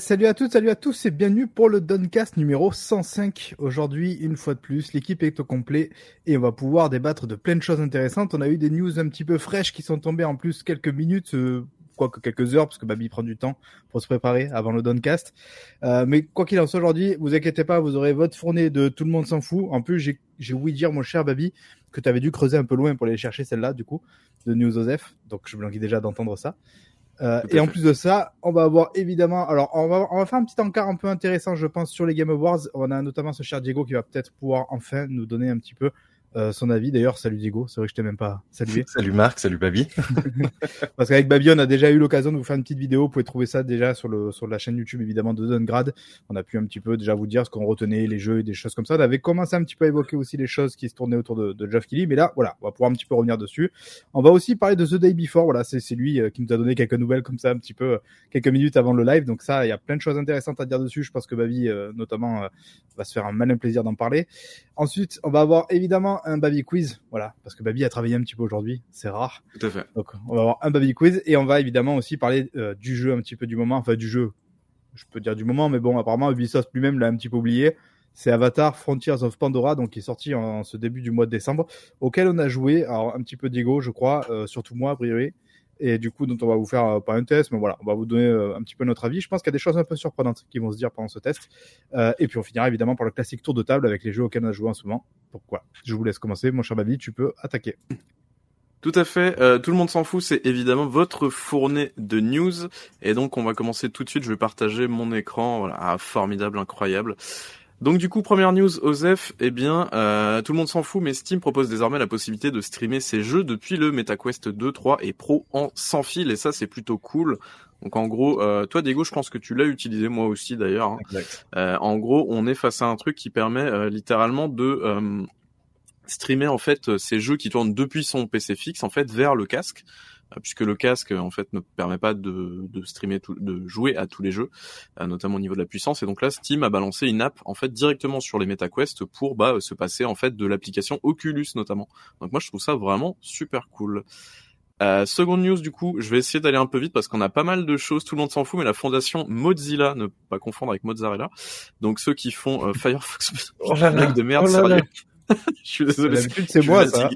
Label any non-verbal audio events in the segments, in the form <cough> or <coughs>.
Salut à toutes, salut à tous et bienvenue pour le Doncast numéro 105. Aujourd'hui, une fois de plus, l'équipe est au complet et on va pouvoir débattre de plein de choses intéressantes. On a eu des news un petit peu fraîches qui sont tombées en plus quelques minutes, euh, quoique quelques heures, parce que Babi prend du temps pour se préparer avant le Doncast. Euh, mais quoi qu'il en soit aujourd'hui, vous inquiétez pas, vous aurez votre fournée de tout le monde s'en fout. En plus, j'ai ouï dire, mon cher Babi, que tu avais dû creuser un peu loin pour aller chercher celle-là, du coup, de News Osef. Donc je me languis déjà d'entendre ça. Euh, et en plus de ça, on va avoir évidemment, alors on va, on va faire un petit encart un peu intéressant, je pense, sur les Game Awards. On a notamment ce cher Diego qui va peut-être pouvoir enfin nous donner un petit peu euh, son avis. D'ailleurs, salut Diego, c'est vrai que je t'ai même pas salué. <laughs> salut Marc, salut Babi. <laughs> Parce qu'avec Babi, on a déjà eu l'occasion de vous faire une petite vidéo. Vous pouvez trouver ça déjà sur le sur la chaîne YouTube évidemment de Dungrad. On a pu un petit peu déjà vous dire ce qu'on retenait, les jeux et des choses comme ça. On avait commencé un petit peu à évoquer aussi les choses qui se tournaient autour de, de Geoff Kelly, mais là, voilà, on va pouvoir un petit peu revenir dessus. On va aussi parler de The Day Before. Voilà, c'est c'est lui euh, qui nous a donné quelques nouvelles comme ça un petit peu euh, quelques minutes avant le live. Donc ça, il y a plein de choses intéressantes à dire dessus. Je pense que Babi notamment va se faire un malin plaisir d'en parler. Ensuite, on va avoir évidemment un Babi quiz voilà, parce que Babi a travaillé un petit peu aujourd'hui, c'est rare. Tout à fait. Donc on va avoir un Babi quiz et on va évidemment aussi parler euh, du jeu un petit peu du moment, enfin du jeu, je peux dire du moment, mais bon, apparemment Ubisoft lui-même l'a un petit peu oublié. C'est Avatar Frontiers of Pandora, donc qui est sorti en, ce début du mois de décembre, auquel on a joué, alors un petit peu Diego, je crois, euh, surtout moi a priori et du coup dont on va vous faire euh, pas un test mais voilà on va vous donner euh, un petit peu notre avis je pense qu'il y a des choses un peu surprenantes qui vont se dire pendant ce test euh, et puis on finira évidemment par le classique tour de table avec les jeux auxquels on a joué en ce moment pourquoi je vous laisse commencer mon cher Babi tu peux attaquer tout à fait. Euh, tout le monde s'en fout. C'est évidemment votre fournée de news. Et donc, on va commencer tout de suite. Je vais partager mon écran. Voilà, ah, formidable, incroyable. Donc du coup, première news, Osef, eh bien, euh, tout le monde s'en fout, mais Steam propose désormais la possibilité de streamer ses jeux depuis le MetaQuest 2, 3 et Pro en sans fil, et ça c'est plutôt cool. Donc en gros, euh, toi Diego, je pense que tu l'as utilisé, moi aussi d'ailleurs. Hein. Euh, en gros, on est face à un truc qui permet littéralement de streamer en fait ces jeux qui tournent depuis son PC fixe en fait vers le casque. Euh, puisque le casque en fait ne permet pas de, de streamer, tout, de jouer à tous les jeux, euh, notamment au niveau de la puissance. Et donc là, Steam a balancé une app en fait directement sur les MetaQuest pour bah, se passer en fait de l'application Oculus notamment. Donc moi, je trouve ça vraiment super cool. Euh, seconde news du coup, je vais essayer d'aller un peu vite parce qu'on a pas mal de choses, tout le monde s'en fout, mais la fondation Mozilla, ne pas confondre avec Mozzarella, donc ceux qui font euh, <laughs> Firefox, oh là là, de merde, oh <laughs> je suis désolé. c'est moi, ça.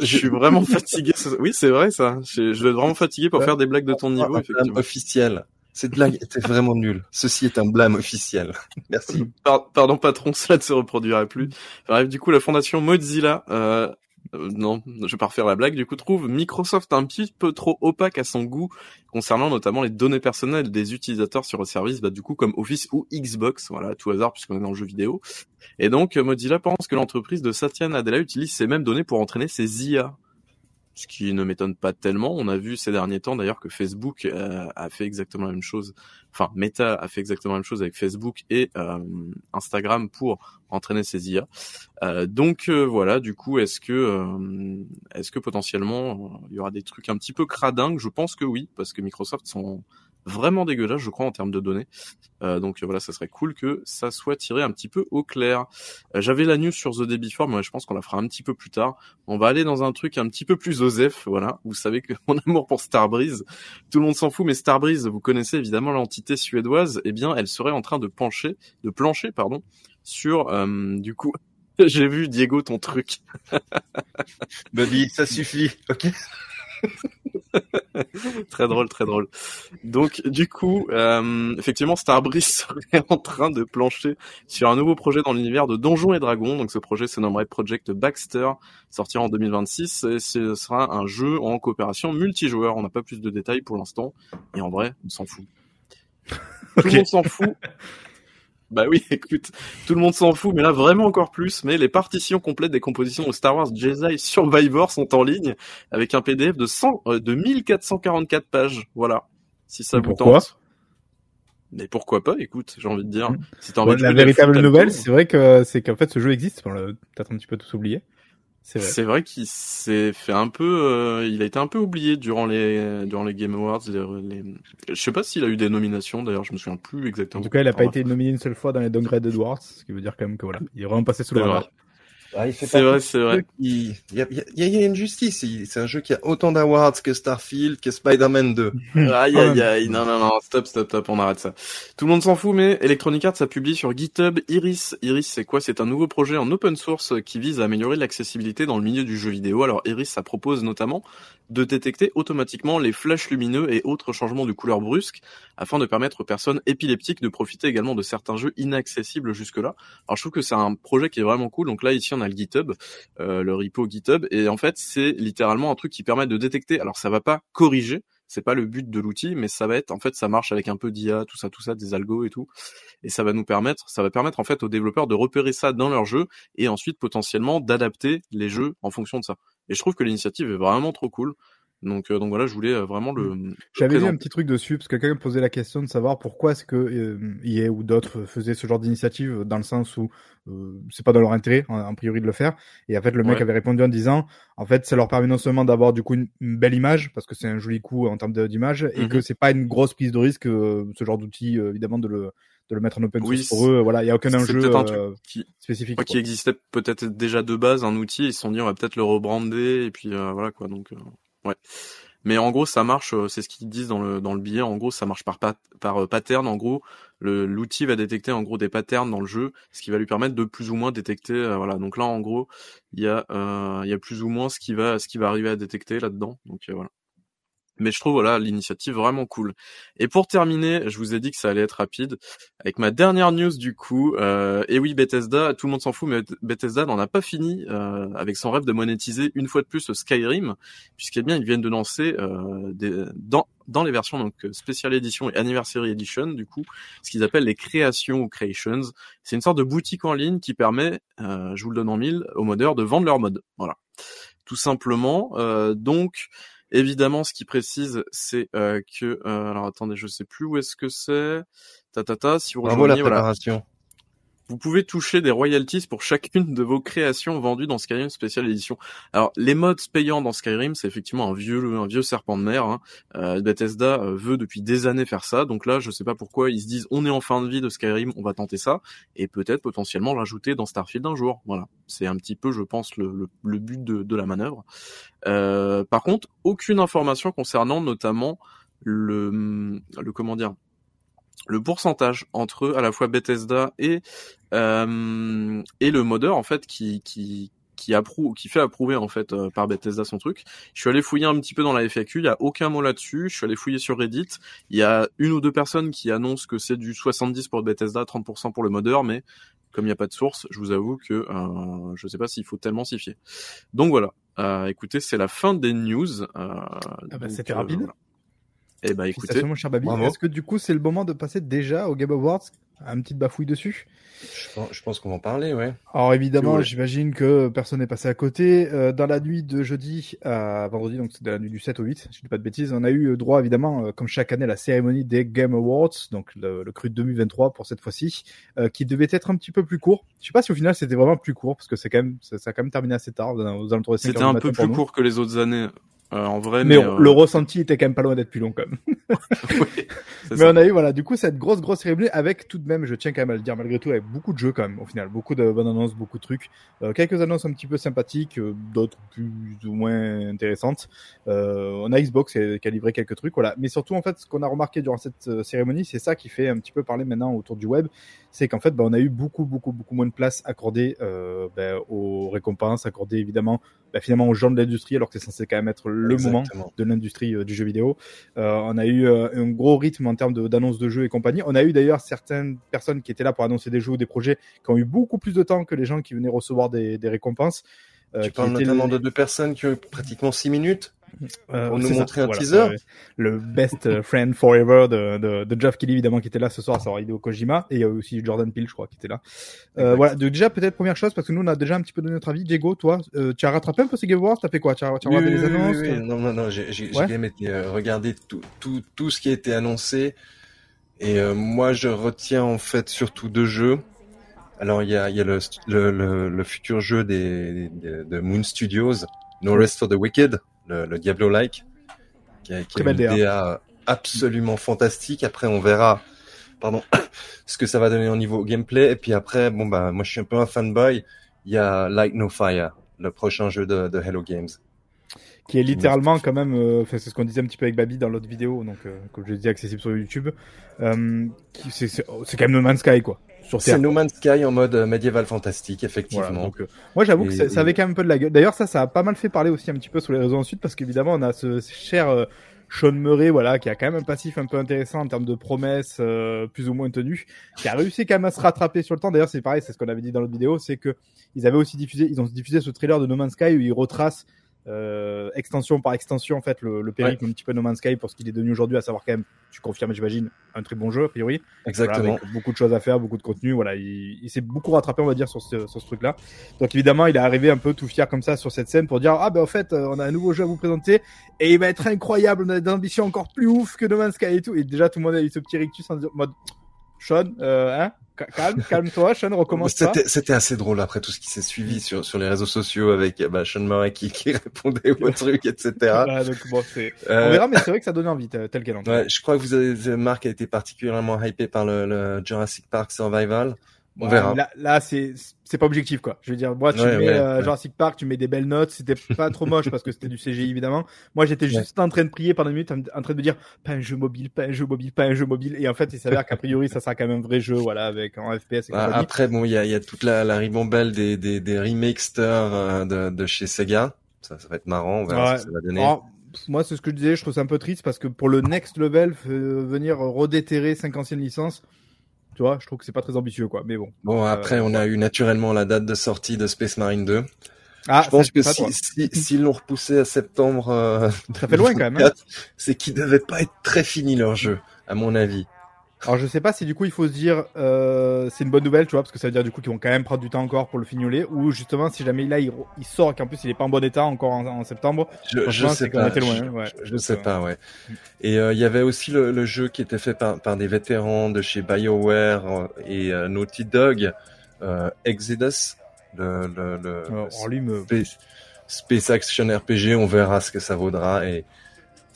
Je suis vraiment fatigué. Oui, c'est vrai, ça. Je, je vais être vraiment fatigué pour faire des blagues de ton niveau, effectivement. Officiel. Cette blague était vraiment nulle. Ceci est un blâme officiel. <laughs> Merci. pardon patron, <laughs> cela ne se reproduira plus. Bref, du coup, la fondation Mozilla euh, euh, non, je vais pas refaire la blague, du coup, trouve Microsoft un petit peu trop opaque à son goût concernant notamment les données personnelles des utilisateurs sur le service, bah, du coup, comme Office ou Xbox, voilà, tout hasard puisqu'on est dans le jeu vidéo. Et donc, Mozilla pense que l'entreprise de Satya Nadella utilise ces mêmes données pour entraîner ses IA ce qui ne m'étonne pas tellement. On a vu ces derniers temps d'ailleurs que Facebook euh, a fait exactement la même chose. Enfin, Meta a fait exactement la même chose avec Facebook et euh, Instagram pour entraîner ses IA. Euh, donc voilà, du coup, est-ce que est-ce que potentiellement il y aura des trucs un petit peu cradingues? Je pense que oui, parce que Microsoft sont vraiment dégueulasse, je crois, en termes de données. Euh, donc voilà, ça serait cool que ça soit tiré un petit peu au clair. Euh, j'avais la news sur The Day Before, mais je pense qu'on la fera un petit peu plus tard. On va aller dans un truc un petit peu plus osef, voilà. Vous savez que <laughs> mon amour pour Starbreeze, tout le monde s'en fout, mais Starbreeze, vous connaissez évidemment l'entité suédoise, eh bien, elle serait en train de pencher, de plancher, pardon, sur, euh, du coup, <laughs> j'ai vu Diego ton truc. <laughs> Buddy, ça suffit, ok <laughs> très drôle, très drôle. Donc, du coup, euh, effectivement, Starbreeze <laughs> serait en train de plancher sur un nouveau projet dans l'univers de Donjons et Dragons. Donc, ce projet se nommerait Project Baxter, sortira en 2026. Et ce sera un jeu en coopération multijoueur. On n'a pas plus de détails pour l'instant. Et en vrai, on s'en fout. <laughs> Tout le monde s'en fout. Bah oui, <laughs> écoute, tout le monde s'en fout, mais là vraiment encore plus. Mais les partitions complètes des compositions de Star Wars Jedi Survivor sont en ligne avec un PDF de 100, euh, de 1444 pages. Voilà, si ça vous tente. Mais pourquoi pas Écoute, j'ai envie de dire. Si envie de la véritable nouvelle, c'est vrai que c'est qu'en fait ce jeu existe. Peut-être un petit peu tous oublié. C'est vrai, qu'il s'est fait un peu, euh, il a été un peu oublié durant les durant les Game Awards. Les, Je sais pas s'il a eu des nominations. D'ailleurs, je me souviens plus exactement. En tout cas, il a pas été nominé une seule fois dans les Downgraded Awards, ce qui veut dire quand même que voilà, il est vraiment passé sous le radar. Ah, C'est vrai, c'est vrai. qui- Il y a, il y a- il y a une justice. C'est un jeu qui a autant d'awards que Starfield, que Spider-Man 2. Aïe <laughs> aïe même. aïe, non non non, stop stop stop, on arrête ça. Tout le monde s'en fout, mais Electronic Arts a publié sur GitHub Iris. Iris, c'est quoi? C'est un nouveau projet en open source qui vise à améliorer l'accessibilité dans le milieu du jeu vidéo. Alors Iris, ça propose notamment de détecter automatiquement les flashs lumineux et autres changements de couleur brusques afin de permettre aux personnes épileptiques de profiter également de certains jeux inaccessibles jusque-là. Alors je trouve que c'est un projet qui est vraiment cool. Donc là ici on a le GitHub, euh, le repo GitHub et en fait c'est littéralement un truc qui permet de détecter. Alors ça va pas corriger, c'est pas le but de l'outil, mais ça va être en fait ça marche avec un peu d'IA, tout ça, tout ça, des algos et tout, et ça va nous permettre, ça va permettre en fait aux développeurs de repérer ça dans leur jeu et ensuite potentiellement d'adapter les jeux en fonction de ça. Et je trouve que l'initiative est vraiment trop cool. Donc euh, donc voilà, je voulais euh, vraiment le. le J'avais lu un petit truc dessus parce que quelqu'un me posait la question de savoir pourquoi est-ce que euh, EA ou d'autres faisaient ce genre d'initiative dans le sens où euh, c'est pas dans leur intérêt en, en priori de le faire et en fait le mec Ouais. avait répondu en disant en fait ça leur permet non seulement d'avoir du coup une, une belle image parce que c'est un joli coup en termes d'image et que c'est pas une grosse prise de risque euh, ce genre d'outil euh, évidemment de le de le mettre en open source Oui, pour eux voilà il y a aucun enjeu un euh, qui, spécifique quoi. qui existait peut-être déjà de base un outil, ils se sont dit on va peut-être le rebrander et puis euh, voilà quoi donc euh, ouais. Mais en gros ça marche, euh, c'est ce qu'ils disent dans le dans le billet. En gros ça marche par pat- par euh, pattern. En gros l'outil va détecter en gros des patterns dans le jeu, ce qui va lui permettre de plus ou moins détecter euh, voilà. Donc là en gros il y a euh, il y a plus ou moins ce qui va ce qui va arriver à détecter là-dedans. Donc euh, voilà. Mais je trouve voilà l'initiative vraiment cool. Et pour terminer, je vous ai dit que ça allait être rapide avec ma dernière news du coup. Euh, et oui Bethesda, tout le monde s'en fout, mais Bethesda n'en a pas fini euh, avec son rêve de monétiser une fois de plus Skyrim, puisqu'eh bien ils viennent de lancer euh, des, dans dans les versions donc Special Edition et Anniversary Edition du coup, ce qu'ils appellent les créations ou creations. C'est une sorte de boutique en ligne qui permet, euh, je vous le donne en mille, aux modeurs de vendre leurs mods. Voilà, tout simplement. Euh, donc Évidemment, ce qui précise, c'est euh, que euh, alors attendez, je sais plus où est-ce que c'est. Ta ta ta. Si vous Bravo la rejoignez, voilà, préparation. Vous pouvez toucher des royalties pour chacune de vos créations vendues dans Skyrim Special Edition. Alors, les mods payants dans Skyrim, c'est effectivement un vieux, un vieux serpent de mer. Hein. Euh, Bethesda euh, veut depuis des années faire ça, donc là, je sais pas pourquoi ils se disent on est en fin de vie de Skyrim, on va tenter ça, et peut-être potentiellement l'ajouter dans Starfield un jour. Voilà, c'est un petit peu, je pense, le, le, le but de, de la manœuvre. Euh, par contre, aucune information concernant notamment le, le comment dire, le pourcentage entre à la fois Bethesda et euh, et le modeur en fait qui qui qui approuve, qui fait approuver en fait euh, par Bethesda son truc. Je suis allé fouiller un petit peu dans la FAQ, il y a aucun mot là-dessus. Je suis allé fouiller sur Reddit, il y a une ou deux personnes qui annoncent que c'est du 70 pour Bethesda, 30% pour le modeur, mais comme il n'y a pas de source, je vous avoue que euh, je sais pas s'il faut tellement s'y fier. Donc voilà. Euh, écoutez, c'est la fin des news. Euh, Ah bah, c'était euh, rapide. voilà. Eh bah écoutez, Félicitations, mon cher Babi. Est-ce que du coup c'est le moment de passer déjà au Game Awards? Un petit bafouille dessus? Je pense, qu'on va en parler, ouais. Alors Si évidemment, j'imagine que personne n'est passé à côté. Euh, dans la nuit de jeudi à vendredi, donc c'est de la nuit du 7 au 8, je dis pas de bêtises, on a eu droit évidemment, euh, comme chaque année, à la cérémonie des Game Awards, donc le, le cru de 2023 pour cette fois-ci, euh, qui devait être un petit peu plus court. Je sais pas si au final c'était vraiment plus court, parce que c'est quand même, ça, ça a quand même terminé assez tard, aux alentours de 5 c'était un peu plus court que les autres années. Euh, en vrai, Mais, mais, on- euh, le ressenti était quand même pas loin d'être plus long quand même. <laughs> oui, Mais ça. on a eu voilà du coup cette grosse grosse cérémonie avec tout de même je tiens quand même à le dire malgré tout avec beaucoup de jeux quand même au final. Beaucoup de bonnes annonces beaucoup de trucs. Euh, quelques annonces un petit peu sympathiques euh, d'autres plus ou moins intéressantes. Euh, on a Xbox qui a, livré quelques trucs voilà. Mais surtout en fait ce qu'on a remarqué durant cette cérémonie c'est ça qui fait un petit peu parler maintenant autour du web. C'est qu'en fait bah, on a eu beaucoup beaucoup beaucoup moins de place accordée euh, bah, aux récompenses accordée évidemment bah, finalement aux gens de l'industrie alors que c'est censé quand même être le moment de l'industrie euh, du jeu vidéo. Euh, on a eu euh, un gros rythme en termes de- d'annonces de, jeux et compagnie. On a eu d'ailleurs certaines personnes qui étaient là pour annoncer des jeux ou des projets qui ont eu beaucoup plus de temps que les gens qui venaient recevoir des, des récompenses. Euh, Tu parles notamment les- de deux personnes qui ont eu pratiquement six minutes. euh, pour nous c'est ça, montrer un voilà, teaser. Le best euh, friend forever de, de, de Geoff Kelly évidemment qui était là ce soir, c'est Hideo Kojima et il y a aussi Jordan Peele je crois qui était là. Euh, voilà, de, déjà peut-être première chose parce que nous on a déjà un petit peu donné notre avis. Diego, toi, tu as rattrapé un peu ces Game Awards, t'as fait quoi? Tu as, tu as Oui, regardé oui, les annonces? oui. Non, non, non, j'ai Ouais. été euh, regarder tout, tout, tout ce qui a été annoncé. Et moi, je retiens en fait surtout deux jeux. Alors, il y a, il y a le, le, le, le futur jeu des, des- de Moon Studios, No Rest for the Wicked, le, Diablo-like, qui a, qui Très a une DA. DA absolument fantastique. Après, on verra, pardon, <coughs> ce que ça va donner au niveau gameplay. Et puis après, bon bah, moi, je suis un peu un fanboy. il y a Light No Fire, le prochain jeu de, de Hello Games. Qui est littéralement quand même, euh, c'est ce qu'on disait un petit peu avec Babi dans l'autre vidéo, donc euh, comme je disais accessible sur YouTube. Euh, c'est quand même No Man's Sky quoi. C'est. No Man's Sky en mode euh, médiéval fantastique, effectivement. Voilà, donc, euh, moi j'avoue que Et- ça, avait quand même un peu de la gueule. D'ailleurs ça, ça a pas mal fait parler aussi un petit peu sur les réseaux ensuite parce qu'évidemment on a ce, ce cher euh, Sean Murray, voilà, qui a quand même un passif un peu intéressant en termes de promesses euh, plus ou moins tenues, qui a réussi quand même à se rattraper sur le temps. D'ailleurs c'est pareil, c'est ce qu'on avait dit dans l'autre vidéo, c'est que ils avaient aussi diffusé, ils ont diffusé ce trailer de No Man's Sky où ils retracent euh, extension par extension en fait le, le périple un petit peu No Man's Sky pour ce qu'il est devenu aujourd'hui, à savoir quand même, tu confirmes j'imagine, un très bon jeu a priori. Exactement. Voilà, avec beaucoup de choses à faire, beaucoup de contenu. Voilà, il, il s'est beaucoup rattrapé, on va dire, sur ce, sur ce truc-là. Donc évidemment, il est arrivé un peu tout fier comme ça sur cette scène pour dire ah ben en fait, euh, on a un nouveau jeu à vous présenter et il va être incroyable. On a des ambitions encore plus ouf que No Man's Sky et tout. Et déjà tout le monde a eu ce petit rictus en mode Sean, euh, hein, calme, calme-toi, Sean, recommence. C'était c'était assez drôle après tout ce qui s'est suivi sur, sur les réseaux sociaux avec euh, bah, Sean Murray qui, qui répondait aux <laughs> trucs, etc. Voilà, donc bon, c'est. On Euh, verra, mais c'est vrai que ça donnait envie, tel tel quel. en ouais, je crois que vous avez, Marc a été particulièrement hypé par le, le Jurassic Park Survival. On Ouais, verra. Là, là c'est c'est pas objectif quoi. Je veux dire, moi tu Ouais, mets ouais, euh. Jurassic Park, tu mets des belles notes, c'était pas trop moche parce que c'était du CGI évidemment. Moi j'étais juste en train de prier pendant une minute, en train de me dire pas un jeu mobile, pas un jeu mobile, pas un jeu mobile. Et en fait il s'avère qu'a priori ça sera quand même un vrai jeu, voilà, avec en FPS et Ah, compagnie. Après, bon, il y a, y a toute la, la ribambelle des, des, des remakesters euh, de, de chez Sega. Ça, ça va être marrant, on verra ce que ça va donner. Pff, moi c'est ce que je disais, je trouve ça un peu triste parce que pour le next level, euh, venir redéterrer cinq anciennes licences, je trouve que c'est pas très ambitieux quoi. Mais bon. Bon, après, on a eu naturellement la date de sortie de Space Marine 2. Ah, je pense que toi. si, si, s'ils l'ont repoussé à septembre, euh, Ça fait loin quand même. hein. 2024, <laughs> c'est qu'ils devaient pas être très finis leur jeu, à mon avis. Alors je sais pas si du coup il faut se dire euh, c'est une bonne nouvelle, tu vois, parce que ça veut dire du coup qu'ils vont quand même prendre du temps encore pour le fignoler, ou justement si jamais là il, il sort qu'en plus il est pas en bon état encore en, en septembre, Je, je sais pas. loin. Je, ouais. je sais euh, pas, ouais. Et euh, il y avait aussi le, le jeu qui était fait par, par des vétérans de chez BioWare euh, et euh, Naughty Dog, euh, Exodus, le, le, le, Alors, le lui me... Space, Action RPG, on verra ce que ça vaudra. Et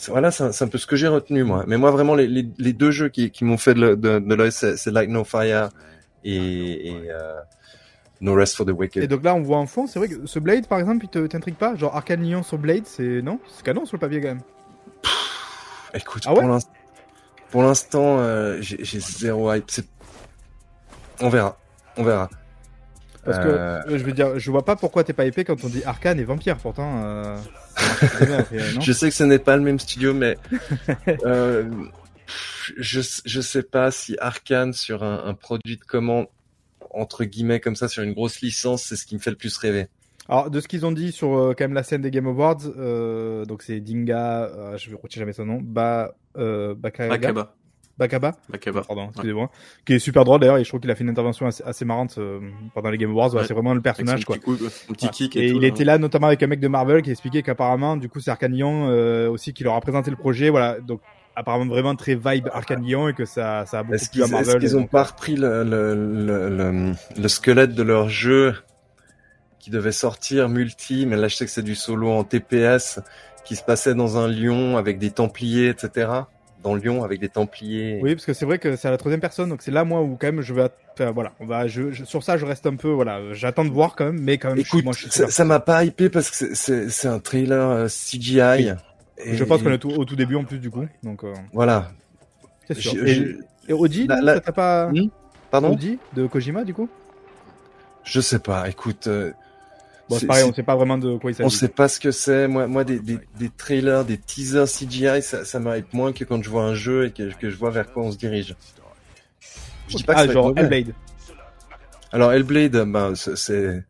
voilà, c'est un, peu ce que j'ai retenu moi. Mais moi vraiment les, les, les deux jeux qui, qui m'ont fait de, le- de, de l'œil, c'est, Light No Fire et, et euh, No Rest for the Wicked. Et donc là on voit en fond, c'est vrai que ce Blade par exemple il t'intrigue pas? Genre Arcane Lyon sur Blade, c'est non? C'est canon sur le papier quand même. Écoute, Ah ouais? pour l'instant, euh, j'ai zéro hype. On verra, on verra. Parce que euh, je veux dire, je vois pas pourquoi t'es pas épais quand on dit Arcane et Vampire, pourtant... Euh... <laughs> Je sais que ce n'est pas le même studio, mais <laughs> euh, je je sais pas si Arkane sur un, un produit de commande entre guillemets comme ça sur une grosse licence, c'est ce qui me fait le plus rêver. Alors, de ce qu'ils ont dit sur euh, quand même la scène des Game Awards, euh, donc c'est Dinga, euh, je ne retiens jamais son nom, ba, euh, Bakaraga, Bakaba. Bakaba, pardon, excusez-moi, qui est super drôle d'ailleurs, et je trouve qu'il a fait une intervention assez, assez marrante euh, pendant les Game Awards. Ouais. c'est vraiment le personnage, quoi. petit, coup, petit Ouais. kick Et, et, tout, il était là notamment avec un mec de Marvel qui expliquait qu'apparemment, du coup, c'est Arkane Lyon euh, aussi qui leur a présenté le projet, voilà, donc apparemment vraiment très vibe Arkane Lyon et que ça, ça a beaucoup Est-ce plu qu'ils à est-ce Marvel. qu'ils et ont pas repris le, le, le, le, le squelette de leur jeu qui devait sortir multi, mais là je sais que c'est du solo en TPS qui se passait dans un lion avec des templiers, etc. Dans Lyon avec des templiers. Oui, parce que c'est vrai que c'est à la troisième personne, donc c'est là moi où quand même je vais, enfin, voilà, on va, je, je- sur ça je reste un peu, voilà, j'attends de voir quand même, mais quand même, je Écoute, moi je suis ça m'a pas hypé parce que c'est- un trailer euh, CGI. Et- Je pense qu'on est tout- au tout début en plus du coup, donc euh, Voilà. c'est sûr. Et, et Audi, La- non, la- ça t'a pas Hmm? Pardon? Audi de Kojima du coup? Je sais pas. Écoute, euh, Bon, c'est pareil, on sait pas vraiment de quoi il on s'agit. sait pas ce que c'est. Moi, moi, des, des, des trailers, des teasers CGI, ça, ça hype moins que quand je vois un jeu et que, que je vois vers quoi on se dirige. Je dis pas que ah, genre. Hellblade. Alors Hellblade, ben c'est-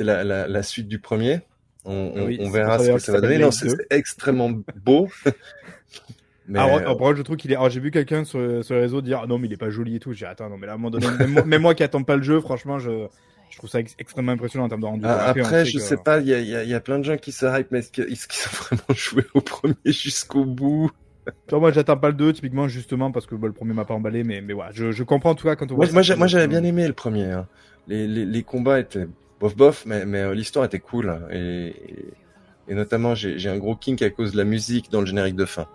la, la, la suite du premier. On, on, Oui, on c'est verra ce que ça va donner. Non, c'est extrêmement beau. <laughs> Mais Alors, alors, je trouve qu'il est. Alors, j'ai vu quelqu'un sur, sur les réseaux dire ah, non, mais il est pas joli et tout. J'ai dit, attends, non, mais là, à un moment donné, même, moi- même moi qui attends pas le jeu, franchement, je, je trouve ça ex- extrêmement impressionnant en termes de rendu. Ah, Après, je que- sais pas, il y a, il y, a, il y a plein de gens qui se hype, mais est-ce qu'ils ont <laughs> vraiment joué au premier jusqu'au bout? Tu vois, moi, j'attends pas le 2, typiquement, justement, parce que bah, le premier m'a pas emballé, mais, mais voilà, je, je comprends en tout cas quand on voit moi, j'avais bien aimé le premier. hein. Les, les, les combats étaient bof bof, mais, mais euh, l'histoire était cool. Et, et, et notamment, j'ai un gros kink à cause de la musique dans le générique de fin.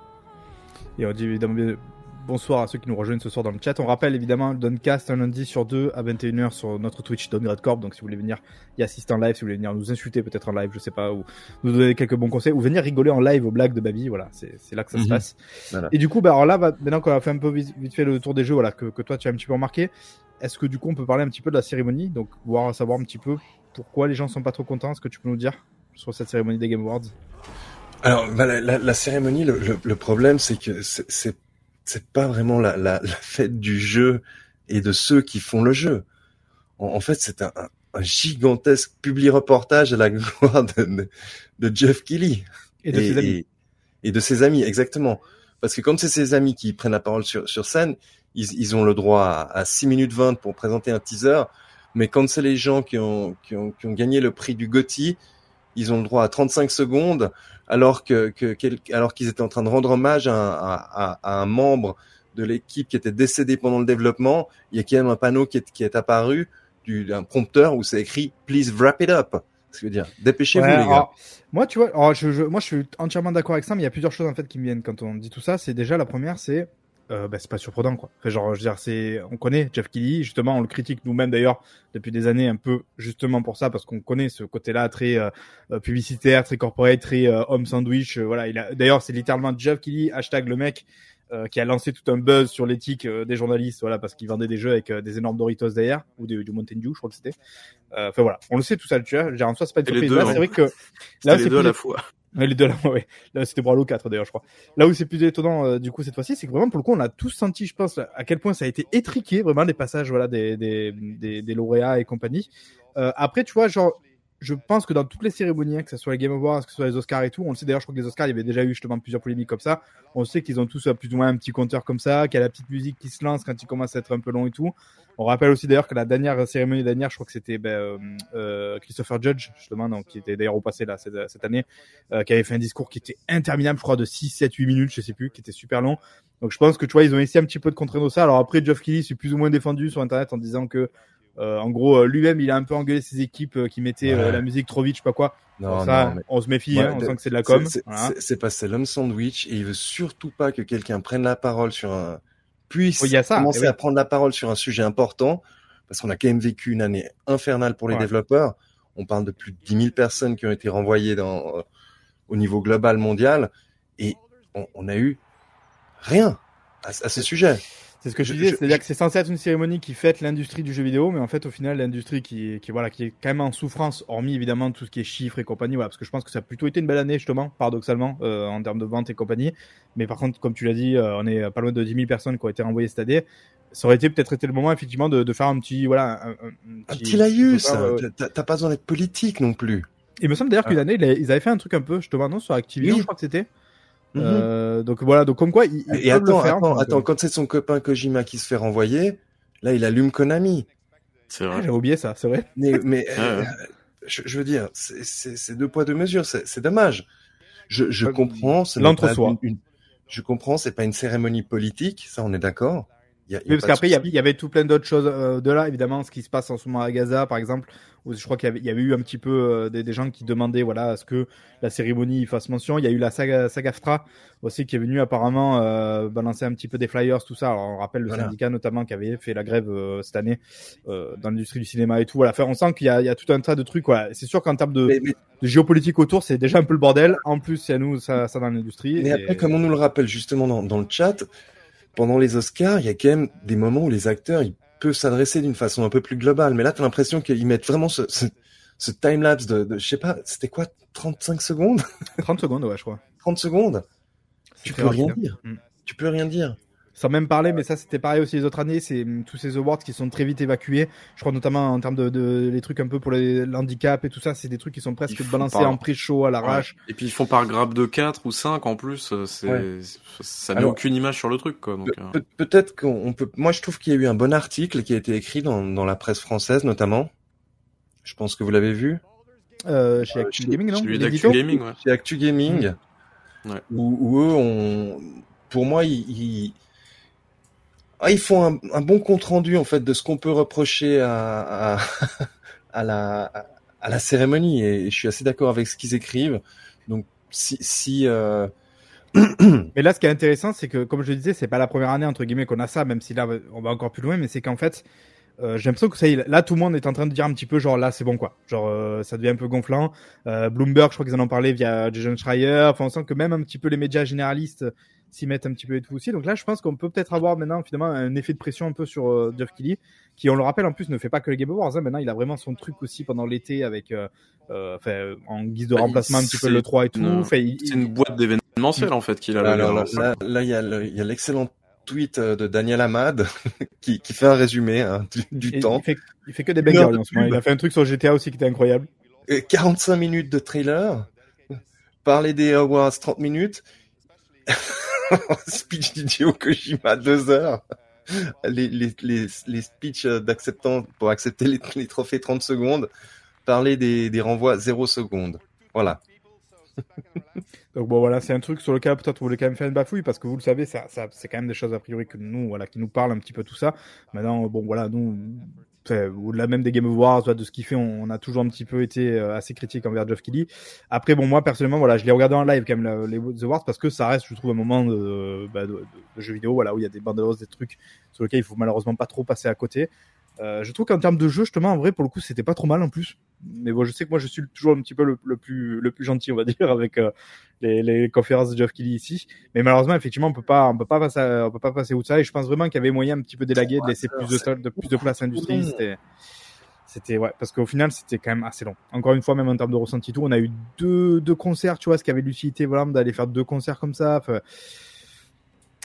Et on dit évidemment bonsoir à ceux qui nous rejoignent ce soir dans le chat. On rappelle évidemment le Doncast un lundi sur deux à 21h sur notre Twitch Downgrade Corp. Donc si vous voulez venir y assister en live, si vous voulez venir nous insulter peut-être en live, je sais pas, ou nous donner quelques bons conseils, ou venir rigoler en live aux blagues de Babi, voilà, c'est là que ça se Mhm. passe. Voilà. Et du coup, bah, alors là, bah, maintenant qu'on a fait un peu vite, vite fait le tour des jeux, voilà, que, que toi tu as un petit peu remarqué, est-ce que du coup on peut parler un petit peu de la cérémonie, donc voir savoir un petit peu pourquoi les gens sont pas trop contents, est-ce que tu peux nous dire sur cette cérémonie des Game Awards? Alors, bah, la, la- la cérémonie, le, le- le problème, c'est que c'est- c'est pas vraiment la, la, la fête du jeu et de ceux qui font le jeu. En, en fait, c'est un, un- un gigantesque publi reportage à la gloire de, de, Jeff Keighley Et de ses amis. et, et de ses amis, exactement. Parce que comme c'est ses amis qui prennent la parole sur, sur scène, ils, ils ont le droit à, à 6 minutes 20 pour présenter un teaser. Mais quand c'est les gens qui ont, qui ont, qui ont gagné le prix du GOTY, ils ont le droit à 35 secondes, alors que, que quel- alors qu'ils étaient en train de rendre hommage à, un- à, à- un membre de l'équipe qui était décédé pendant le développement. Il y a quand même un panneau qui est, qui est apparu du- d'un prompteur où c'est écrit Please wrap it up. Ce veut dire dépêchez-vous Ouais, les gars. alors, moi, tu vois, alors, je, je- moi, je suis entièrement d'accord avec ça, mais il y a plusieurs choses en fait qui me viennent quand on dit tout ça. C'est déjà la première, c'est, euh, bah, c'est pas surprenant quoi. Enfin, genre, je veux dire, c'est, on connaît Jeff Keighley, justement, on le critique nous-mêmes d'ailleurs depuis des années un peu justement pour ça, parce qu'on connaît ce côté-là très euh, euh, publicitaire, très corporate, très euh, home sandwich. euh, voilà, il a, d'ailleurs, c'est littéralement Jeff Keighley hashtag le mec. euh, qui a lancé tout un buzz sur l'éthique euh, des journalistes, voilà, parce qu'il vendait des jeux avec euh, des énormes Doritos derrière, ou des- du Mountain Dew, je crois que c'était. Euh, Enfin voilà, on le sait tout ça, tu vois. Dire, En soi, c'est pas une surprise. deux, Là, c'est vrai que les c'est deux à plus- la fois. Les deux là, <laughs> ouais. Là, c'était pour Halo 4 d'ailleurs, je crois. Là où c'est plus étonnant euh, du coup cette fois-ci, c'est que vraiment pour le coup, on a tous senti, je pense, à quel point ça a été étriqué, vraiment les passages voilà des des des, des lauréats et compagnie. Euh, après, tu vois, genre, je pense que dans toutes les cérémonies, hein, que ce soit les Game Awards, que ce soit les Oscars et tout, on le sait d'ailleurs, je crois que les Oscars, il y avait déjà eu justement plusieurs polémiques comme ça. On sait qu'ils ont tous euh, plus ou moins un petit compteur comme ça, qu'il y a la petite musique qui se lance quand il commence à être un peu long et tout. On rappelle aussi d'ailleurs que la dernière cérémonie dernière, je crois que c'était ben, euh, euh, Christopher Judge, justement, donc, qui était d'ailleurs au passé là cette, cette année, euh, qui avait fait un discours qui était interminable, je crois, de 6, 7, 8 minutes, je sais plus, qui était super long. Donc je pense que tu vois, ils ont essayé un petit peu de contraindre ça. Alors après, Geoff Keighley s'est plus ou moins défendu sur Internet en disant que, euh, en gros, euh, lui-même, il a un peu engueulé ses équipes euh, qui mettaient euh, Ouais. la musique trop vite, je sais pas quoi. Non, ça, non, mais on se méfie, Ouais, hein, on sent que c'est de la com. c'est- Voilà. c'est- c'est pas c'est l'homme sandwich et il veut surtout pas que quelqu'un prenne la parole sur un puisse a ça, commencer eh à prendre la parole sur un sujet important parce qu'on a quand même vécu une année infernale pour les développeurs. On parle de plus de 10 000 personnes qui ont été renvoyées dans, euh, au niveau global mondial et on, on a eu rien à, à ce sujet. C'est ce que je, Je- disais, je- c'est-à-dire je- que c'est censé être une cérémonie qui fête l'industrie du jeu vidéo, mais en fait, au final, l'industrie qui, qui, voilà, qui est quand même en souffrance, hormis évidemment tout ce qui est chiffres et compagnie, voilà, parce que je pense que ça a plutôt été une belle année, justement, paradoxalement, euh, en termes de vente et compagnie. Mais par contre, comme tu l'as dit, euh, on est pas loin de 10 000 personnes qui ont été renvoyées cette année. Ça aurait été peut-être été le moment, effectivement, de, de faire un petit, voilà, un, un- Un petit laïus. T'as- pas besoin d'être politique non plus. Il me semble d'ailleurs qu'une Ah. année, ils avaient- ils avaient fait un truc un peu, justement, non, sur Activision, Oui. je crois que c'était. Mhm. Euh, donc voilà, donc comme quoi, ils, ils Et attends, le faire. attends, attends, euh, quand c'est son copain Kojima qui se fait renvoyer, là il allume Konami. C'est ah, vrai. J'avais oublié ça, c'est vrai. Mais, mais euh, je, je veux dire, c'est- c'est c'est deux poids deux mesures, c'est c'est dommage. Je, je Euh, comprends, ce n'est l'entre-soi. pas une, une- je comprends, c'est pas une cérémonie politique, ça on est d'accord. Il y a- il y a Oui, parce qu'après, il y avait tout plein d'autres choses euh, de là, évidemment, ce qui se passe en ce moment à Gaza, par exemple, où je crois qu'il y y avait eu un petit peu euh, des, des gens qui demandaient, voilà, à ce que la cérémonie fasse mention. Il y a eu la saga, SAG-AFTRA aussi qui est venue apparemment euh, balancer un petit peu des flyers, tout ça. Alors, on rappelle le Voilà. syndicat notamment qui avait fait la grève euh, cette année euh, dans l'industrie du cinéma et tout. Voilà, Enfin, on sent qu'il y y a tout un tas de trucs. Voilà. C'est sûr qu'en termes de, Mais, mais- de géopolitique autour, c'est déjà un peu le bordel. En plus, il y a nous, ça, ça dans l'industrie. mais Et- après, comme on nous le rappelle justement dans, dans le chat, pendant les Oscars, il y a quand même des moments où les acteurs ils peuvent s'adresser d'une façon un peu plus globale. Mais là, t'as l'impression qu'ils mettent vraiment ce, ce, ce time-lapse de, de, je sais pas, c'était quoi, 35 secondes? 30 secondes, ouais, je crois. 30 secondes? Tu C'était peux rapide, rien hein. dire. Mm. Tu peux rien dire. Sans même parler, mais ça c'était pareil aussi les autres années, c'est hum, tous ces awards qui sont très vite évacués. Je crois notamment en termes de, de les trucs un peu pour l'handicap et tout ça, c'est des trucs qui sont presque balancés pas. en pré-show à l'arrache. Et puis ils font par grappe de 4 ou 5 en plus, euh, c'est Ouais. ça met Alors- aucune image sur le truc quoi. Donc, Pe- euh, peut- Peut-être qu'on on peut. Moi, je trouve qu'il y a eu un bon article qui a été écrit dans, dans la presse française, notamment. Je pense que vous l'avez vu. Euh, chez Euh, Actu chez- Gaming, non L'édito d'Actu Gaming, ouais. Chez Actu Gaming, Ouais. où, où eux, ont, pour moi, ils, ils, ah, ils font un, un bon compte rendu en fait de ce qu'on peut reprocher à, à, <laughs> à la à la cérémonie et je suis assez d'accord avec ce qu'ils écrivent. Donc si si euh, <clears throat> mais là, ce qui est intéressant, c'est que, comme je le disais, c'est pas la première année entre guillemets qu'on a ça, même si là, on va encore plus loin. Mais c'est qu'en fait, euh, j'ai l'impression que ça là tout le monde est en train de dire un petit peu genre là c'est bon quoi genre euh, ça devient un peu gonflant euh, Bloomberg je crois qu'ils en ont parlé via Jason Schreier enfin on sent que même un petit peu les médias généralistes s'y mettent un petit peu et tout aussi donc là je pense qu'on peut peut-être avoir maintenant finalement un effet de pression un peu sur euh, Geoff Keighley qui on le rappelle en plus ne fait pas que les Game Awards hein. maintenant il a vraiment son truc aussi pendant l'été avec euh, enfin en guise de Bah, remplacement un petit peu le 3 et tout. Enfin, il- C'est une boîte d'événementiel en fait qu'il a. Alors, là, là, là, il y a le- il y a l'excellent tweet euh, de Daniel Amad <laughs> qui, qui fait un résumé hein, du, temps. il fait, il fait que des Une bangers en ce moment. pub. il a fait un truc sur GTA aussi qui était incroyable Et 45 minutes de trailer, parler des awards 30 minutes, <laughs> speech d'Hideo Kojima 2 heures, les, les, les, les speeches d'acceptance pour accepter les, les trophées 30 secondes, parler des, des renvois 0 secondes. Voilà. <laughs> Donc bon voilà, c'est un truc sur lequel peut-être vous voulez quand même faire une bafouille parce que vous le savez, ça, ça, c'est quand même des choses a priori que nous, voilà, qui nous parlent un petit peu tout ça. Maintenant, bon voilà, nous, au-delà même des Game Awards, de ce qu'il fait, on, a toujours un petit peu été euh, assez critique envers Geoff Keighley. Après bon moi personnellement, voilà, je l'ai regardé en live quand même les The Awards parce que ça reste, je trouve, un moment de, bah, jeux vidéo, voilà, où il y a des bandes des trucs sur lesquels il faut malheureusement pas trop passer à côté. Euh, je trouve qu'en termes de jeu, justement, en vrai, pour le coup, c'était pas trop mal en plus. Mais bon, je sais que moi, je suis toujours un petit peu le, le plus, le plus gentil, on va <laughs> dire, avec euh, les, les conférences de Geoff Keighley ici. Mais malheureusement, effectivement, on peut pas, on peut pas passer, on peut pas passer outre ça. Et je pense vraiment qu'il y avait moyen un petit peu d'élaguer, de laisser plus de, sol- de plus de place à l'industrie. C'était, c'était, ouais, parce qu'au final, c'était quand même assez long. Encore une fois, même en termes de ressenti tout, on a eu deux, deux concerts, tu vois, ce qui avait l'utilité, voilà, d'aller faire deux concerts comme ça. Enfin,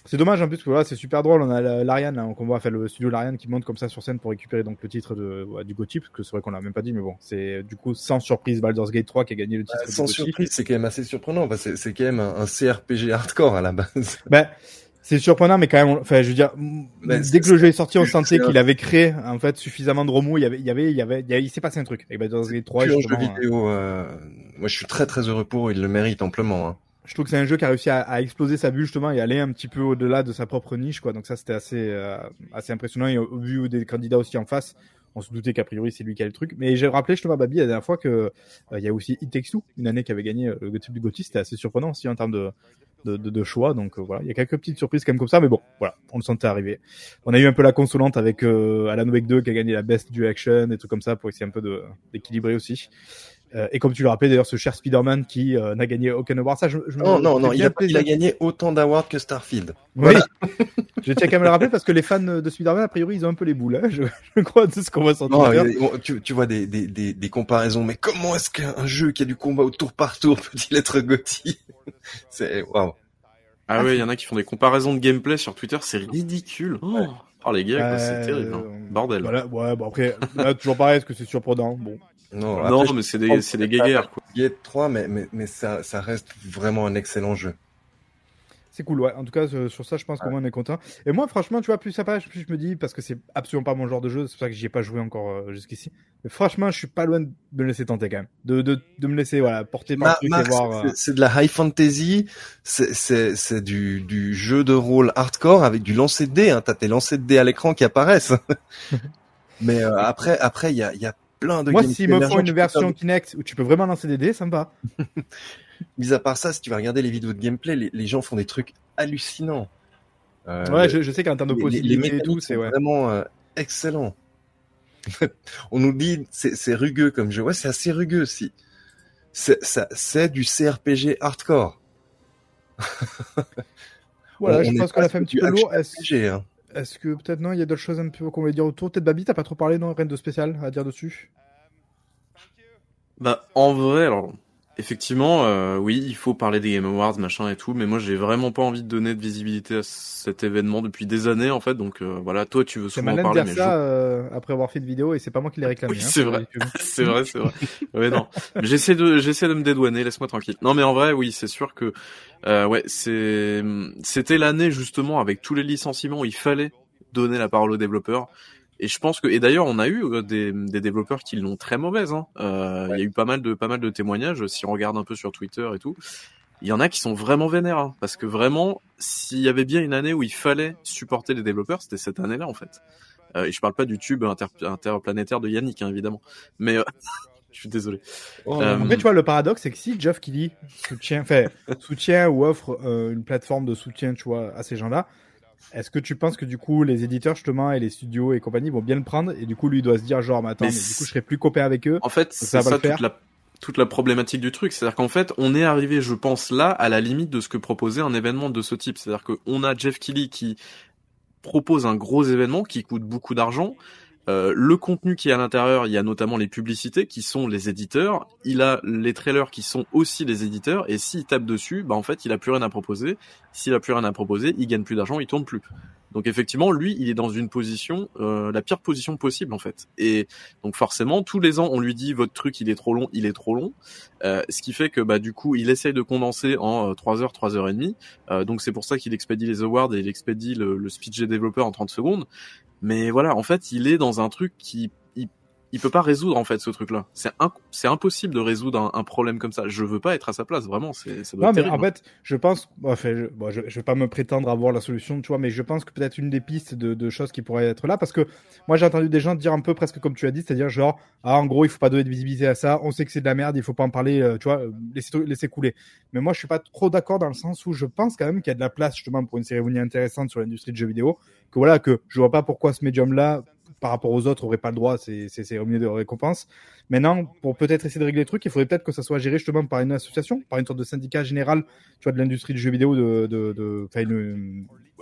c'est dommage en plus que voilà, c'est super drôle. On a la- l'Ariane, là, qu'on voit faire le studio l'Ariane qui monte comme ça sur scène pour récupérer donc le titre de, ouais, du GOTY, parce que c'est vrai qu'on l'a même pas dit, mais bon, c'est du coup sans surprise Baldur's Gate 3 qui a gagné le titre du Sans surprise, c'est quand même assez surprenant. parce que c'est quand même un, un CRPG hardcore à la base. Ben, c'est surprenant, mais quand même, enfin, je veux dire, Ben, dès que le jeu est sorti, on sentait qu'il avait créé, en fait, suffisamment de remous. Il y avait, il y avait, il y avait, il, il s'est passé un truc avec Baldur's Gate 3. Pur jeu hein. vidéo. euh, Moi, je suis très très heureux pour. Ils le méritent amplement. Hein. Je trouve que c'est un jeu qui a réussi à, à exploser sa bulle justement et aller un petit peu au-delà de sa propre niche quoi. Donc ça c'était assez euh, assez impressionnant. Et au vu des candidats aussi en face on se doutait qu'a priori c'est lui qui a le truc. Mais j'ai rappelé justement à Babi la dernière fois que euh, il y a aussi It Takes Two une année qui avait gagné euh, le type du Gotti c'était assez surprenant aussi en termes de de, de, choix. Donc euh, voilà. Il y a quelques petites surprises quand même comme ça mais bon voilà. On le sentait arriver. On a eu un peu la consolante avec Alan Wake 2 qui a gagné la best du action et tout comme ça pour essayer un peu d'équilibrer aussi euh, et comme tu le rappelais d'ailleurs, ce cher Spider-Man qui euh, n'a gagné aucun award, ça, je, je me- Non, non, non. Il a, il a plaisir. gagné autant d'awards que Starfield. Oui, <laughs> je tiens quand même à le rappeler parce que les fans de Spider-Man, a priori, ils ont un peu les boules. Hein. Je, je crois de ce qu'on voit sur Non, tu, tu vois des, des, des, des comparaisons, mais comment est-ce qu'un jeu qui a du combat au tour par tour peut-il être Gotti <laughs> C'est waouh. Ah ouais, il y en a qui font des comparaisons de gameplay sur Twitter, c'est ridicule. Oh, Oh, les gars, c'est Euh, terrible. hein. Bordel. Voilà, ouais, bon après, là, toujours pareil, est-ce que c'est surprenant? Bon, Non, non, mais c'est des, c'est des guéguerres, quoi. je Gate 3, mais, mais, mais ça, ça reste vraiment un excellent jeu. c'est cool, ouais. En tout cas, sur sur ça, je pense qu'au moins on est content. Et moi, franchement, tu vois, plus ça passe, plus je me dis, parce que c'est absolument pas mon genre de jeu, c'est pour ça que j'y ai pas joué encore euh, jusqu'ici. Mais franchement, je suis pas loin de me laisser tenter quand même. De, de, de me laisser, voilà, porter par Ma- Marc, et voir. euh, c'est- de la high fantasy, c'est- c'est c'est du, du jeu de rôle hardcore avec du lancer de dés. Hein. T'as tes lancers de dés à l'écran qui apparaissent. <laughs> mais euh, après, après, il y a, il y a plein de Moi, s'ils me font une faire version Kinect où tu peux vraiment lancer des dés, ça me va. <laughs> Mis à part ça, si tu vas regarder les vidéos de gameplay, les, les gens font des trucs hallucinants. Euh, Ouais, je, je sais qu'en termes de les, les- les possibilités tout, c'est ouais. vraiment euh, excellents. <laughs> On nous dit c'est c'est rugueux comme jeu. Ouais, c'est assez rugueux si. C'est du CRPG hardcore. Voilà, On- je on pense qu'on a fait un petit peu lourd. Est-ce hein. Est-ce que peut-être non, il y a d'autres choses un peu qu'on voulait dire autour? Peut-être Babi, t'as pas trop parlé, non? Rien de spécial à dire dessus? Bah, en vrai, alors, effectivement, euh, oui, il faut parler des Game Awards, machin et tout, mais moi, j'ai vraiment pas envie de donner de visibilité à cet événement depuis des années, en fait, donc euh, voilà, toi, tu veux souvent de parler, dire mais ça euh, après avoir fait une vidéo et c'est pas moi qui l'ai réclamé. Oui, hein, c'est vrai. je- <laughs> c'est vrai, c'est vrai. Ouais, non, j'essaie de, j'essaie de me dédouaner, laisse-moi tranquille. Non, mais en vrai, oui, c'est sûr que, euh, ouais, c'est, c'était l'année justement avec tous les licenciements où il fallait donner la parole aux développeurs. Et je pense que, et d'ailleurs, on a eu euh, des, des développeurs qui l'ont très mauvaise. Hein. Euh, Il y a eu pas mal de, pas mal de témoignages. Si on regarde un peu sur Twitter et tout, il y en a qui sont vraiment vénères, hein, parce que vraiment, s'il y avait bien une année où il fallait supporter les développeurs, c'était cette année-là en fait. Euh, et je parle pas du tube inter- interplanétaire de Yannick, hein, évidemment, mais euh, <laughs> Je suis désolé. Oh, euh... En fait, tu vois, le paradoxe, c'est que si Jeff Kelly soutient, fait, soutient ou offre euh, une plateforme de soutien, tu vois, à ces gens-là, est-ce que tu penses que du coup les éditeurs justement et les studios et compagnie vont bien le prendre et du coup lui il doit se dire genre mais attends mais, du coup je serai plus copain avec eux. En fait c'est ça, ça toute la toute la problématique du truc, c'est-à-dire qu'en fait on est arrivé je pense là à la limite de ce que proposait un événement de ce type, c'est-à-dire qu'on a Jeff Kelly qui propose un gros événement qui coûte beaucoup d'argent, euh, le contenu qui est à l'intérieur, il y a notamment les publicités qui sont les éditeurs. Il a les trailers qui sont aussi les éditeurs. Et s'il tape dessus, bah en fait, il a plus rien à proposer. S'il a plus rien à proposer, il gagne plus d'argent, il tourne plus. Donc effectivement, lui, il est dans une position, euh, la pire position possible en fait. Et donc forcément, tous les ans, on lui dit votre truc, il est trop long, il est trop long. Euh, ce qui fait que bah du coup, il essaye de condenser en 3 heures, 3 heures et demie. donc c'est pour ça qu'il expédie les awards et il expédie le, le speech des développeurs en 30 secondes. Mais voilà, en fait, il est dans un truc qui il peut pas résoudre en fait ce truc-là. C'est c'est impossible de résoudre un, problème comme ça. Je veux pas être à sa place, vraiment. C'est ça doit non, mais en fait, je pense, enfin, je, bon, je, je, vais pas me prétendre avoir la solution, tu vois, mais je pense que peut-être une des pistes de, de, choses qui pourraient être là, parce que moi j'ai entendu des gens dire un peu presque comme tu as dit, c'est-à-dire genre, ah en gros il faut pas donner de visibilité à ça, on sait que c'est de la merde, il faut pas en parler, euh, tu vois, euh, laisser laisser couler. Mais moi je suis pas trop d'accord dans le sens où je pense quand même qu'il y a de la place justement pour une cérémonie intéressante sur l'industrie de jeux vidéo, que voilà que je vois pas pourquoi ce médium-là par rapport aux autres, aurait pas le droit, c'est au milieu de récompense. Maintenant, pour peut-être essayer de régler le truc, il faudrait peut-être que ça soit géré justement par une association, par une sorte de syndicat général, tu vois, de l'industrie du jeu vidéo, de, de, de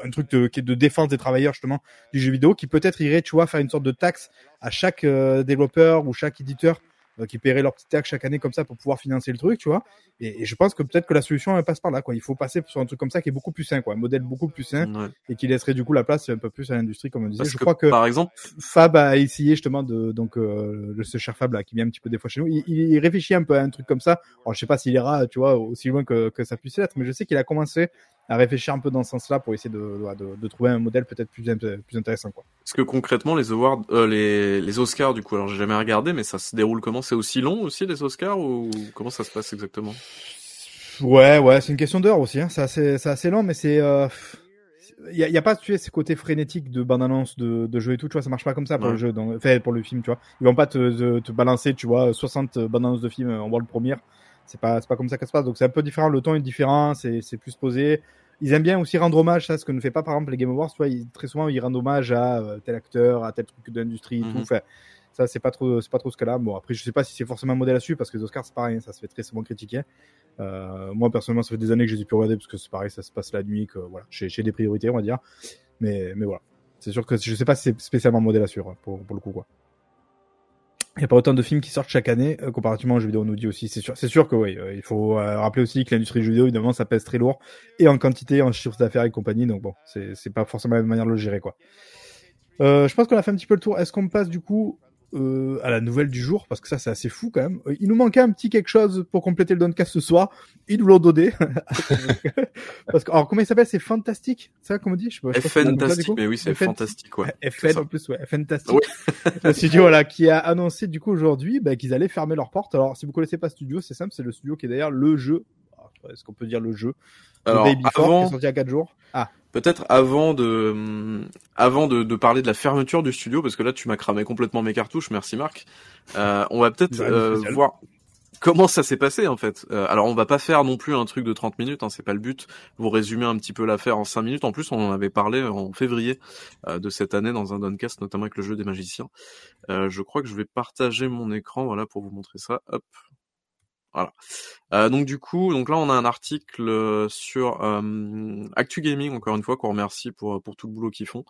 un truc de, de défense des travailleurs justement du jeu vidéo, qui peut-être irait, tu vois, faire une sorte de taxe à chaque euh, développeur ou chaque éditeur qui paieraient leur petit taxe chaque année comme ça pour pouvoir financer le truc, tu vois. Et, je pense que peut-être que la solution elle passe par là, quoi. Il faut passer sur un truc comme ça qui est beaucoup plus sain, quoi, un modèle beaucoup plus sain et qui laisserait du coup la place un peu plus à l'industrie, comme on disait. je crois que par exemple, Fab a essayé justement de donc euh, ce cher Fab là qui vient un petit peu des fois chez nous, il, il, réfléchit un peu à un truc comme ça. Alors je sais pas s'il ira, tu vois, aussi loin que, que ça puisse être, mais je sais qu'il a commencé à réfléchir un peu dans ce sens-là pour essayer de, de, de, trouver un modèle peut-être plus, plus intéressant. Quoi. Est-ce que concrètement les awards, euh, les, les Oscars du coup, alors j'ai jamais regardé, mais ça se déroule comment? C'est aussi long aussi les Oscars ou comment ça se passe exactement? Ouais, ouais, c'est une question d'heure aussi. Hein. C'est assez, c'est assez lent, mais c'est il euh, y, a, y a pas tu sais ce côté frénétique de bande annonce de, de jeu et tout tu vois ça marche pas comme ça pour le jeu fait pour le film tu vois ils vont pas te, te, balancer tu vois 60 bandes annonces de films en world première c'est pas pas comme ça que ça se passe. Donc c'est un peu différent. Le ton est différent. C'est plus posé. Ils aiment bien aussi rendre hommage à ce que ne fait pas par exemple les Game Awards. Tu vois ils, très souvent ils rendent hommage à euh, tel acteur à tel truc de l'industrie tout. Mhm. ça c'est pas trop c'est pas trop ce cas-là. Bon après je sais pas si c'est forcément un modèle à suivre parce que les Oscars c'est pareil hein, ça se fait très souvent critiquer. Euh, moi personnellement ça fait des années que je les ai pu regarder parce que c'est pareil ça se passe la nuit que voilà j'ai des priorités on va dire. Mais mais voilà. C'est sûr que je sais pas si c'est spécialement un modèle à suivre pour, pour le coup quoi il n'y a pas autant de films qui sortent chaque année euh, comparativement aux jeux vidéo. On nous dit aussi, c'est sûr, c'est sûr que oui. Euh, il faut euh, rappeler aussi que l'industrie du jeu vidéo, évidemment, ça pèse très lourd et en quantité, en chiffre d'affaires et compagnie. Donc bon, c'est c'est pas forcément la même manière de le gérer quoi. je pense qu'on a fait un petit peu le tour. Est-ce qu'on passe du coup euh, à la nouvelle du jour, parce que ça c'est assez fou quand même. Il nous manquait un petit quelque chose pour compléter le Doncast ce soir. Ils nous l'ont donné. <laughs> parce que, alors comment il s'appelle? C'est fantastique, c'est ça qu'on me dit? Je Fantastique, mais oui c'est fantastique, ouais. FN en plus, ouais, fantastique. <laughs> le studio voilà qui a annoncé du coup aujourd'hui bah, qu'ils allaient fermer leurs portes. Alors si vous connaissez pas ce studio, c'est simple, c'est le studio qui est derrière le jeu. Est-ce qu'on peut dire le jeu Alors, Baby avant... qui est sorti à 4 jours. Ah. Peut-être avant de avant de, de, parler de la fermeture du studio parce que là tu m'as cramé complètement mes cartouches merci Marc. Euh, on va peut-être euh, voir comment ça s'est passé en fait. Euh, alors on va pas faire non plus un truc de 30 minutes hein, c'est pas le but. Vous résumer un petit peu l'affaire en 5 minutes. En plus on en avait parlé en février euh, de cette année dans un Doncast notamment avec le jeu des magiciens. Euh, je crois que je vais partager mon écran voilà pour vous montrer ça. Hop voilà. Euh, donc du coup, donc là on a un article euh, sur euh, Actu Gaming encore une fois qu'on remercie pour pour tout le boulot qu'ils font.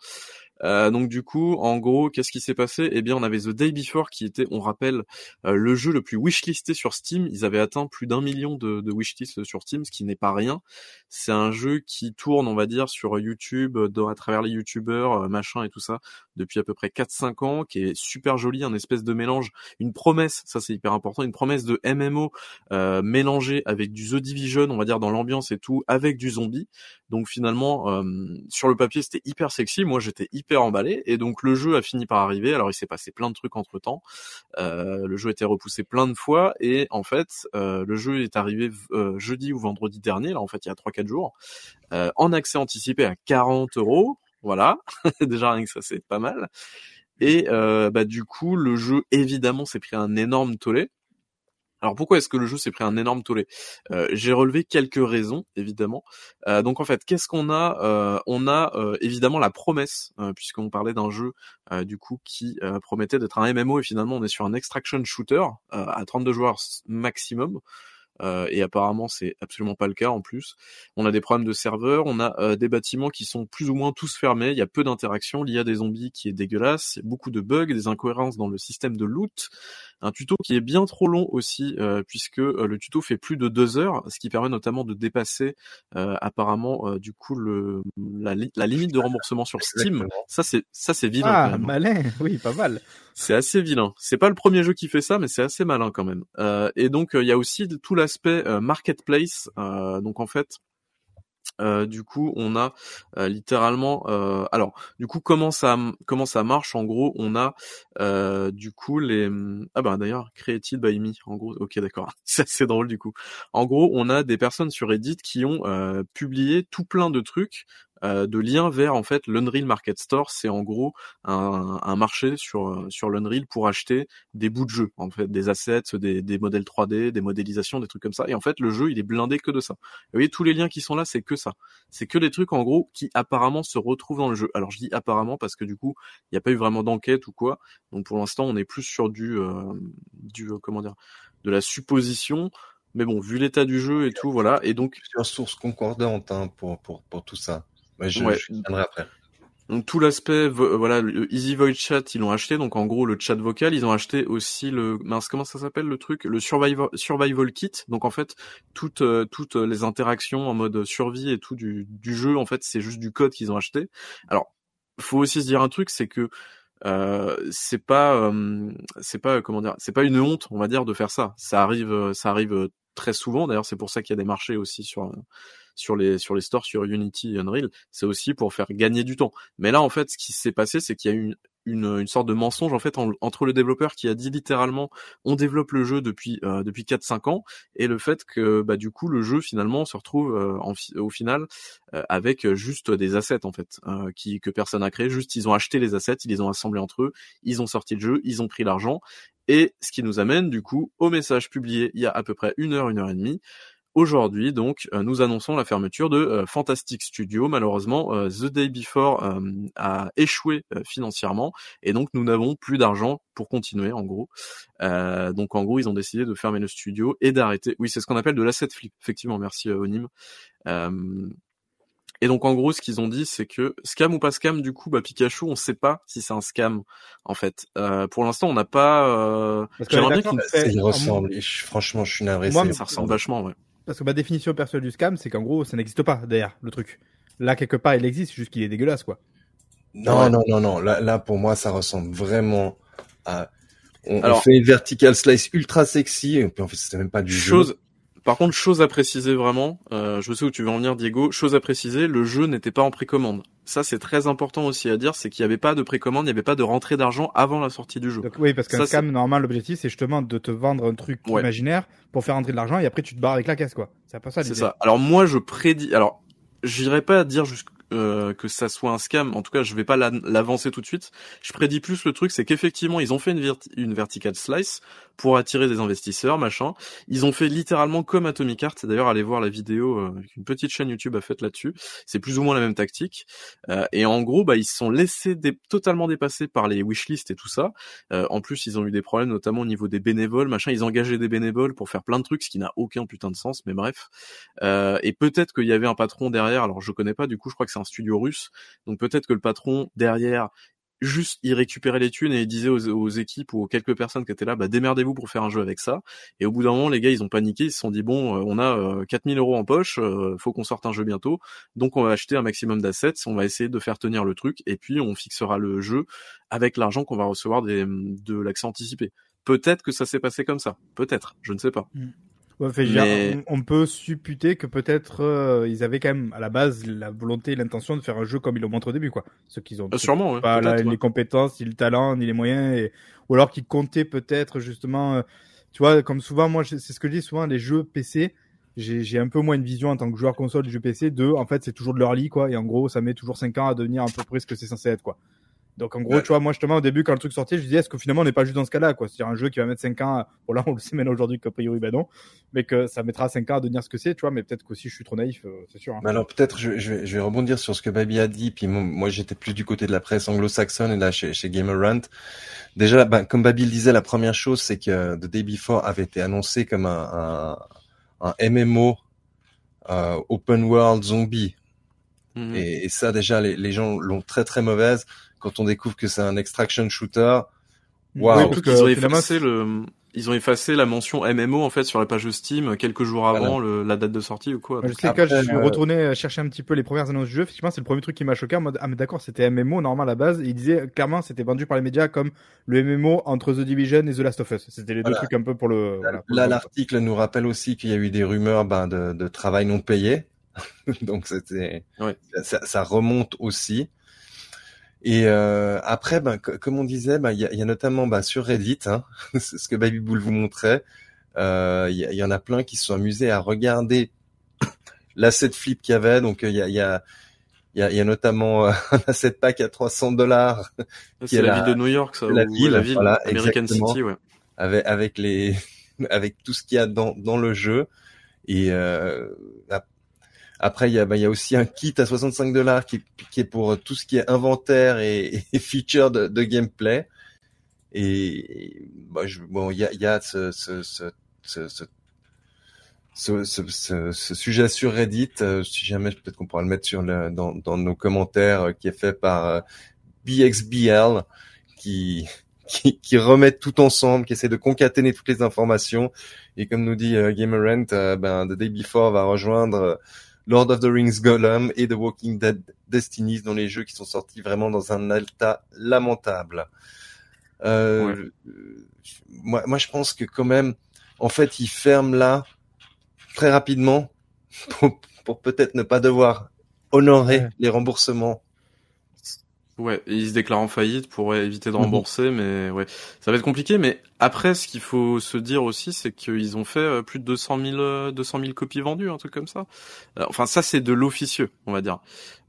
Euh, donc du coup, en gros, qu'est-ce qui s'est passé? Eh bien, on avait The Day Before qui était, on rappelle, euh, le jeu le plus wishlisté sur Steam. Ils avaient atteint plus d'un million de, de wishlists sur Steam, ce qui n'est pas rien. C'est un jeu qui tourne, on va dire, sur YouTube, à travers les YouTubers, euh, machin et tout ça, depuis à peu près 4-5 ans, qui est super joli, un espèce de mélange, une promesse, ça c'est hyper important, une promesse de MMO euh, mélangée avec du The Division, on va dire dans l'ambiance et tout, avec du zombie. Donc finalement, euh, sur le papier, c'était hyper sexy. Moi, j'étais hyper emballé. Et donc le jeu a fini par arriver. Alors il s'est passé plein de trucs entre temps. Euh, le jeu été repoussé plein de fois. Et en fait, euh, le jeu est arrivé jeudi ou vendredi dernier. Là, en fait, il y a 3-4 jours, en accès anticipé à 40 euros. Voilà, <laughs> déjà rien que ça, c'est pas mal. Et bah du coup, le jeu évidemment s'est pris un énorme tollé Alors pourquoi est-ce que le jeu s'est pris un énorme tollé? Euh, J'ai relevé quelques raisons, évidemment. Euh, donc en fait, qu'est-ce qu'on a? Euh, On a évidemment la promesse, puisqu'on parlait d'un jeu du coup qui promettait d'être un MMO et finalement on est sur un extraction shooter à 32 joueurs maximum. Et apparemment c'est absolument pas le cas en plus. On a des problèmes de serveurs, on a des bâtiments qui sont plus ou moins tous fermés, il y a peu d'interactions, il y a des zombies qui est dégueulasse, beaucoup de bugs, des incohérences dans le système de loot, un tuto qui est bien trop long aussi euh, puisque le tuto fait plus de deux heures, ce qui permet notamment de dépasser apparemment du coup le la, la, limite de remboursement sur Steam. Ça c'est ça c'est vilain. Ah malin, <laughs> oui pas mal. C'est assez vilain. C'est pas le premier jeu qui fait ça, mais c'est assez malin quand même. Euh, et donc il y a aussi tout l'aspect euh, marketplace. Euh, donc en fait, euh, du coup, on a euh, littéralement. Euh, alors, du coup, comment ça comment ça marche? En gros, on a du coup les. Ah bah d'ailleurs, created by me. En gros, ok, d'accord. <laughs> c'est drôle du coup. En gros, on a des personnes sur Reddit qui ont publié tout plein de trucs euh, de lien vers en fait l'Unreal Market Store. C'est en gros un, un, marché sur sur l'Unreal pour acheter des bouts de jeu, en fait, des assets, des, des modèles 3D, des modélisations, des trucs comme ça. Et en fait, le jeu, il est blindé que de ça. Vous voyez, tous les liens qui sont là, c'est que ça. C'est que des trucs en gros qui apparemment se retrouvent dans le jeu. Alors je dis apparemment parce que du coup, il n'y a pas eu vraiment d'enquête ou quoi. Donc pour l'instant, on est plus sur du euh, du euh, comment dire de la supposition. Mais bon, vu l'état du jeu et tout, voilà. Et donc sur source concordante hein, pour, pour pour tout ça. Ouais, je, je après. Donc tout l'aspect, voilà, le Easy Voice Chat, ils l'ont acheté. Donc en gros, le chat vocal, ils ont acheté aussi le, mince, comment ça s'appelle le truc, le Survival Survival Kit. Donc en fait, toutes euh, toutes les interactions en mode survie et tout du, du jeu, en fait, c'est juste du code qu'ils ont acheté. Alors, faut aussi se dire un truc, c'est que euh, c'est pas, euh, c'est pas comment dire, c'est pas une honte, on va dire, de faire ça. Ça arrive, ça arrive très souvent. D'ailleurs, c'est pour ça qu'il y a des marchés aussi sur sur les sur les stores sur Unity et Unreal, c'est aussi pour faire gagner du temps. Mais là en fait, ce qui s'est passé, c'est qu'il y a une une, une, sorte de mensonge en fait entre le développeur qui a dit littéralement on développe le jeu depuis euh, depuis 4 5 ans et le fait que bah du coup le jeu finalement se retrouve euh, en, au final euh, avec juste des assets en fait qui que personne a créé juste ils ont acheté les assets, ils les ont assemblés entre eux, ils ont sorti le jeu, ils ont pris l'argent et ce qui nous amène du coup au message publié il y a à peu près une heure une heure et demie Aujourd'hui, donc, euh, nous annonçons la fermeture de euh, Fantastic Studio. Malheureusement, euh, The Day Before a échoué financièrement et donc nous n'avons plus d'argent pour continuer, en gros. donc, en gros, ils ont décidé de fermer le studio et d'arrêter. Oui, c'est ce qu'on appelle de l'asset flip. Effectivement, merci Onim. Et donc en gros, ce qu'ils ont dit, c'est que scam ou pas scam, du coup, bah Pikachu, on sait pas si c'est un scam en fait. Euh, pour l'instant, on n'a pas. Euh... J'aimerais bien qu'il ressemble. franchement, je suis navré. Moi, ça ressemble vachement, ouais. Parce que ma définition personnelle du scam, c'est qu'en gros, ça n'existe pas derrière le truc. Là, quelque part, il existe, juste qu'il est dégueulasse, quoi. Non, non, non, non. Là, là, pour moi, ça ressemble vraiment à. On, Alors, fait une vertical slice ultra sexy, et puis en fait, c'était même pas du chose, Par contre, chose à préciser vraiment, euh, je sais où tu veux en venir, Diego. Chose à préciser, le jeu n'était pas en précommande. Ça, c'est très important aussi à dire, c'est qu'il n'y avait pas de précommande, il n'y avait pas de rentrée d'argent avant la sortie du jeu. oui, parce qu'un scam, normalement, l'objectif, c'est justement de te vendre un truc imaginaire pour faire rentrer de l'argent et après tu te barres avec la caisse, quoi. C'est pas ça. C'est ça. Alors moi, je prédis. Alors, j'irai pas dire jusqu'à euh, que ça soit un scam. En tout cas, je vais pas l'avancer tout de suite. Je prédis plus le truc, c'est qu'effectivement, ils ont fait une, une vertical slice pour attirer des investisseurs, machin. Ils ont fait littéralement comme Atomic Heart. D'ailleurs, allez voir la vidéo euh, qu'une petite chaîne YouTube a faite là-dessus. C'est plus ou moins la même tactique. Euh, et en gros, bah, ils se sont laissés totalement dépasser par les wishlists et tout ça. Euh, en plus, ils ont eu des problèmes, notamment au niveau des bénévoles, machin. Ils engageaient des bénévoles pour faire plein de trucs, ce qui n'a aucun putain de sens. Mais bref. et peut-être qu'il y avait un patron derrière. Alors, je connais pas. Du coup, je crois que c'est un studio russe. Donc peut-être que le patron derrière juste il récupérait les thunes et disait aux, équipes ou aux quelques personnes qui étaient là bah démerdez-vous pour faire un jeu avec ça. Et au bout d'un moment les gars ils ont paniqué ils se sont dit bon euh, on a 4000 euh, euros en poche euh, faut qu'on sorte un jeu bientôt. Donc on va acheter un maximum d'assets on va essayer de faire tenir le truc et puis on fixera le jeu avec l'argent qu'on va recevoir des, de l'accès anticipé. Peut-être que ça s'est passé comme ça. Peut-être. Je ne sais pas on, peut supputer que peut-être euh, ils avaient quand même à la base la volonté et l'intention de faire un jeu comme ils l'ont montré au début, quoi. Ceux qu'ils ont euh, sûrement, pas les compétences, ni le talent, ni les moyens, et... ou alors qu'ils comptaient peut-être justement, euh, tu vois, comme souvent, moi, c'est ce que je dis souvent, les jeux PC, j'ai un peu moins une vision en tant que joueur console du jeu PC de, en fait, c'est toujours de leur lit, quoi, et en gros, ça met toujours 5 ans à devenir à peu près ce que c'est censé être, quoi. Donc en gros, tu vois, moi justement au début quand le truc sortait, je disais est-ce que finalement on n'est pas juste dans ce cas-là quoi, c'est-à-dire un jeu qui va mettre 5 ans, bon là on le sait maintenant aujourd'hui qu'a priori ben non, mais que ça mettra 5 ans à devenir ce que c'est, tu vois, mais peut-être qu'aussi je suis trop naïf, euh, c'est sûr. Hein. alors peut-être je, je, vais, je, vais, rebondir sur ce que Baby a dit, puis moi j'étais plus du côté de la presse anglo-saxonne et là chez, chez Gamer Déjà, ben, comme Baby le disait, la première chose c'est que The Day Before avait été annoncé comme un, un, un MMO euh, open world zombie. Mhm. Et, et, ça déjà les, les gens l'ont très très mauvaise quand on découvre que c'est un extraction shooter. Wow. ils ont effacé le, ils ont effacé la mention MMO en fait sur la page de Steam quelques jours avant le, la date de sortie ou quoi. Je sais que je suis euh, retourné chercher un petit peu les premières annonces du jeu. Effectivement, c'est le premier truc qui m'a choqué. En mode, ah mais d'accord, c'était MMO normal à la base. Il disait clairement, c'était vendu par les médias comme le MMO entre The Division et The Last of Us. C'était les deux trucs un peu pour le. Voilà, Là, l'article nous rappelle aussi qu'il y a eu des rumeurs ben, de, de travail non payé. <laughs> Donc c'était, ouais. ça, ça remonte aussi. Et euh, après, ben, comme on disait, ben, il y, a, y, a, notamment ben, sur Reddit, hein, <laughs> ce que Baby Bull vous montrait, euh, il y, y, en a plein qui se sont amusés à regarder <coughs> l'asset flip qu'il y avait. Donc il y a, y, a, y, a, y a notamment euh, <laughs> un asset pack à 300 dollars. C'est la, ville de New York, ça. La ville, la ville voilà, American City, ouais. Avec, avec les, <laughs> avec tout ce qu'il y a dans, dans le jeu. Et euh, après, il y a, bah, y a aussi un kit à 65 dollars qui, qui, est pour tout ce qui est inventaire et, <laughs> et feature de, de, gameplay. Et, bah, je, bon, il y a, y a ce, ce, ce, ce, sujet sur Reddit. Euh, si jamais, peut-être qu'on pourra le mettre sur le, dans, dans nos commentaires, euh, qui est fait par euh, BXBL, qui, <laughs> qui, qui remet tout ensemble, qui essaie de concaténer toutes les informations. Et comme nous dit euh, Gamerent, ben, The Day Before va rejoindre Lord of the Rings Gollum et The Walking Dead Destinies dans les jeux qui sont sortis vraiment dans un alta lamentable. Euh, moi, moi, je pense que quand même, en fait, ils ferment là très rapidement <laughs> pour, pour peut-être ne pas devoir honorer les remboursements Ouais, ils se déclarent en faillite pour éviter de mhm. rembourser, mais ouais, ça va être compliqué. Mais après, ce qu'il faut se dire aussi, c'est qu'ils ont fait euh, plus de 200 000, 200 000 copies vendues, un truc comme ça. Euh, enfin, ça, c'est de l'officieux, on va dire.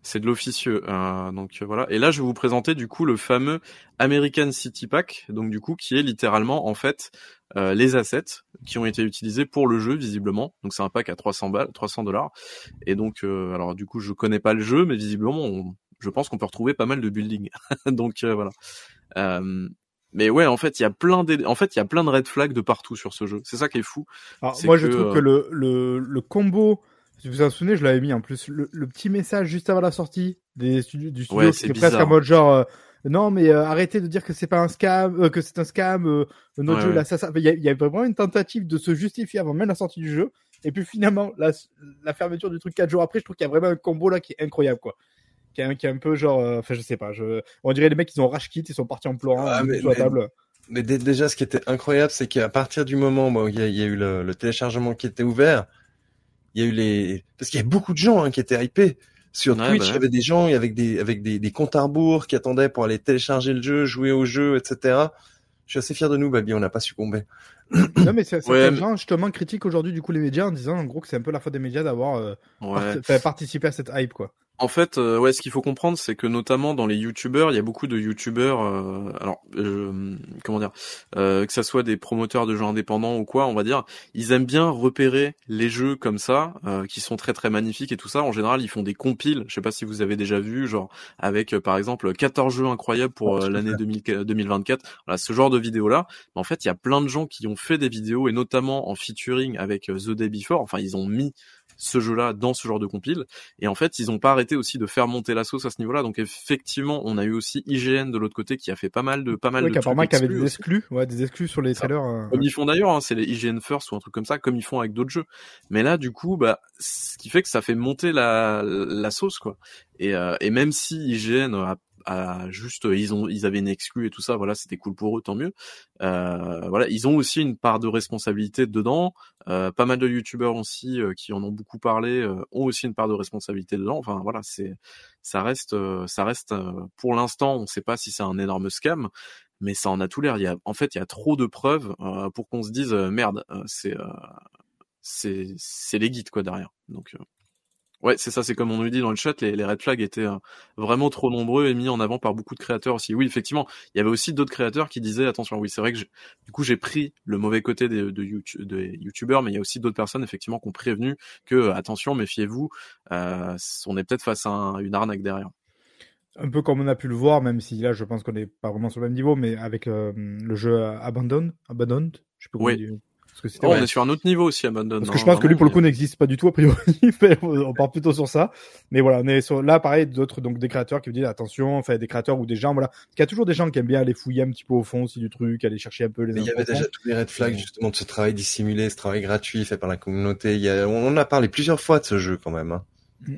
C'est de l'officieux. Euh, donc voilà. Et là, je vais vous présenter du coup le fameux American City Pack, donc du coup qui est littéralement en fait les assets qui ont été utilisés pour le jeu visiblement. Donc c'est un pack à 300 balles, 300 dollars. Et donc alors du coup je connais pas le jeu, mais visiblement on, je pense qu'on peut retrouver pas mal de buildings. <laughs> Donc euh, voilà. Euh, mais ouais, en fait, il y a plein de, en fait, il y a plein de red flags de partout sur ce jeu. C'est ça qui est fou. Alors, moi, je trouve que euh, le, le, le combo, si vous vous en souvenez, je l'avais mis en plus, le, le, petit message juste avant la sortie des studios, du studio, c'est presque en mode genre, non, mais arrêtez de dire que c'est pas un scam, que c'est un scam, notre jeu là, ça, ça. Il y, a, il y a vraiment une tentative de se justifier avant même la sortie du jeu. Et puis finalement, la, la fermeture du truc quatre jours après, je trouve qu'il y a vraiment un combo là qui est incroyable, quoi qui est, qui est un peu genre, euh, enfin je sais pas, je, on dirait les mecs ils ont rage kit, ils sont partis en pleurant ah, mais, la table. Mais déjà, ce qui était incroyable, c'est qu'à partir du moment où il y, a eu le, le, téléchargement qui était ouvert, il y a eu les, parce qu'il y a beaucoup de gens hein, qui étaient hypés. Sur Twitch, bah il y avait des gens avec des avec des, des comptes à rebours qui attendaient pour aller télécharger le jeu, jouer au jeu, etc. Je suis assez fier de nous, Babi, on n'a pas succombé. <coughs> non, mais c'est ouais, gens justement critiquent aujourd'hui du coup les médias en disant en gros que c'est un peu la faute des médias d'avoir euh, ouais. participé à cette hype quoi. En fait, euh, ouais, ce qu'il faut comprendre, c'est que notamment dans les youtubeurs, il y a beaucoup de youtubeurs, euh, alors euh, comment dire, euh, que ça soit des promoteurs de jeux indépendants ou quoi, on va dire, ils aiment bien repérer les jeux comme ça, euh, qui sont très très magnifiques et tout ça. En général, ils font des compiles. Je sais pas si vous avez déjà vu, genre avec par exemple 14 jeux incroyables pour l'année 2024. Voilà, ce genre de vidéos là. Mais en fait, il y a plein de gens qui ont fait des vidéos et notamment en featuring avec The Day Before. Enfin, ils ont mis ce jeu-là dans ce genre de compile. Et en fait, ils ont pas arrêté aussi de faire monter la sauce à ce niveau-là. Donc effectivement, on a eu aussi IGN de l'autre côté qui a fait pas mal de pas mal ouais, de trucs qui avait des exclus, ouais, des exclus sur les trailers. Euh... Comme ils font d'ailleurs, hein, c'est les IGN First ou un truc comme ça, comme ils font avec d'autres jeux. Mais là, du coup, bah, ce qui fait que ça fait monter la la sauce, quoi. Et, euh, et même si IGN a juste ils ont ils avaient une exclu et tout ça voilà c'était cool pour eux tant mieux. Euh, voilà ils ont aussi une part de responsabilité dedans. Euh, pas mal de youtubeurs aussi euh, qui en ont beaucoup parlé euh, ont aussi une part de responsabilité dedans. Enfin voilà c'est ça reste euh, ça reste pour l'instant on sait pas si c'est un énorme scam mais ça en a tout l'air. Il y a en fait il y a trop de preuves pour qu'on se dise merde c'est c'est c'est les guides quoi derrière. Donc Ouais, c'est ça, c'est comme on nous dit dans le chat, les, les red flags étaient euh, vraiment trop nombreux et mis en avant par beaucoup de créateurs aussi. Oui, effectivement, il y avait aussi d'autres créateurs qui disaient attention. Oui, c'est vrai que du coup j'ai pris le mauvais côté de, de, YouTube, YouTubeurs, mais il y a aussi d'autres personnes effectivement qui ont prévenu que euh, attention, méfiez-vous, euh, on est peut-être face à une arnaque derrière. Un peu comme on a pu le voir, même si là je pense qu'on n'est pas vraiment sur le même niveau, mais avec euh, le jeu Abandon, Abandoned, je sais pas oui. Parce que oh, on est sur un autre niveau aussi, Abandon. Parce que je pense que lui, pour le coup, n'existe pas du tout, a priori. <laughs> on part plutôt sur ça. Mais voilà, on est sur, là, pareil, d'autres, donc, des créateurs qui vous disent, attention, enfin, des créateurs ou des gens, voilà. Il y a toujours des gens qui aiment bien aller fouiller un petit peu au fond aussi du truc, aller chercher un peu les Mais il y avait déjà tous les red flags, justement, de ce travail dissimulé, ce travail gratuit fait par la communauté. Il y a, on a parlé plusieurs fois de ce jeu, quand même, hein. Mm.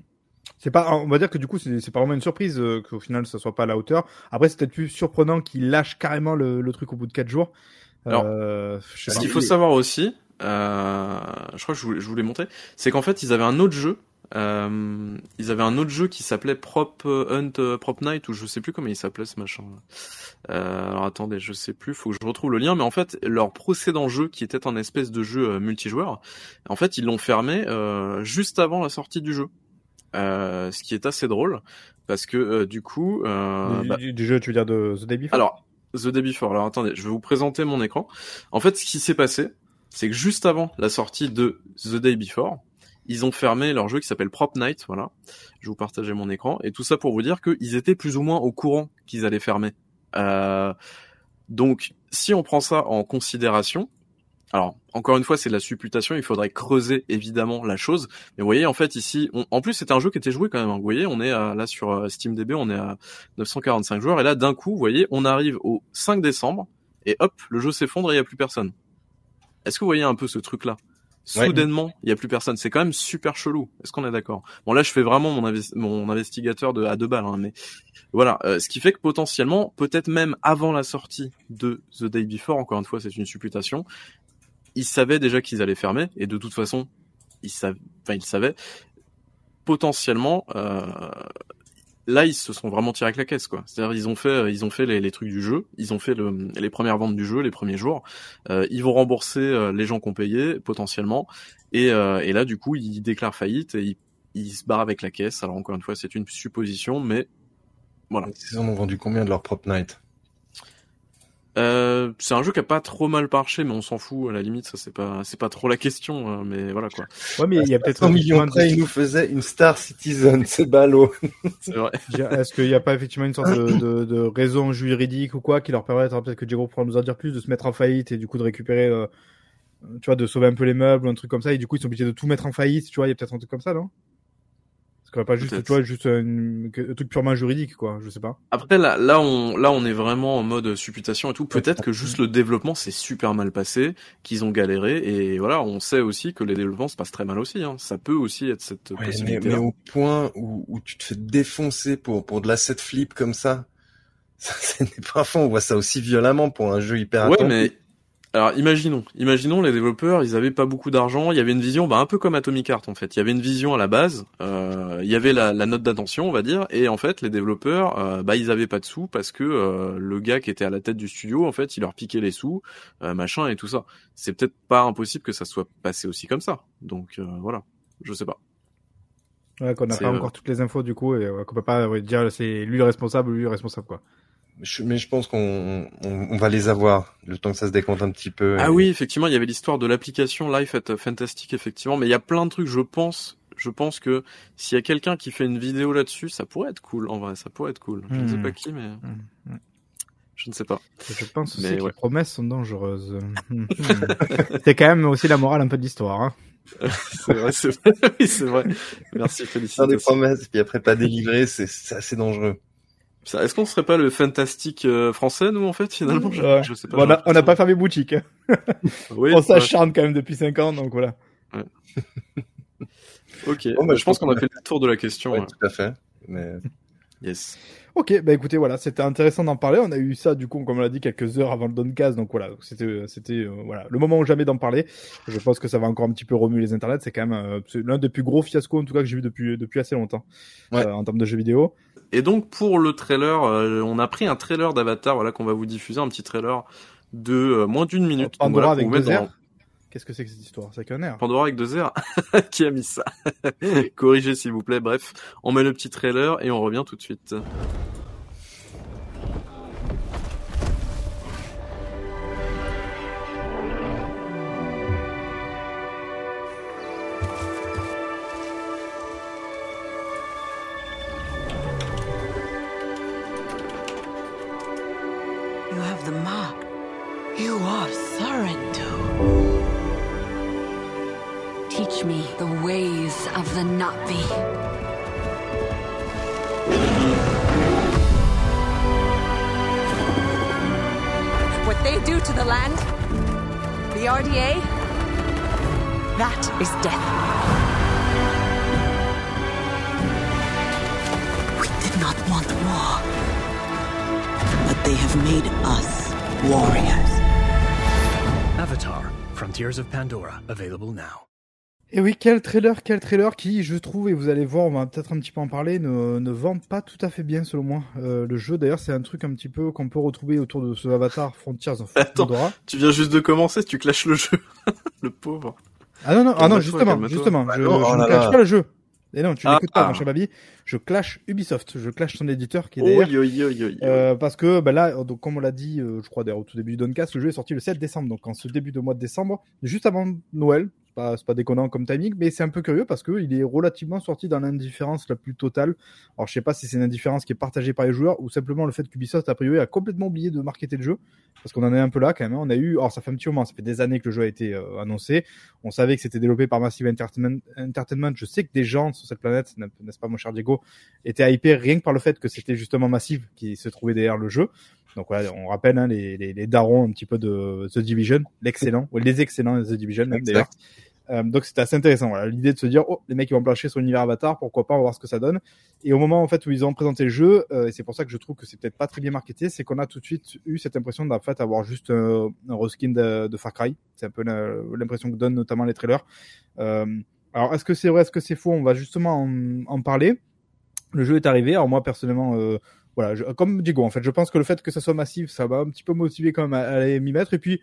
C'est pas, on va dire que du coup, c'est pas vraiment une surprise euh, qu'au final, ça soit pas à la hauteur. Après, c'est peut-être plus surprenant qu'il lâche carrément le, le, truc au bout de quatre jours. Alors, euh, ce qu'il faut savoir aussi, euh, je crois que je voulais, je voulais montrer, c'est qu'en fait ils avaient un autre jeu. Euh, ils avaient un autre jeu qui s'appelait Prop Hunt Prop Night ou je sais plus comment il s'appelait ce machin. Euh, alors attendez, je sais plus, faut que je retrouve le lien. Mais en fait, leur précédent jeu qui était un espèce de jeu multijoueur, en fait ils l'ont fermé juste avant la sortie du jeu. ce qui est assez drôle parce que du coup du, bah du, jeu tu veux dire de The Day Before? Alors The Day Before alors attendez je vais vous présenter mon écran en fait ce qui s'est passé c'est que juste avant la sortie de The Day Before, ils ont fermé leur jeu qui s'appelle Prop Night, voilà. Je vous partager mon écran. Et tout ça pour vous dire qu'ils étaient plus ou moins au courant qu'ils allaient fermer. Euh, donc, si on prend ça en considération, alors encore une fois, c'est de la supputation. Il faudrait creuser évidemment la chose. Mais vous voyez, en fait, ici, en plus, c'est un jeu qui était joué quand même. Hein. Vous voyez, on est là sur euh, SteamDB, on est à 945 joueurs. Et là, d'un coup, vous voyez, on arrive au 5 décembre et hop, le jeu s'effondre et il n'y a plus personne. Est-ce que vous voyez un peu ce truc-là? Soudainement, il y a plus personne. C'est quand même super chelou. Est-ce qu'on est, d'accord? Bon, là, je fais vraiment mon, mon investigateur de à deux balles, hein, mais voilà. Euh, ce qui fait que potentiellement, peut-être même avant la sortie de The Day Before, encore une fois, c'est une supputation, ils savaient déjà qu'ils allaient fermer, et de toute façon, ils savaient, enfin, ils savaient. Potentiellement, euh, là ils se sont vraiment tirés avec la caisse quoi. C'est-à-dire ils ont fait euh, ils ont fait les, trucs du jeu, ils ont fait le, les premières ventes du jeu les premiers jours. Euh, ils vont rembourser euh, les gens qui ont potentiellement et, euh, et là du coup ils déclarent faillite et ils, ils, se barrent avec la caisse. Alors encore une fois c'est une supposition mais voilà. Ils en ont vendu combien de leur Prop Night euh, c'est un jeu qui a pas trop mal marché, mais on s'en fout. À la limite, ça c'est pas, c'est pas trop la question. Hein, mais voilà quoi. Ouais, mais il y a peut-être un million après, il nous faisait une Star Citizen, <laughs> c'est ballot. c'est vrai. <laughs> Est-ce qu'il n'y a pas effectivement une sorte de, de, de, raison juridique ou quoi qui leur permet, peut-être que Diego pourra nous en dire plus, de se mettre en faillite et du coup de récupérer, euh, tu vois, de sauver un peu les meubles ou un truc comme ça. Et du coup, ils sont obligés de tout mettre en faillite. Tu vois, il y a peut-être un truc comme ça, non? Pas juste, tu vois, juste un, truc purement juridique, quoi. Je sais pas. Après, là, là, on, là, on est vraiment en mode supputation et tout. Peut-être que juste le développement s'est super mal passé, qu'ils ont galéré, et voilà, on sait aussi que les développements se passent très mal aussi. Hein. Ça peut aussi être cette possibilité. Mais, au point où, où tu te fais défoncer pour pour de l'asset flip comme ça, <laughs> ça n'est pas fond. On voit ça aussi violemment pour un jeu hyper. Ouais, mais alors imaginons, imaginons les développeurs, ils avaient pas beaucoup d'argent, il y avait une vision, bah, un peu comme Atomic Heart en fait. Il y avait une vision à la base, euh, il y avait la, note d'attention, on va dire, et en fait les développeurs, euh, bah ils avaient pas de sous parce que euh, le gars qui était à la tête du studio, en fait, il leur piquait les sous, machin et tout ça. C'est peut-être pas impossible que ça soit passé aussi comme ça. Donc voilà, je sais pas. Ouais, qu'on n'a pas encore toutes les infos du coup et qu'on peut pas dire c'est lui le responsable ou lui le responsable quoi mais je pense qu'on on, va les avoir le temps que ça se décompte un petit peu. Ah oui, effectivement, il y avait l'histoire de l'application Life at Fantastic, effectivement, mais il y a plein de trucs. Je pense, je pense que s'il y a quelqu'un qui fait une vidéo là-dessus, ça pourrait être cool. En vrai, ça pourrait être cool. Je ne sais hmm. pas qui, mais hmm. je ne sais pas. Je pense aussi que les promesses sont dangereuses. <laughs> c'est quand même aussi la morale un peu de l'histoire. Hein. <laughs> c'est vrai, c'est vrai. <laughs> oui, c'est vrai. Merci, félicitations. Faire des promesses puis après pas délivrer, c'est assez dangereux. Est-ce qu'on serait pas le fantastique euh, français, nous, en fait, finalement? Je, sais pas. on n'a pas fermé boutique. <laughs> on s'acharne quand même depuis 5 ans, donc voilà. <laughs> ok, bah, je pense qu'on a fait le tour de la question. Ouais, tout à fait. Mais... <laughs> Yes. Ok, bah écoutez, voilà, c'était intéressant d'en parler. On a eu ça, du coup, comme on l'a dit, quelques heures avant le Doncast, donc voilà, c'était, c'était, euh, voilà, le moment où jamais d'en parler. Je pense que ça va encore un petit peu remuer les internets. C'est quand même euh, l'un des plus gros fiascos, en tout cas, que j'ai vu depuis depuis assez longtemps en termes de jeux vidéo. Et donc pour le trailer, euh, on a pris un trailer d'Avatar, voilà qu'on va vous diffuser, un petit trailer de euh, moins d'une minute. Pandora avec deux Qu'est-ce que c'est que cette histoire? C'est qu'un air. Pandora avec deux airs <laughs> Qui a mis ça? <laughs> Corrigez s'il vous plaît. Bref, on met le petit trailer et on revient tout de suite. Of the be. What they do to the land, the RDA, that is death. We did not want war but they have made us warriors. Avatar, Frontiers of Pandora, available now. Et oui, quel trailer, quel trailer qui, je trouve, et vous allez voir, on va peut-être un petit peu en parler, ne, ne vend pas tout à fait bien selon moi. Euh, le jeu, d'ailleurs, c'est un truc un petit peu qu'on peut retrouver autour de ce Avatar Frontiers of <laughs> Attends. Pandora. Tu viens juste de commencer, tu clashes le jeu. <laughs> le pauvre. Ah non, non, ah non, justement, justement, Bah je, non, je oh ne clash pas le jeu. Et non, tu Ah, n'écoutes pas, ah. mon cher Babi. Je clash Ubisoft, je clash son éditeur qui est derrière. Oh, yo, yo, yo, yo. Euh, parce que bah là, donc, comme on l'a dit, euh, je crois d'ailleurs au tout début du Doncast, le jeu est sorti le 7 décembre. Donc en ce début de mois de décembre, juste avant Noël. C'est pas, pas déconnant comme timing, mais c'est un peu curieux parce que il est relativement sorti dans l'indifférence la plus totale. Alors je sais pas si c'est une indifférence qui est partagée par les joueurs ou simplement le fait qu'Ubisoft a priori a complètement oublié de marketer le jeu parce qu'on en est un peu là quand même. hein. On a eu, alors ça fait un petit moment, ça fait des années que le jeu a été euh, annoncé. On savait que c'était développé par Massive Entertainment. Entertainment. Je sais que des gens sur cette planète, n'est-ce pas mon cher Diego, étaient hypés rien que par le fait que c'était justement Massive qui se trouvait derrière le jeu. Donc voilà, on rappelle hein, les, les, les darons un petit peu de The Division, l'excellent, ou les excellents The Division même d'ailleurs. Euh, donc c'était assez intéressant. Voilà, l'idée de se dire, oh, les mecs ils vont plancher sur l'univers Avatar, pourquoi pas, on va voir ce que ça donne. Et au moment en fait où ils ont présenté le jeu, euh, et c'est pour ça que je trouve que c'est peut-être pas très bien marketé, c'est qu'on a tout de suite eu cette impression d'en fait avoir juste euh, un reskin de, de Far Cry. C'est un peu l'impression que donnent notamment les trailers. Euh, alors est-ce que c'est vrai, est-ce que c'est faux? On va justement en, en parler. Le jeu est arrivé. Alors moi personnellement, euh, voilà, je- comme Diego en fait, je pense que le fait que ça soit massif, ça va un petit peu motiver quand même à, à aller m'y mettre. Et puis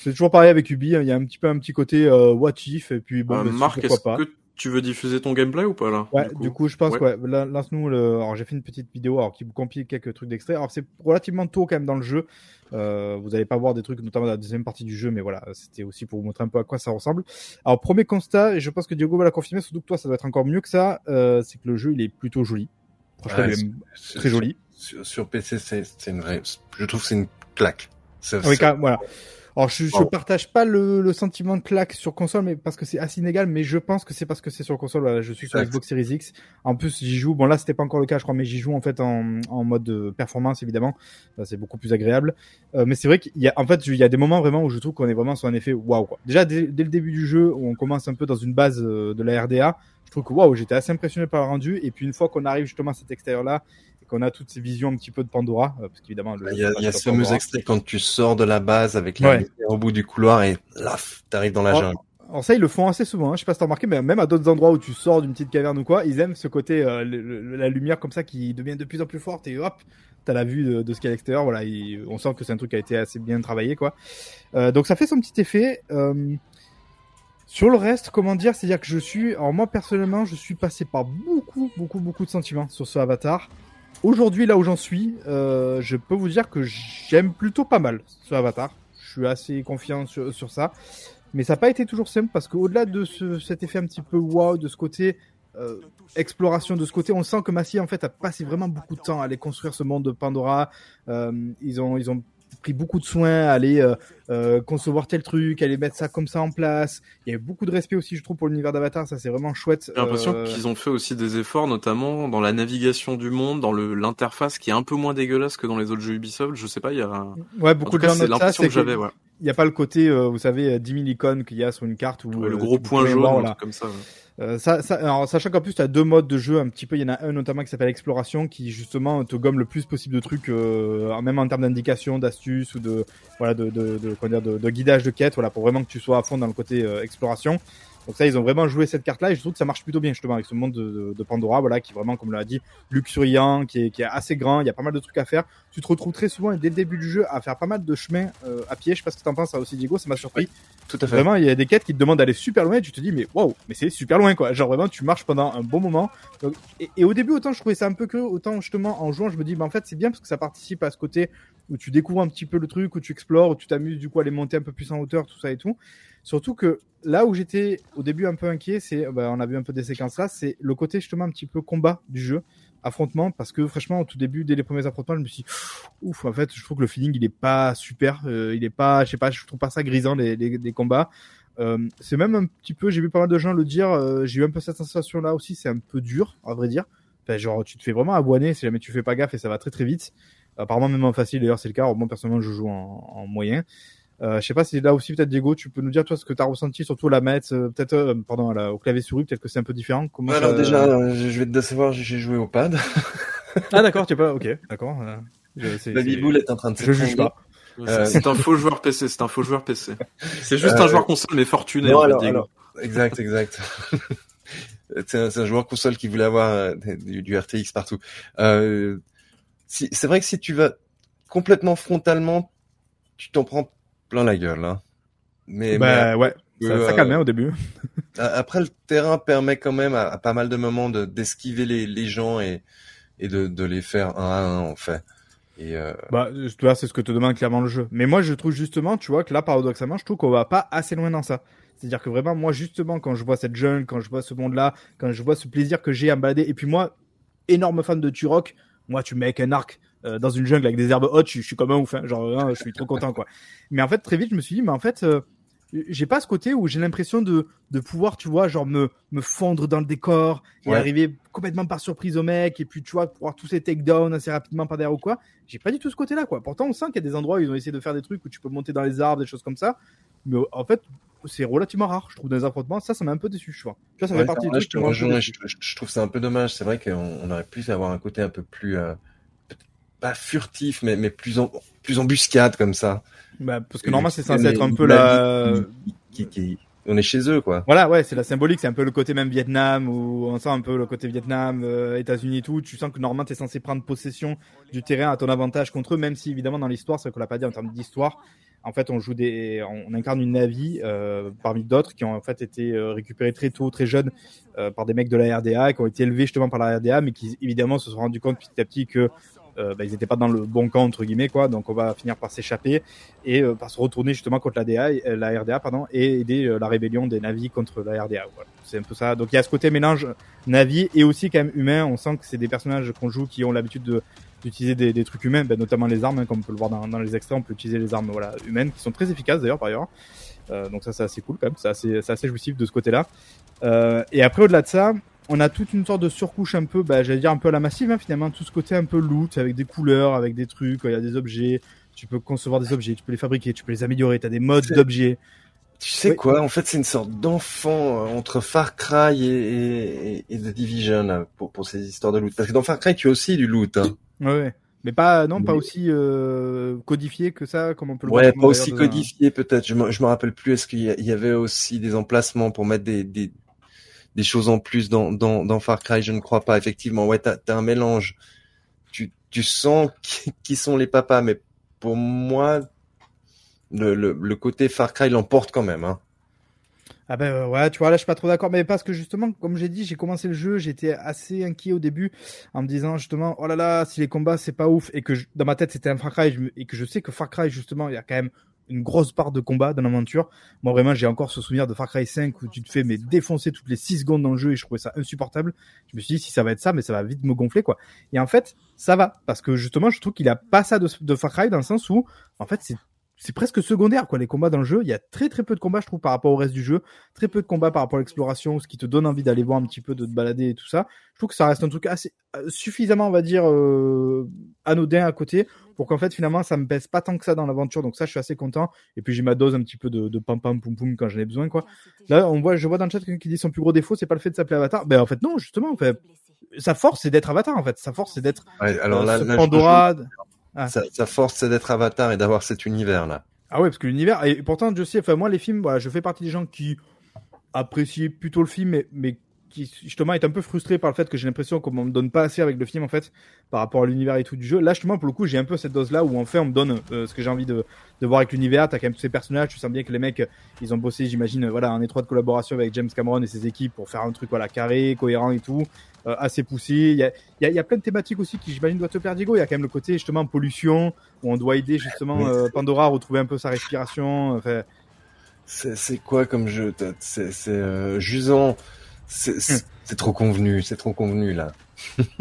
c'est toujours pareil avec Ubi, hein, il y a un petit peu un petit côté euh, what if et puis bon, bah, Marc, est-ce pas. que tu veux diffuser ton gameplay ou pas là Ouais, du coup, je pense Ouais. que ouais, lance-nous le. Alors, j'ai fait une petite vidéo alors, qui vous compile quelques trucs d'extrait. Alors, c'est relativement tôt quand même dans le jeu. Euh, vous allez pas voir des trucs, notamment dans la deuxième partie du jeu, mais voilà, c'était aussi pour vous montrer un peu à quoi ça ressemble. Alors, premier constat, et je pense que Diogo va la confirmer, surtout que toi, ça doit être encore mieux que ça, euh, c'est que le jeu, il est plutôt joli. Franchement, Ouais, est très joli. Sur, sur PC, c'est c'est une vraie. Je trouve que c'est une claque. C'est- Ah oui, quand- voilà. Alors, je, je Oh. partage pas le, le sentiment de claque sur console, mais parce que c'est assez inégal, mais je pense que c'est parce que c'est sur console. Voilà, je suis sur Exact. Xbox Series X. En plus, j'y joue. Bon, là, c'était pas encore le cas, je crois, mais j'y joue en fait en, en mode de performance, évidemment. C'est beaucoup plus agréable. Euh, mais c'est vrai qu'il y a, en fait, il y a des moments vraiment où je trouve qu'on est vraiment sur un effet waouh. Déjà, dès, dès le début du jeu, où on commence un peu dans une base euh, de la RDA, je trouve que waouh, j'étais assez impressionné par le rendu. Et puis, une fois qu'on arrive justement à cet extérieur-là, et qu'on a toutes ces visions un petit peu de Pandora, euh, parce qu'évidemment, Il y a, y a ce fameux extrait quand tu sors de la base avec la Ouais. au bout du couloir et laf, t'arrives dans la Oh, jungle. Alors ça, ils le font assez souvent. Hein. Je sais pas si t'as remarqué, mais même à d'autres endroits où tu sors d'une petite caverne ou quoi, ils aiment ce côté, euh, le- le- la lumière comme ça qui devient de plus en plus forte et hop, t'as la vue de, de ce qu'il y a à l'extérieur. Voilà, il- on sent que c'est un truc qui a été assez bien travaillé, quoi. Euh, donc ça fait son petit effet. Euh, sur le reste, comment dire, c'est-à-dire que je suis, alors moi personnellement, je suis passé par beaucoup, beaucoup, beaucoup de sentiments sur ce Avatar. Aujourd'hui, là où j'en suis, euh, je peux vous dire que j'aime plutôt pas mal ce Avatar. Je suis assez confiant sur, ça. Mais ça n'a pas été toujours simple parce qu'au-delà de ce, cet effet un petit peu wow, de ce côté euh, exploration, de ce côté, on sent que Massy en fait a passé vraiment beaucoup de temps à aller construire ce monde de Pandora. Euh, ils ont ils ont pris beaucoup de soin à aller euh, euh, concevoir tel truc, à aller mettre ça comme ça en place. Il y a eu beaucoup de respect aussi, je trouve, pour l'univers d'Avatar. Ça, c'est vraiment chouette. J'ai l'impression Euh, qu'ils ont fait aussi des efforts, notamment dans la navigation du monde, dans l'interface qui est un peu moins dégueulasse que dans les autres jeux Ubisoft. Je sais pas, il y a. En Ouais, tout beaucoup de cas, gens l'impression que j'avais. Ouais. il n'y a pas le côté, euh, vous savez, euh, 10 000 icônes qu'il y a sur une carte où Ouais, le gros point jaune, un voilà. comme ça. ouais. Euh, alors, sachant qu'en plus, tu deux modes de jeu un petit peu. Il y en a un notamment qui s'appelle Exploration, qui justement te gomme le plus possible de trucs, euh, même en termes d'indication, d'astuces ou de, voilà, de, de, de, comment dire, de, de guidage de quête, voilà, pour vraiment que tu sois à fond dans le côté euh, exploration. Donc ça, ils ont vraiment joué cette carte-là et je trouve que ça marche plutôt bien justement avec ce monde de, de, de Pandora, voilà, qui est vraiment, comme l'a dit, luxuriant, qui est, qui est assez grand. Il y a pas mal de trucs à faire. Tu te retrouves très souvent dès le début du jeu à faire pas mal de chemins euh, à pied. Je sais pas ce que t'en penses ça aussi, Diego. Ça m'a surpris. Tout à fait. Vraiment, il y a des quêtes qui te demandent d'aller super loin et tu te dis, mais waouh, mais c'est super loin quoi. Genre vraiment, tu marches pendant un bon moment. Donc, et, et, au début, autant je trouvais ça un peu que, autant justement en jouant, je me dis, bah en fait, c'est bien parce que ça participe à ce côté où tu découvres un petit peu le truc, où tu explores, où tu t'amuses du coup à aller monter un peu plus en hauteur, tout ça et tout. Surtout que là où j'étais au début un peu inquiet, c'est, bah, on a vu un peu des séquences là, c'est le côté justement un petit peu combat du jeu, affrontement, parce que franchement au tout début, dès les premiers affrontements, je me suis, dit, ouf, en fait, je trouve que le feeling il est pas super, euh, il est pas, je sais pas, je trouve pas ça grisant les, les, les combats. Euh, c'est même un petit peu, j'ai vu pas mal de gens le dire, euh, j'ai eu un peu cette sensation là aussi, c'est un peu dur, à vrai dire. Enfin, genre, tu te fais vraiment abonner si jamais tu fais pas gaffe et ça va très très vite. Apparemment, même en facile, d'ailleurs, c'est le cas. Moi, personnellement, je joue en, en moyen. Euh, je sais pas si là aussi, peut-être, Diego, tu peux nous dire, toi, ce que tu as ressenti, surtout la mettre, euh, peut-être, euh, pardon, la, au clavier souris, peut-être que c'est un peu différent. Comment Alors, ça... déjà, euh, je vais te décevoir, j'ai joué au pad. <laughs> ah, d'accord, tu es pas, ok, d'accord. La biboule est en train de Je juge pas. Euh... C'est un faux joueur PC, c'est un faux joueur PC. C'est juste Euh, un joueur console, mais fortuné, Non, en fait, alors, Diego. alors, exact, exact. <laughs> c'est un, c'est un joueur console qui voulait avoir euh, du, du RTX partout. Euh, si, c'est vrai que si tu vas complètement frontalement, tu t'en prends plein la gueule. Hein. Mais, bah, ouais, mais, ça, euh, ça calme bien au début. <laughs> Après, le terrain permet quand même à, à pas mal de moments de d'esquiver les, les gens et, et de, de les faire un à un, en fait. Et euh... Bah, tu vois, c'est ce que te demande clairement le jeu. Mais moi, je trouve justement, tu vois, que là, paradoxalement, je trouve qu'on va pas assez loin dans ça. C'est-à-dire que vraiment, moi, justement, quand je vois cette jungle, quand je vois ce monde-là, quand je vois ce plaisir que j'ai à me balader, et puis moi, énorme fan de Turok, moi, tu me mets avec un arc euh, dans une jungle avec des herbes hautes, je, je suis comme un ouf, hein, genre, hein, je suis trop content, quoi. Mais en fait, très vite, je me suis dit, mais en fait, euh, j'ai pas ce côté où j'ai l'impression de, de pouvoir, tu vois, genre me, me fondre dans le décor et Ouais. arriver complètement par surprise au mec et puis, tu vois, pouvoir tous ces takedowns assez rapidement par derrière ou quoi. J'ai pas du tout ce côté-là, quoi. Pourtant, on sent qu'il y a des endroits où ils ont essayé de faire des trucs où tu peux monter dans les arbres, des choses comme ça. Mais en fait, c'est relativement rare, je trouve, dans les affrontements. Ça, ça m'a un peu déçu, je vois. Tu vois, ça fait Ouais, partie ouais, des je déçu. je, je- je trouve ça un peu dommage. C'est vrai qu'on on aurait pu avoir un côté un peu plus, euh, pas furtif, mais, mais plus en, plus embuscade comme ça. Bah, parce que normalement, c'est censé être un peu la, Qui, qui, qui- on est chez eux, quoi. Voilà, ouais, c'est la symbolique, c'est un peu le côté même Vietnam, où on sent un peu le côté Vietnam, euh, États-Unis et tout. Tu sens que normalement, tu es censé prendre possession du terrain à ton avantage contre eux, même si évidemment dans l'histoire, c'est ce qu'on l'a pas dit en termes d'histoire. En fait, on joue des, on incarne une Navi euh, parmi d'autres qui ont en fait été euh, récupérés très tôt, très jeunes, euh, par des mecs de la RDA, qui ont été élevés justement par la RDA, mais qui évidemment se sont rendus compte petit à petit que euh, bah, ils n'étaient pas dans le bon camp entre guillemets quoi. Donc on va finir par s'échapper et euh, par se retourner justement contre la, DA, euh, la RDA pardon, et aider euh, la rébellion des navis contre la RDA. Voilà. C'est un peu ça. Donc il y a ce côté mélange navi et aussi quand même humain. On sent que c'est des personnages qu'on joue qui ont l'habitude de d'utiliser des, trucs humains, ben, notamment les armes, hein, comme on peut le voir dans, les extraits, on peut utiliser les armes voilà, humaines qui sont très efficaces d'ailleurs par ailleurs. Euh, donc ça c'est assez cool quand même, c'est assez, assez jouissif de ce côté-là. Et après au-delà de ça, on a toute une sorte de surcouche un peu, bah, j'allais dire un peu à la massive hein, finalement, tout ce côté un peu loot avec des couleurs, avec des trucs, il y a des objets, tu peux concevoir des objets, tu peux les fabriquer, tu peux les améliorer, tu as des modes d'objets. Tu sais Oui. quoi En fait, c'est une sorte d'enfant euh, entre Far Cry et, et, et The Division là, pour, pour ces histoires de loot. Parce que dans Far Cry, tu as aussi du loot. Hein. Ouais, ouais. Mais pas, non, pas aussi euh, codifié que ça, comme on peut le voir. Ouais, pas aussi un- codifié peut-être. Je me, je me rappelle plus. Est-ce qu'il y, y avait aussi des emplacements pour mettre des, des, des choses en plus dans, dans, dans Far Cry Je ne crois pas. Effectivement, ouais, t'as as un mélange. Tu, tu sens qui, qui sont les papas, mais pour moi, le, le, côté Far Cry l'emporte quand même. Hein. Ah ben euh, ouais, tu vois, là je suis pas trop d'accord, mais parce que justement, comme j'ai dit, j'ai commencé le jeu, j'étais assez inquiet au début en me disant justement, oh là là, si les combats c'est pas ouf et que dans ma tête c'était un Far Cry et que je sais que Far Cry justement, il y a quand même une grosse part de combat dans l'aventure. Moi vraiment, j'ai encore ce souvenir de Far Cry 5 où tu te fais mais défoncer toutes les 6 secondes dans le jeu et je trouvais ça insupportable. Je me suis dit si ça va être ça, mais ça va vite me gonfler quoi. Et en fait, ça va parce que justement, je trouve qu'il a pas ça de, de Far Cry dans le sens où en fait c'est c'est presque secondaire quoi. Les combats dans le jeu il y a très très peu de combats je trouve par rapport au reste du jeu. Très peu de combats par rapport à l'exploration ce qui te donne envie d'aller voir un petit peu de te balader et tout ça. Je trouve que ça reste un truc assez euh, suffisamment on va dire euh, anodin à côté pour qu'en fait finalement ça me pèse pas tant que ça dans l'aventure. Donc ça je suis assez content. Et puis j'ai ma dose un petit peu de, de pam pam poum poum quand j'en ai besoin quoi. Là on voit je vois dans le chat quelqu'un qui dit son plus gros défaut c'est pas le fait de s'appeler Avatar. Ben en fait non justement en fait. Sa force c'est d'être Avatar en fait. Sa force c'est d'être Ouais, alors euh, là, ce là, je Sa, sa force, c'est d'être Avatar et d'avoir cet univers là. Ah ouais, parce que l'univers, et pourtant, je sais, enfin, moi, les films, voilà, je fais partie des gens qui apprécié plutôt le film, mais, mais qui justement est un peu frustré par le fait que j'ai l'impression qu'on me donne pas assez avec le film en fait par rapport à l'univers et tout du jeu. Là justement pour le coup j'ai un peu cette dose là où en fait on me donne euh, ce que j'ai envie de, de voir avec l'univers. T'as quand même tous ces personnages, tu sens bien que les mecs ils ont bossé j'imagine voilà en étroite collaboration avec James Cameron et ses équipes pour faire un truc voilà carré, cohérent et tout, euh, assez poussé. Il y a, il y, a, il y a plein de thématiques aussi qui j'imagine doivent te plaire Diego. Il y a quand même le côté justement pollution où on doit aider justement Oui. euh, Pandora à retrouver un peu sa respiration. Enfin, C'est quoi comme jeu C'est euh, jusant. C'est c'est- trop convenu, c'est trop convenu là.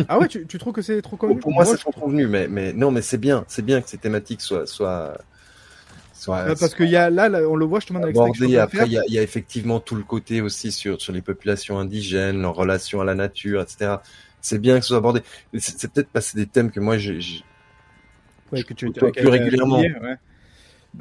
ah ouais tu, tu trouves que c'est trop connu Pour moi, c'est trop convenu, mais mais non, mais c'est bien, c'est bien que ces thématiques soient soient Ouais, parce qu'il y a là, là, on le voit justement dans l'extrait Après, il y a, il y a effectivement tout le côté aussi sur sur les populations indigènes, leur relation à la nature, etc. C'est bien que ce soit abordé. C'est peut-être parce que c'est des thèmes que moi j'ai j'ai- Ouais, que tu, plus régulièrement. ouais.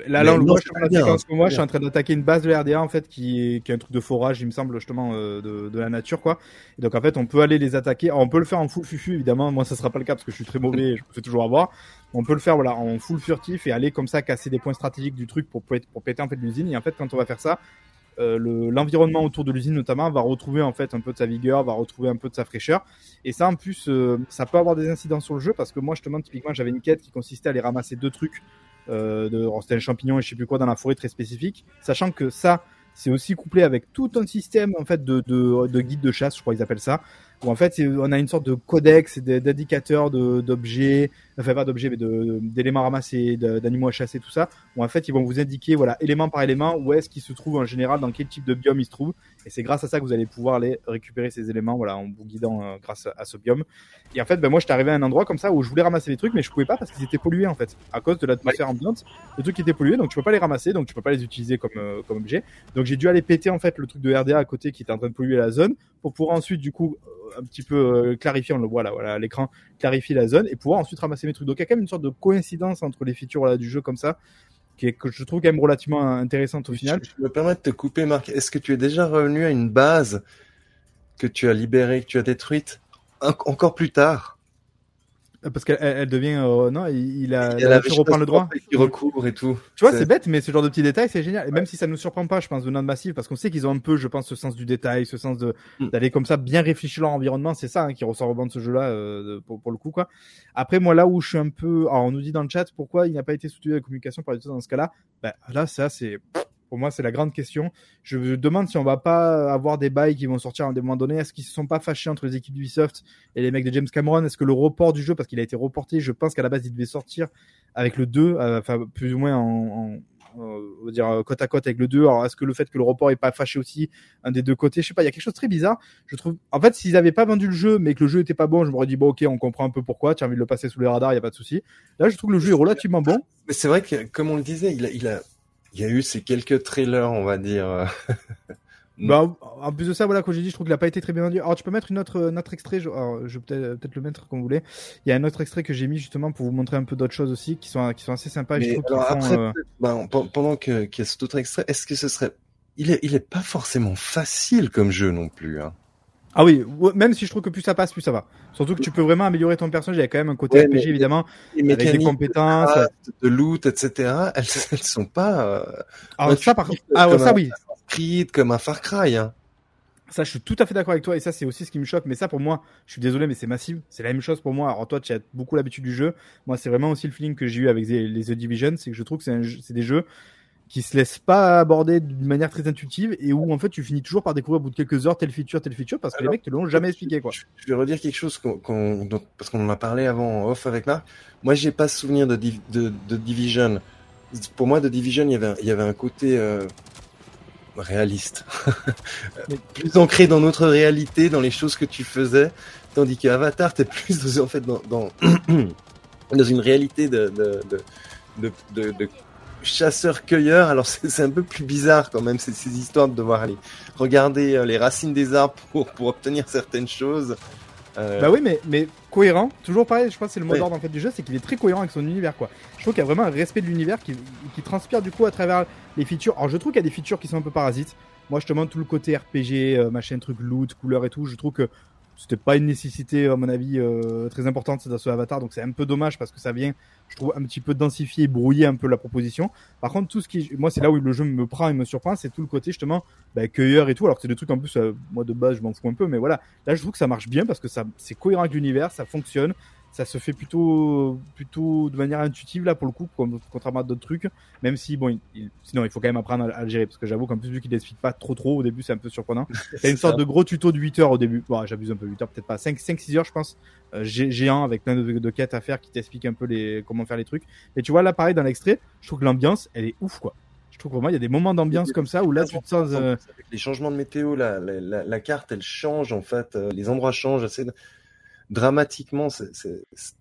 Là, là, on le non, voit c'est justement pas la bien, séquence c'est que moi, pas je suis en train d'attaquer une base de RDA en fait qui est, qui est un truc de forage, il me semble justement euh, de, de la nature quoi. Et donc en fait, on peut aller les attaquer. Alors, on peut le faire en full fufu évidemment. Moi, ça sera pas le cas parce que je suis très mauvais, et je me fais toujours avoir. On peut le faire voilà en full furtif et aller comme ça casser des points stratégiques du truc pour péter, pour péter en fait l'usine. Et en fait, quand on va faire ça, euh, le- l'environnement autour de l'usine notamment va retrouver en fait un peu de sa vigueur, va retrouver un peu de sa fraîcheur. Et ça en plus, euh, ça peut avoir des incidents sur le jeu parce que moi justement typiquement j'avais une quête qui consistait à aller ramasser deux trucs. Euh, de, c'était un champignon et je sais plus quoi dans la forêt très spécifique, sachant que ça c'est aussi couplé avec tout un système en fait de, de, de guide de chasse, je crois qu'ils appellent ça, où en fait on a une sorte de codex d'indicateurs de- d'objets, enfin pas d'objets mais d'éléments ramassés, d'animaux à chasser, tout ça, où en fait ils vont vous indiquer voilà élément par élément où est-ce qu'il se trouve en général, dans quel type de biome il se trouve, et c'est grâce à ça que vous allez pouvoir aller récupérer ces éléments, voilà en vous guidant euh, grâce à, à ce biome. Et en fait ben moi j'étais arrivé à un endroit comme ça où je voulais ramasser les trucs mais je pouvais pas parce qu'ils étaient pollués en fait à cause de l'atmosphère ambiante, le truc était pollué donc tu peux pas les ramasser donc tu peux pas les utiliser comme euh, comme objet. Donc j'ai dû aller péter en fait le truc de RDA à côté qui était en train de polluer la zone pour pouvoir ensuite du coup euh, un petit peu euh, clarifier, on le voit là, voilà à l'écran, clarifier la zone et pouvoir ensuite ramasser mes trucs. Donc il y a quand même une sorte de coïncidence entre les features là, du jeu comme ça qui est que je trouve quand même relativement intéressante au final. Je, me permets de te couper, Marc. Est-ce que tu es déjà revenu à une base que tu as libérée, que tu as détruite en- encore plus tard? Parce qu'elle elle devient euh, non, il, il a, nature reprend le droit. Qui recouvre et tout. Tu vois, C'est- bête, mais ce genre de petits détails, c'est génial. Et même si ça nous surprend pas, je pense, de Node Massive, parce qu'on sait qu'ils ont un peu, je pense, ce sens du détail, ce sens de Mm. d'aller comme ça, bien réfléchir leur environnement. C'est ça hein, qui ressort au banc de ce jeu-là, euh, pour, pour le coup, quoi. Après, moi, là où je suis un peu, alors on nous dit dans le chat pourquoi il n'a pas été soutenu la communication par les deux dans ce cas-là. Ben, là, ça, c'est, pour moi, c'est la grande question. Je me demande si on va pas avoir des bails qui vont sortir à un moment donné. Est-ce qu'ils se sont pas fâchés entre les équipes d'Ubisoft et les mecs de James Cameron? Est-ce que le report du jeu, parce qu'il a été reporté, je pense qu'à la base, il devait sortir avec le 2, euh, enfin, plus ou moins en, en euh, on va dire côte à côte avec le 2. Alors est-ce que le fait que le report est pas fâché aussi un des deux côtés, je sais pas, il y a quelque chose de très bizarre. Je trouve en fait s'ils avaient pas vendu le jeu mais que le jeu était pas bon, je m'aurais dit bon OK, on comprend un peu pourquoi, tu as envie de le passer sous les radars, il y a pas de souci. Là, je trouve que le jeu est relativement bon. Mais c'est vrai que, comme on le disait, il a, il a, il y a eu ces quelques trailers, on va dire. <laughs> Bah, en plus de ça, voilà, comme j'ai dit, je trouve qu'il a pas été très bien vendu. Alors, tu peux mettre une autre, un autre extrait. Je, alors, je vais peut-être peut-être le mettre comme vous voulez. Il y a un autre extrait que j'ai mis justement pour vous montrer un peu d'autres choses aussi qui sont qui sont assez sympas. je trouve alors font, après, euh, ben, pe- pendant que qu'il y a cet autre extrait, est-ce que ce serait, il est, il est pas forcément facile comme jeu non plus. Hein. Ah oui, même si je trouve que plus ça passe, plus ça va. Surtout que tu peux vraiment améliorer ton personnage. Il y a quand même un côté Ouais, RPG mais- évidemment, Les avec des compétences. de, craft, de loot, etc. <laughs> Elles, elles sont pas euh, Alors ça, par ah ouais, ça un oui, Creed, comme un Far Cry. Hein. Ça, je suis tout à fait d'accord avec toi, et ça, c'est aussi ce qui me choque. Mais ça, pour moi, je suis désolé, mais c'est massif. C'est la même chose pour moi. Alors toi, tu as beaucoup l'habitude du jeu. Moi, c'est vraiment aussi le feeling que j'ai eu avec les, les The Division, c'est que je trouve que c'est des jeux qui se laissent pas aborder d'une manière très intuitive et où en fait tu finis toujours par découvrir au bout de quelques heures telle feature, telle feature parce que Alors, les mecs te l'ont jamais expliqué quoi. Je, vais redire quelque chose dont- parce qu'on en a parlé avant en off avec Marc. Moi, j'ai pas souvenir de, Div- de, de Division. Pour moi, de Division, il y avait, un- il y avait un côté euh, réaliste, <laughs> plus ancré dans notre réalité, dans les choses que tu faisais, tandis que Avatar, t'es plus en fait dans dans, <clears throat> dans une réalité de de de, de, de, de chasseur-cueilleur. Alors <laughs> c'est un peu plus bizarre quand même ces, ces histoires de devoir aller regarder euh, les racines des arbres <laughs> pour pour obtenir certaines choses. Euh, Bah oui, mais, mais cohérent. Toujours pareil, je pense que c'est le mot d'ordre en fait du jeu, c'est qu'il est très cohérent avec son univers quoi. Je trouve qu'il y a vraiment un respect de l'univers qui, qui transpire du coup à travers les features. Alors je trouve qu'il y a des features qui sont un peu parasites. Moi je te montre tout le côté RPG, euh, machin, truc loot, couleur et tout. Je trouve que c'était pas une nécessité à mon avis euh, très importante dans ce Avatar, donc c'est un peu dommage parce que ça vient, je trouve, un petit peu densifier, brouiller un peu la proposition. Par contre, tout ce qui, moi, c'est là où le jeu me prend et me surprend, c'est tout le côté justement bah, cueilleur et tout. Alors que c'est des trucs en plus, euh, moi de base, je m'en fous un peu, mais voilà, là, je trouve que ça marche bien parce que ça, c'est cohérent avec l'univers, ça fonctionne, ça se fait plutôt plutôt de manière intuitive là pour le coup comme, contrairement à d'autres trucs. Même si bon il, sinon il faut quand même apprendre à, le gérer parce que j'avoue qu'en plus vu qu'il explique pas trop trop au début c'est un peu surprenant. <laughs> Il y a une sorte de gros tuto de 8 heures au début. Bon, j'abuse un peu 8 heures peut-être pas. 5 5 6 heures je pense. Euh, géant avec plein de, de, quêtes à faire qui t'expliquent un peu les comment faire les trucs. Et tu vois là pareil dans l'extrait je trouve que l'ambiance elle est ouf quoi. Je trouve vraiment il y a des moments d'ambiance comme ça où là tu te sens euh... avec les changements de météo la, la, la, la, carte elle change en fait. Euh, les endroits changent assez dramatiquement, c'est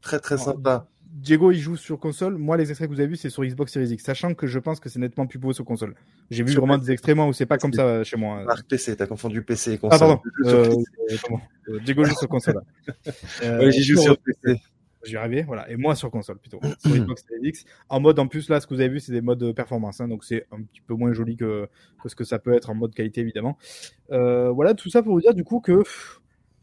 très très sympa. Diego, il joue sur console. Moi, les extraits que vous avez vus, c'est sur Xbox Series X, sachant que je pense que c'est nettement plus beau sur console. J'ai vu vraiment des extraits moi où c'est pas comme ça chez moi. Marc PC, t'as confondu PC et Ah console. pardon. Euh, euh, Diego joue sur console. <laughs> Euh, j'y joue sur PC. J'y arrivé, voilà. Et moi sur console plutôt. <clears throat> sur Xbox Series X. En mode, en plus, là, ce que vous avez vu, c'est des modes performance. Hein, donc c'est un petit peu moins joli que, que ce que ça peut être en mode qualité, évidemment. Euh, voilà, tout ça pour vous dire du coup que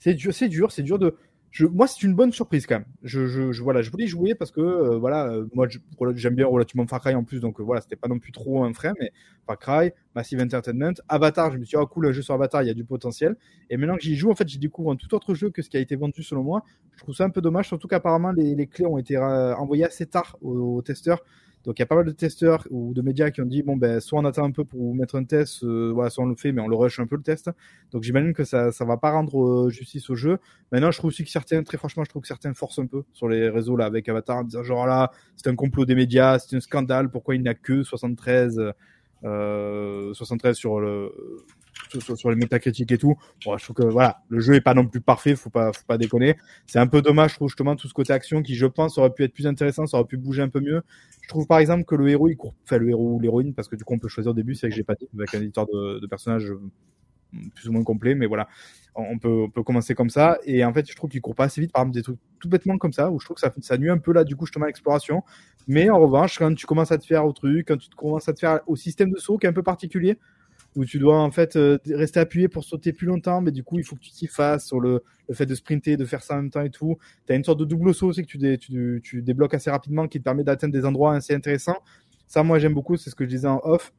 c'est dur, c'est dur, c'est dur de je, moi, c'est une bonne surprise quand même. Je, je, je voilà, je voulais jouer parce que euh, voilà, euh, moi, j'aime bien relativement Far Cry en plus, donc euh, voilà, c'était pas non plus trop un frein, mais Far Cry, Massive Entertainment, Avatar, je me suis dit, oh cool, un jeu sur Avatar, il y a du potentiel. Et maintenant que j'y joue, en fait, j'y découvre un tout autre jeu que ce qui a été vendu selon moi. Je trouve ça un peu dommage, surtout qu'apparemment les, les, clés ont été envoyées assez tard aux, aux testeurs. Donc il y a pas mal de testeurs ou de médias qui ont dit bon ben soit on attend un peu pour mettre un test, euh, voilà, soit on le fait mais on le rush un peu le test. Donc j'imagine que ça ça va pas rendre euh, justice au jeu. Maintenant je trouve aussi que certains très franchement je trouve que certains forcent un peu sur les réseaux là avec Avatar en disant genre là c'est un complot des médias, c'est un scandale, pourquoi il n'a que 73 euh, 73 sur le sur, sur les métacritiques et tout. Bon, je trouve que voilà, le jeu est pas non plus parfait, faut pas, faut pas déconner. C'est un peu dommage, je trouve justement tout ce côté action qui, je pense, aurait pu être plus intéressant, ça aurait pu bouger un peu mieux. Je trouve par exemple que le héros, il court, enfin le héros ou l'héroïne, parce que du coup on peut choisir au début, c'est que j'ai pas dit, avec un éditeur de, de personnages plus ou moins complet, mais voilà, on peut, on peut commencer comme ça. Et en fait, je trouve qu'il court pas assez vite, par exemple des trucs tout bêtement comme ça, où je trouve que ça, ça nuit un peu là, du coup, justement, l'exploration. Mais en revanche, quand tu commences à te faire au truc, quand tu commences à te faire au système de saut qui est un peu particulier, où tu dois en fait euh, rester appuyé pour sauter plus longtemps, mais du coup il faut que tu t'y fasses sur le, fait de sprinter, de faire ça en même temps et tout. Tu as une sorte de double saut aussi que tu, tu, débloques assez rapidement qui te permet d'atteindre des endroits assez intéressants. Ça moi j'aime beaucoup, c'est ce que je disais en off.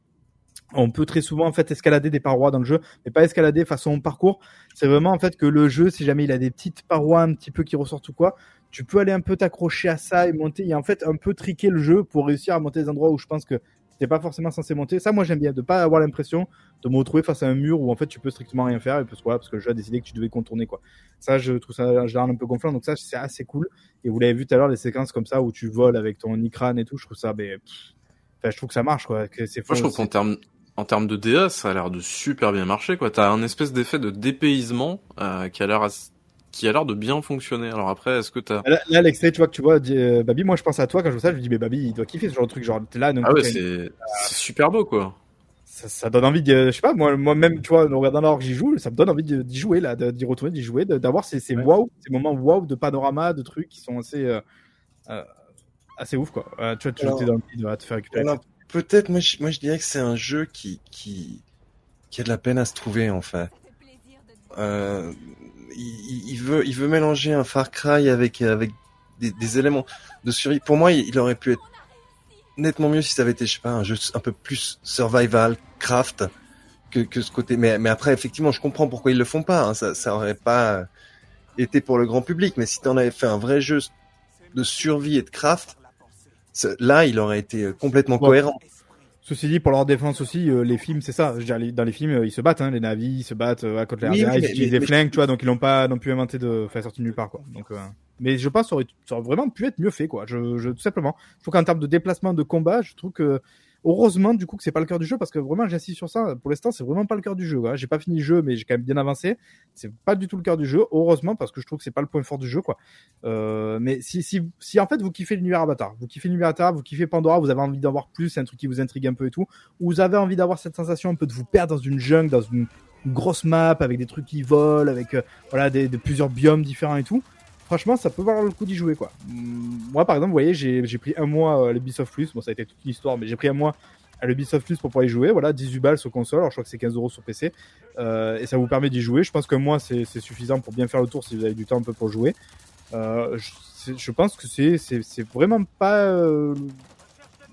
On peut très souvent en fait escalader des parois dans le jeu, mais pas escalader façon parcours. C'est vraiment en fait que le jeu, si jamais il a des petites parois un petit peu qui ressortent ou quoi, tu peux aller un peu t'accrocher à ça et monter et en fait un peu triquer le jeu pour réussir à monter des endroits où je pense que t'es pas forcément censé monter. Ça, moi, j'aime bien de pas avoir l'impression de me retrouver face à un mur où en fait tu peux strictement rien faire et parce, voilà, parce que le jeu a décidé que tu devais contourner quoi. Ça, je trouve ça en général un peu gonflant. Donc ça, c'est assez cool. Et vous l'avez vu tout à l'heure, les séquences comme ça où tu voles avec ton icran et tout, je trouve ça, ben, enfin, je trouve que ça marche quoi. Que c'est moi, je trouve qu'en termes en termes de DA, ça a l'air de super bien marcher quoi. T'as un espèce d'effet de dépaysement euh, qui a l'air qui a l'air de bien fonctionner. Alors après, est-ce que t'as là, là l'extrait, tu vois que tu vois, euh, Babi, moi je pense à toi quand je vois ça, je me dis mais Babi, il doit kiffer ce genre de truc, genre t'es là. Ah ouais, c'est une... super beau quoi. Ça, ça, donne envie de, je sais pas, moi, moi même, tu vois, en regardant l'heure que j'y joue, ça me donne envie d'y jouer là, d'y retourner, d'y jouer, d'avoir ces, ces ouais. wow, ces moments wow de panorama, de trucs qui sont assez, euh, euh, assez ouf quoi. Euh, tu vois, tu es dans le de te faire récupérer. Peut-être, moi, je, moi je dirais que c'est un jeu qui, qui, qui a de la peine à se trouver en fait. Euh, il, il, veut, il veut mélanger un Far Cry avec, avec des, des éléments de survie. Pour moi, il, il, aurait pu être nettement mieux si ça avait été, je sais pas, un jeu un peu plus survival, craft, que, que ce côté. Mais, mais après, effectivement, je comprends pourquoi ils le font pas. Hein. Ça, ça aurait pas été pour le grand public. Mais si t'en avais fait un vrai jeu de survie et de craft, là, il aurait été complètement cohérent. Ceci dit, pour leur défense aussi, euh, les films, c'est ça. Je veux dire, dans les films, euh, ils se battent, hein, les navis, ils se battent euh, à côté de oui, ils utilisent des flingues, tu vois, donc ils n'ont pas non plus inventé de faire sortir nulle part, quoi. Donc, euh... mais je pense que ça aurait, ça aurait, vraiment pu être mieux fait, quoi. Je, je tout simplement. Je trouve qu'en termes de déplacement, de combat, je trouve que heureusement du coup que c'est pas le cœur du jeu parce que vraiment j'insiste sur ça pour l'instant c'est vraiment pas le cœur du jeu quoi. j'ai pas fini le jeu mais j'ai quand même bien avancé c'est pas du tout le cœur du jeu heureusement parce que je trouve que c'est pas le point fort du jeu quoi euh, mais si, si, si en fait vous kiffez l'univers Avatar vous kiffez l'univers Avatar vous kiffez Pandora vous avez envie d'avoir plus c'est un truc qui vous intrigue un peu et tout ou vous avez envie d'avoir cette sensation un peu de vous perdre dans une jungle dans une, grosse map avec des trucs qui volent avec euh, voilà des, plusieurs biomes différents et tout franchement, ça peut valoir le coup d'y jouer, quoi. Moi, par exemple, vous voyez, j'ai pris un mois euh, l'Ubisoft Plus. Bon, ça a été toute l'histoire, mais j'ai pris un mois à l'Ubisoft Plus pour pouvoir y jouer. Voilà, 18 balles sur console. Alors je crois que c'est 15 euros sur PC. Euh, et ça vous permet d'y jouer. Je pense que moi, c'est suffisant pour bien faire le tour si vous avez du temps un peu pour jouer. Euh, je, pense que c'est vraiment pas euh,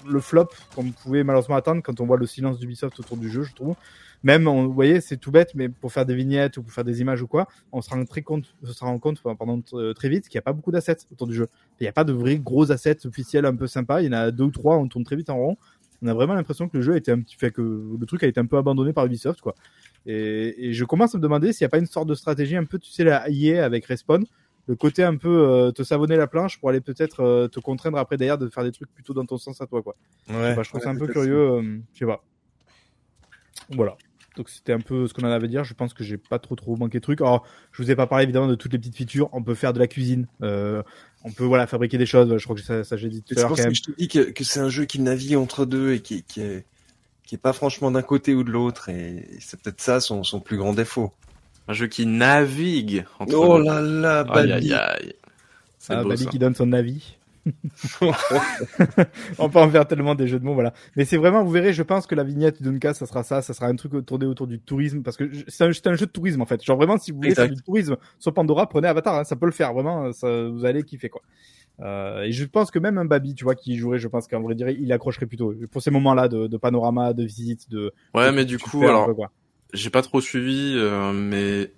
le flop qu'on pouvait malheureusement attendre quand on voit le silence d'Ubisoft autour du jeu, je trouve. Même, on- vous voyez, c'est tout bête, mais pour faire des vignettes ou pour faire des images ou quoi, on se rend très compte, on se rend compte pendant euh, très vite qu'il n'y a pas beaucoup d'assets autour du jeu. Il n'y a pas de vrais gros assets officiels un peu sympas. Il y en a deux ou trois, on tourne très vite en rond. On a vraiment l'impression que le jeu a été un petit fait que le truc a été un peu abandonné par Ubisoft, quoi. Et, et je commence à me demander s'il n'y a pas une sorte de stratégie un peu, tu sais, la EA avec Respawn, le côté un peu euh, te savonner la planche pour aller peut-être euh, te contraindre après derrière de faire des trucs plutôt dans ton sens à toi, quoi. Ouais. Bah, je trouve ça un peu curieux, euh, je sais pas. Voilà. Donc c'était un peu ce qu'on en avait à dire. Je pense que j'ai pas trop trop manqué de trucs. Alors, je vous ai pas parlé évidemment de toutes les petites features. On peut faire de la cuisine. Euh, on peut voilà fabriquer des choses. Je crois que ça, ça j'ai dit tout à l'heure je te dis que, que c'est un jeu qui navigue entre deux et qui, qui est qui est pas franchement d'un côté ou de l'autre et c'est peut-être ça son, son plus grand défaut. Un jeu qui navigue entre Oh là là, aïe. C'est Ah, ça. qui donne son avis. <laughs> on peut en faire tellement des jeux de mots, voilà. Mais c'est vraiment, vous verrez, je pense que la vignette d'Unka, ça sera ça, ça sera un truc tourné autour du tourisme, parce que c'est un, jeu de tourisme en fait. Genre vraiment, si vous voulez faire du tourisme sur Pandora, prenez Avatar, hein, ça peut le faire, vraiment, ça, vous allez kiffer quoi. Euh, et je pense que même un Babi, tu vois, qui jouerait, je pense qu'en vrai dire, il accrocherait plutôt pour ces moments-là de, de panorama, de visite, de. Ouais, de- mais du coup, alors, j'ai pas trop suivi, euh, mais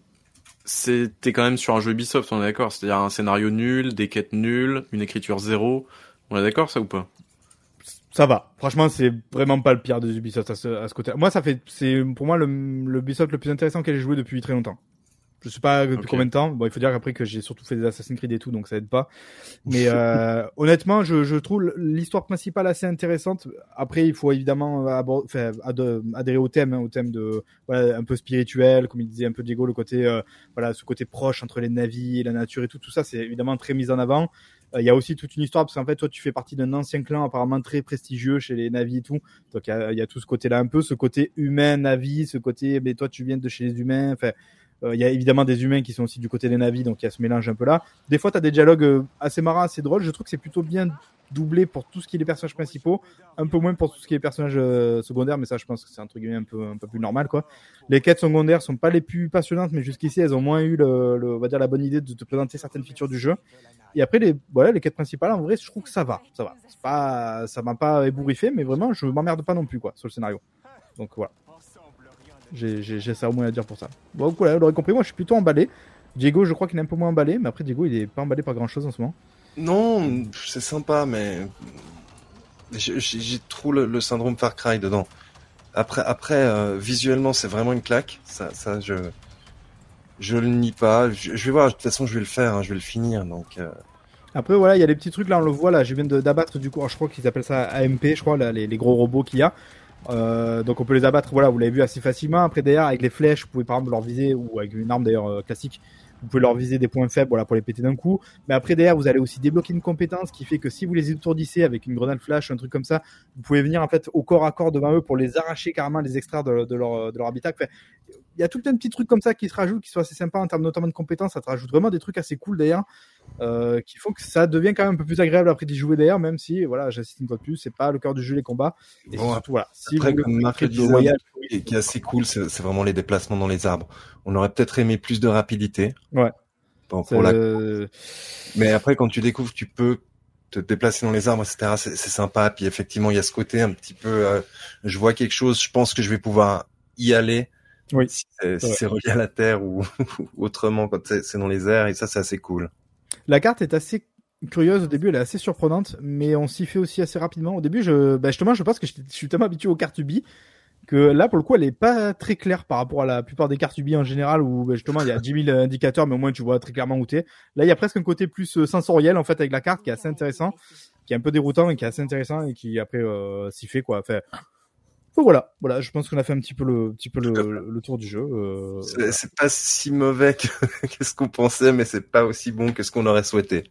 c'était quand même sur un jeu Ubisoft, on est d'accord. C'est-à-dire un scénario nul, des quêtes nulles, une écriture zéro. On est d'accord, ça ou pas? Ça va. Franchement, c'est vraiment pas le pire des Ubisoft à ce, à ce côté. Moi, ça fait, c'est pour moi le, le Ubisoft le plus intéressant qu'elle ait joué depuis très longtemps. Je sais pas depuis combien de temps. Bon, il faut dire qu'après que j'ai surtout fait des Assassin's Creed et tout, donc ça aide pas. Mais euh, <laughs> honnêtement, je, je trouve l'histoire principale assez intéressante. Après, il faut évidemment enfin, ad- adhérer au thème, hein, au thème de voilà, un peu spirituel, comme il disait un peu Diego, le côté euh, voilà, ce côté proche entre les navis et la nature et tout. Tout ça, c'est évidemment très mis en avant. Euh, Il y a aussi toute une histoire parce qu'en fait, toi, tu fais partie d'un ancien clan apparemment très prestigieux chez les navis et tout. Donc, il y y a tout ce côté-là un peu, ce côté humain, navi, ce côté, mais toi, tu viens de chez les humains. Enfin, il y a évidemment des humains qui sont aussi du côté des navis, donc il y a ce mélange un peu là. Des fois, tu as des dialogues euh, assez marrants, assez drôles. Je trouve que c'est plutôt bien doublé pour tout ce qui est les personnages principaux, un peu moins pour tout ce qui est les personnages euh, secondaires, mais ça, je pense que c'est un truc un peu, un peu plus normal, quoi. Les quêtes secondaires sont pas les plus passionnantes, mais jusqu'ici, elles ont moins eu le, le- on va dire la bonne idée de te présenter certaines features du jeu. Et après les voilà les quêtes principales en vrai je trouve que ça va ça va c'est pas ça m'a pas ébouriffé mais vraiment je m'emmerde pas non plus quoi sur le scénario donc voilà j'ai ça au moins à dire pour ça bon voilà vous l'aurez compris moi je suis plutôt emballé Diego je crois qu'il est un peu moins emballé mais après Diego il est pas emballé par grand chose en ce moment Non, c'est sympa, mais j'ai trop le, le syndrome Far Cry dedans. Après, après, euh, visuellement, c'est vraiment une claque. Ça, ça, je, je le nie pas. Je, je vais voir. De toute façon, je vais le faire. hein, je vais le finir. Donc, euh, Après, voilà, il y a des petits trucs là, on le voit là. Je viens d'abattre du coup, alors, je crois qu'ils appellent ça AMP, je crois, là, les, les gros robots qu'il y a. Euh, donc on peut les abattre, voilà, vous l'avez vu assez facilement. Après, derrière, avec les flèches, vous pouvez par exemple leur viser, ou avec une arme d'ailleurs euh, classique, vous pouvez leur viser des points faibles, voilà, pour les péter d'un coup. Mais après, derrière, vous allez aussi débloquer une compétence qui fait que si vous les étourdissez avec une grenade flash, un truc comme ça, vous pouvez venir en fait au corps à corps devant eux pour les arracher carrément, les extraire de, de leur, de leur habitat. Enfin, il y a tout un petit truc comme ça qui se rajoute, qui sont assez sympas en termes notamment de compétences. Ça te rajoute vraiment des trucs assez cool d'ailleurs, euh, qui font que ça devient quand même un peu plus agréable après d'y jouer d'ailleurs, même si, voilà, j'insiste une fois de plus, c'est pas le cœur du jeu les combats. Et Bon, surtout, voilà, si après, vous comme Marc le le disait, voyage, qui est, qui est assez cool, c'est vraiment les déplacements dans les arbres. On aurait peut-être aimé plus de rapidité. Ouais. Bon, c'est- pour la... euh, Mais après, quand tu découvres, tu peux te déplacer dans les arbres, etc. C'est sympa. Puis effectivement, il y a ce côté un petit peu. euh, je vois quelque chose, je pense que je vais pouvoir y aller. Oui. Si c'est si relié à la terre ou, <laughs> autrement quand c'est dans les airs. Et ça, c'est assez cool. La carte est assez curieuse au début, elle est assez surprenante, mais on s'y fait aussi assez rapidement. Au début, je, bah justement, je pense que je suis tellement habitué aux cartes Ubi que là, pour le coup, elle est pas très claire par rapport à la plupart des cartes Ubi en général où bah, justement il y a 10 000 <laughs> indicateurs, mais au moins tu vois très clairement où t'es. Là, il y a presque un côté plus euh, sensoriel en fait avec la carte qui est assez intéressant, qui est un peu déroutant et qui est assez intéressant et qui après euh, s'y fait quoi. Enfin, voilà, voilà, je pense qu'on a fait un petit peu le, petit peu le, le tour du jeu. Euh, C'est pas si mauvais que, <laughs> que ce qu'on pensait, mais c'est pas aussi bon que ce qu'on aurait souhaité,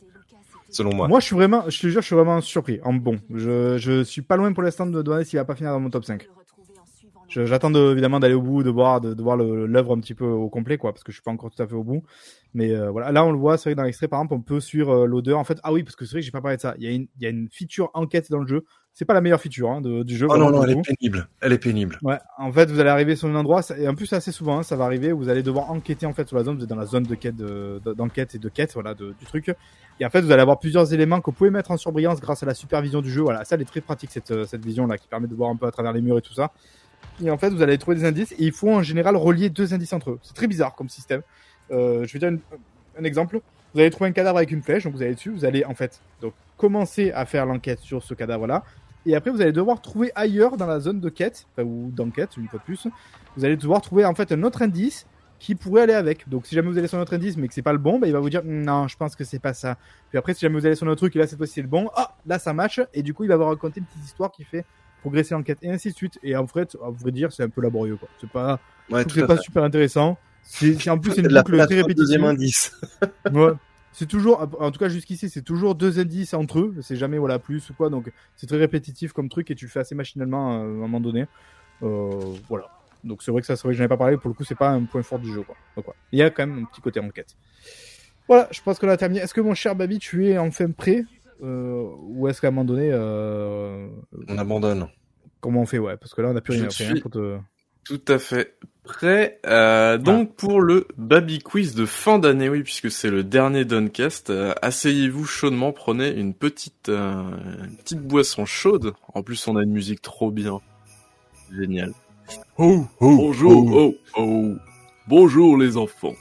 selon moi. Moi, je suis vraiment, je te jure, je suis vraiment surpris. En bon, je, je suis pas loin pour l'instant de demander s'il va pas finir dans mon top 5. Je- J'attends de- évidemment d'aller au bout, de voir, de, de voir l'œuvre un petit peu au complet, quoi, parce que je suis pas encore tout à fait au bout. Mais euh, voilà, là on le voit, c'est vrai que dans l'extrait, par exemple, on peut suivre euh, l'odeur. En fait, ah oui, parce que c'est vrai que j'ai pas parlé de ça. Il y a une, il y a une feature enquête dans le jeu c'est pas la meilleure feature hein, de- du jeu. Oh non, non, elle coup. est pénible. Elle est pénible. Ouais, en fait, vous allez arriver sur un endroit, et en plus assez souvent, hein, ça va arriver, vous allez devoir enquêter en fait sur la zone, vous êtes dans la zone de quête, de- de- d'enquête et de quête, voilà, de- du truc. Et en fait, vous allez avoir plusieurs éléments que vous pouvez mettre en surbrillance grâce à la supervision du jeu. Voilà, ça, elle est très pratique cette, euh, cette vision là, qui permet de voir un peu à travers les murs et tout ça. Et en fait, vous allez trouver des indices, et il faut en général relier deux indices entre eux. C'est très bizarre comme système. Euh, je vais dire une- un exemple. Vous allez trouver un cadavre avec une flèche, donc vous allez dessus, vous allez en fait donc commencer à faire l'enquête sur ce cadavre-là. Et après, vous allez devoir trouver ailleurs dans la zone de quête, enfin, ou d'enquête, une fois de plus, vous allez devoir trouver en fait un autre indice qui pourrait aller avec. Donc, si jamais vous allez sur un autre indice mais que c'est pas le bon, bah, il va vous dire non, je pense que c'est pas ça. Puis après, si jamais vous allez sur un autre truc et là cette fois-ci c'est le bon, ah, là ça match. Et du coup, il va vous raconter une petite histoire qui fait progresser l'enquête et ainsi de suite. Et en fait, à vrai dire, c'est un peu laborieux quoi. C'est pas, Ouais, c'est pas super intéressant. C'est en plus c'est une La, boucle la très fin, deuxième répétitive. indice. Ouais. C'est toujours, en tout cas jusqu'ici, c'est toujours deux indices entre eux. C'est jamais voilà plus ou quoi. Donc c'est très répétitif comme truc et tu le fais assez machinalement euh, à un moment donné. Euh, voilà. Donc c'est vrai que ça, c'est vrai que j'en ai pas parlé. Pour le coup, c'est pas un point fort du jeu. Quoi. Donc, ouais. Il y a quand même un petit côté enquête. Voilà, je pense qu'on a terminé. Est-ce que mon cher Babi, tu es enfin prêt euh, ou est-ce qu'à un moment donné, euh, On abandonne. comment on fait ouais? Parce que là, on n'a plus Je rien suis- pour te... Tout à fait prêt. Euh, donc pour le Baby Quiz de fin d'année, oui, puisque c'est le dernier Duncast, euh, asseyez-vous chaudement, prenez une petite, euh, une petite boisson chaude. En plus, on a une musique trop bien. Génial. Oh, bonjour, oh, oh. Bonjour les enfants.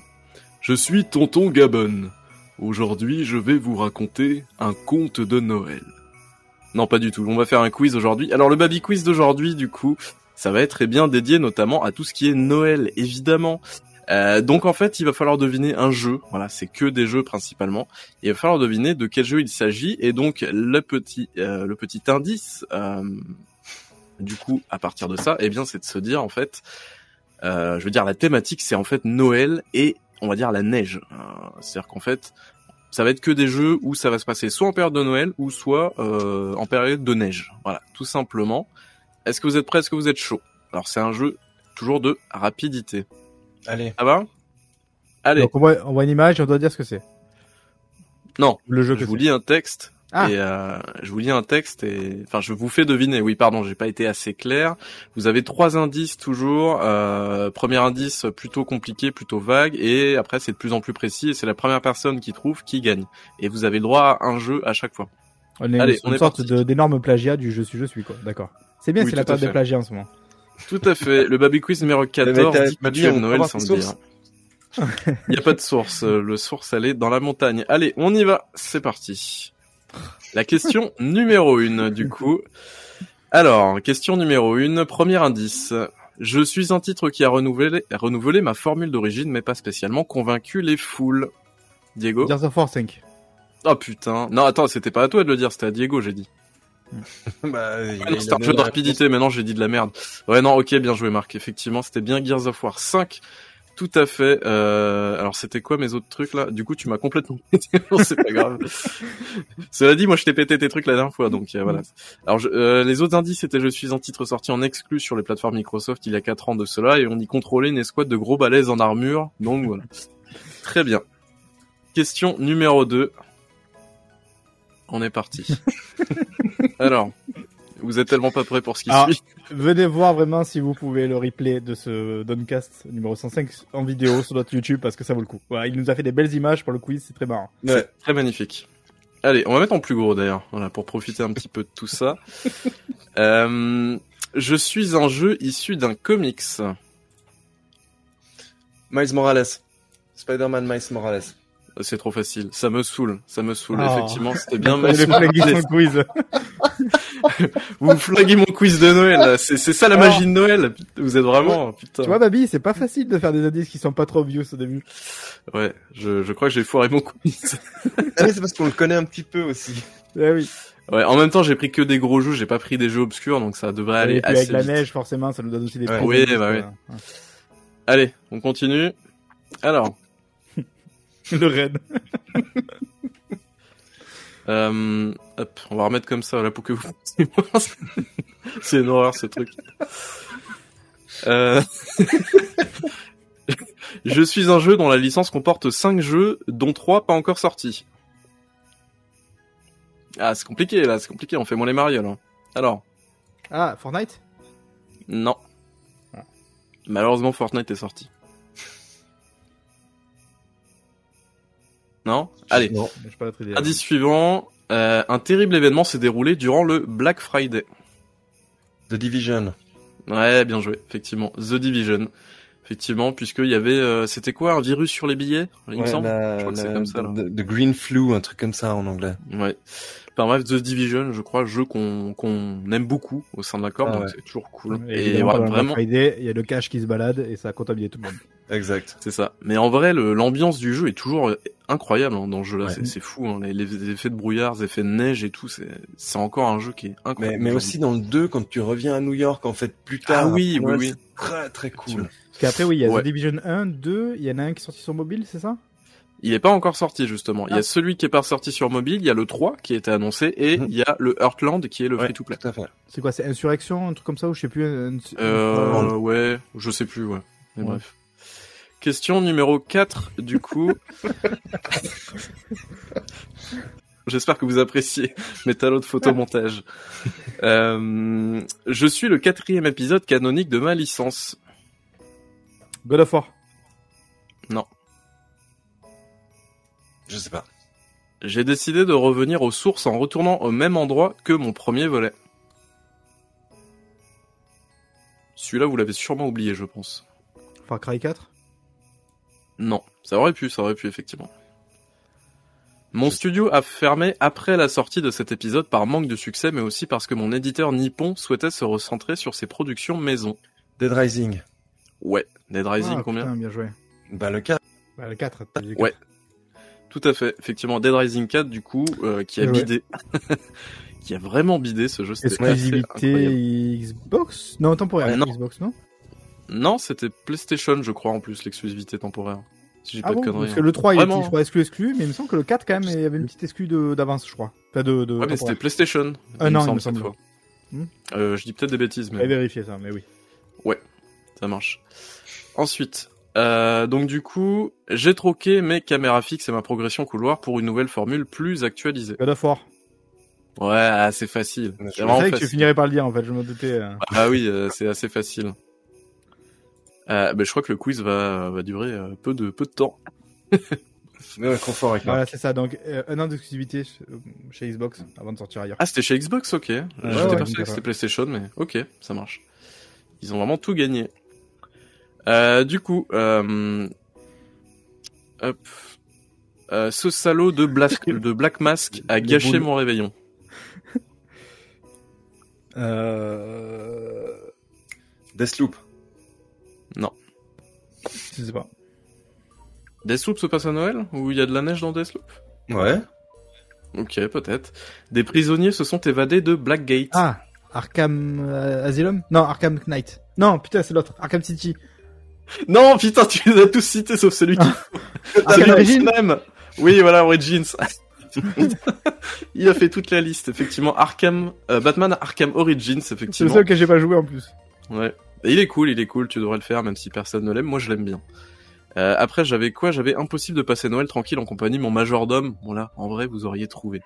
Je suis Tonton Gabon. Aujourd'hui, je vais vous raconter un conte de Noël. Non, pas du tout. On va faire un quiz aujourd'hui. Alors le Baby Quiz d'aujourd'hui, du coup, ça va être très bien dédié notamment à tout ce qui est Noël, évidemment. Euh, donc en fait, il va falloir deviner un jeu. Voilà, c'est que des jeux principalement. Il va falloir deviner de quel jeu il s'agit. Et donc le petit, euh, le petit indice, euh, du coup, à partir de ça, eh bien, c'est de se dire en fait, euh, je veux dire la thématique, c'est en fait Noël et on va dire la neige. Euh, C'est-à-dire qu'en fait, ça va être que des jeux où ça va se passer soit en période de Noël ou soit euh, en période de neige. Voilà, tout simplement. Est-ce que vous êtes prêts? Est-ce que vous êtes chaud? Alors c'est un jeu toujours de rapidité. Allez. Ça va? Allez, Donc on voit, on voit une image et on doit dire ce que c'est. non, Le jeu que je vous lis un texte. Ah. Et euh, je vous lis un texte et enfin je vous fais deviner. Oui, pardon, j'ai pas été assez clair. Vous avez trois indices toujours. Euh, premier indice plutôt compliqué, plutôt vague, et après c'est de plus en plus précis. Et c'est la première personne qui trouve qui gagne. Et vous avez le droit à un jeu à chaque fois. On est Allez, on une est sorte d'énorme plagiat du je suis je suis quoi. D'accord. C'est bien, Oui, c'est la tout à période des fait. plagiats en ce moment. Tout à fait. Le Baby Quiz numéro 14 t'as- dit on Noël sans dire. Il n'y a pas de source. Le source, elle est dans la montagne. Allez, on y va. C'est parti. La question <laughs> numéro une, du coup. Alors, question numéro une, premier indice. Je suis un titre qui a renouvelé, renouvelé ma formule d'origine, mais pas spécialement convaincu les foules. Diego? Gears of War 5. Oh putain. Non, attends, c'était pas à toi de le dire, c'était à Diego, j'ai dit. <laughs> bah, Ah c'était un jeu de rapidité, maintenant j'ai dit de la merde. Ouais, non, ok, bien joué Marc. Effectivement, c'était bien Gears of War 5. Tout à fait. Euh, alors c'était quoi mes autres trucs là? Du coup, tu m'as complètement <laughs> pété. C'est pas grave. <laughs> Cela dit, moi je t'ai pété tes trucs la dernière fois, donc euh, voilà. Alors je- euh, les autres indices c'était je suis un titre sorti en exclu sur les plateformes Microsoft il y a 4 ans de cela et on y contrôlait une escouade de gros balaises en armure. Donc voilà. Très bien. Question numéro 2. On est parti. <laughs> Alors, vous êtes tellement pas prêts pour ce qui suit. Venez voir vraiment si vous pouvez le replay de ce Doncast numéro 105 en vidéo sur notre YouTube parce que ça vaut le coup. Voilà, il nous a fait des belles images pour le quiz, c'est très marrant. Ouais. Très magnifique. Allez, on va mettre en plus gros d'ailleurs, voilà, pour profiter un petit peu de tout ça. <laughs> Euh, je suis un jeu issu d'un comics. Miles Morales. Spider-Man Miles Morales. C'est trop facile, ça me saoule, ça me saule. Oh. Effectivement, c'était bien. <laughs> <laughs> Vous son quiz. Vous me flaguez mon quiz de Noël, c'est c'est ça la Alors. magie de Noël. Vous êtes vraiment, putain. Tu vois, Babi, c'est pas facile de faire des indices qui sont pas trop vieux au début. Ouais, je, je crois que j'ai foiré mon quiz. <laughs> Ah mais c'est parce qu'on le connaît un petit peu aussi. Eh oui. Ouais, en même temps, j'ai pris que des gros jeux, j'ai pas pris des jeux obscurs, donc ça devrait aller assez avec la vite. neige, forcément, ça nous donne aussi des Ouais. Oui, bah oui. Allez, on continue. Alors, Le raid. <laughs> Euh, hop, on va remettre comme ça là pour que vous. <laughs> C'est une horreur ce truc. Euh... <laughs> Je suis un jeu dont la licence comporte 5 jeux, dont 3 pas encore sortis. Ah, c'est compliqué là, c'est compliqué, on fait moins les marioles. hein. Alors, Ah, Fortnite? Non. Ah. Malheureusement, Fortnite est sorti. Non Allez, Non. Je sais pas notre idée. indice suivant. Euh, un terrible événement s'est déroulé durant le Black Friday. The Division. Ouais, bien joué, effectivement. The Division. Effectivement, puisqu'il y avait... euh, C'était quoi Un virus sur les billets Il me Ouais, semble la- Je crois que c'est comme ça, là. The, the Green Flu, un truc comme ça en anglais. Ouais. Enfin bref, The Division, je crois, jeu qu'on qu'on aime beaucoup au sein de la Corp, Ah donc ouais. c'est toujours cool. Et, Et, le vraiment, Black Friday, il y a le cash qui se balade et ça a contaminé tout le monde. Exact. c'est ça. Mais en vrai, l'ambiance du jeu est toujours euh, incroyable hein, dans ce jeu-là. Ouais. C'est- fou, hein. les, les effets de brouillard, les effets de neige et tout, c'est c'est encore un jeu qui est Mais, incroyable. mais aussi dans le 2, quand tu reviens à New York, en fait, plus tard. Ah oui, oui, oui. c'est Très, très cool. Parce qu'après, oui, il y a Ouais. The Division 1, 2, il y en a un qui est sorti sur mobile, c'est ça? Il est pas encore sorti justement. Il y Ah. a celui qui est pas sorti sur mobile, il y a le 3 qui a été annoncé et Mhm. il y a le Heartland qui est le Ouais, free-to-play. Tout à fait. C'est quoi C'est Insurrection, un truc comme ça ou je sais plus un- un- Euh, ouais, je sais plus, ouais. Mais Ouais. bref. Question numéro 4, du coup. J'espère que vous appréciez mes talents de photomontage. Euh, je suis le quatrième épisode canonique de ma licence. God of War. Je sais pas. J'ai décidé de revenir aux sources en retournant au même endroit que mon premier volet. Celui-là, vous l'avez sûrement oublié, je pense. Far Cry 4. Non, ça aurait pu, ça aurait pu, effectivement. Mon studio a fermé après la sortie de cet épisode par manque de succès, mais aussi parce que mon éditeur Nippon souhaitait se recentrer sur ses productions maison. Dead Rising. Ouais, Dead Rising, Ah, combien putain, bien joué. Bah, le 4. Bah, le 4. t'as dit Ouais. 4. Tout à fait, effectivement, Dead Rising 4, du coup, euh, qui a Ouais. bidé. <laughs> qui a vraiment bidé ce jeu, c'était. Exclusivité Xbox? Non, temporaire. Ouais, non. Xbox, non? Non, c'était PlayStation, je crois, en plus, l'exclusivité temporaire. Si j'ai Ah pas bon de conneries. Parce que le 3, il était, je crois, exclu, exclu, mais il me semble que le 4, quand même, il y avait une petite exclu de- d'avance, je crois. Enfin, de, de Ouais, mais c'était. PlayStation. Ah il non, me il semble, me cette semble. fois. Hmm. Euh, je dis peut-être des bêtises, mais. Vérifié ça, mais oui. Ça marche. Ensuite, euh, donc du coup, j'ai troqué mes caméras fixes et ma progression couloir pour une nouvelle formule plus actualisée. God of War. Ouais, ah, c'est facile. Je vrai que je facile. finirais par le dire, en fait, je me doutais. euh. Ah oui, euh, c'est assez facile. Euh, ben, je crois que le quiz va, va durer euh, peu de peu de temps. Ouais, confort avec Voilà, c'est ça. Donc, euh, un an d'exclusivité euh, chez Xbox avant de sortir ailleurs. Ah, c'était chez Xbox, ok. J'étais ouais, persuadé que c'était ouais. PlayStation, mais ok, ça marche. Ils ont vraiment tout gagné. Euh, du coup, euh, hop, Euh, ce salaud de Black, <laughs> de Black Mask a gâché mon réveillon. <laughs> Euh... Deathloop. Je sais pas. Deathloop se passe à Noël Ou il y a de la neige dans Deathloop Ouais. Ok, peut-être. Des prisonniers se sont évadés de Blackgate. Ah, Arkham euh, Asylum? Non, Arkham Knight. Non, putain, c'est l'autre. Arkham City. Non, putain, tu les as tous cités sauf celui qui... <laughs> Arkham Celui Origins même. Oui, voilà, Origins. <laughs> il a fait toute la liste, effectivement. Arkham, euh, Batman Arkham Origins, C'est le effectivement. seul que j'ai pas joué en plus. Ouais. Il est cool, il est cool, tu devrais le faire, même si personne ne l'aime. Moi, je l'aime bien. Euh, après, j'avais quoi? J'avais impossible de passer Noël tranquille en compagnie de mon majordome. Bon là, en vrai, vous auriez trouvé.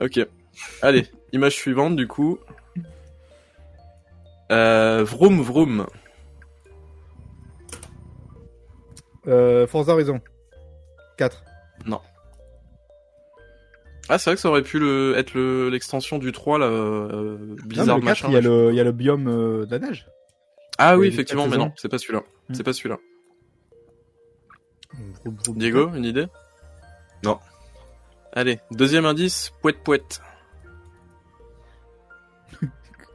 Ok. Allez, <laughs> image suivante, du coup. Euh, vroom vroom. Euh, Forza Horizon. 4. Ah, c'est vrai que ça aurait pu le, être le- l'extension du 3, là, euh, Non, mais Blizzard le 4, machin. il y, a le, il y a le biome euh, de la neige. Ah oui, effectivement, mais non, c'est pas celui-là. Hmm. C'est pas celui-là. Diego, une idée? Non. Allez, deuxième indice, pouette pouette. <laughs>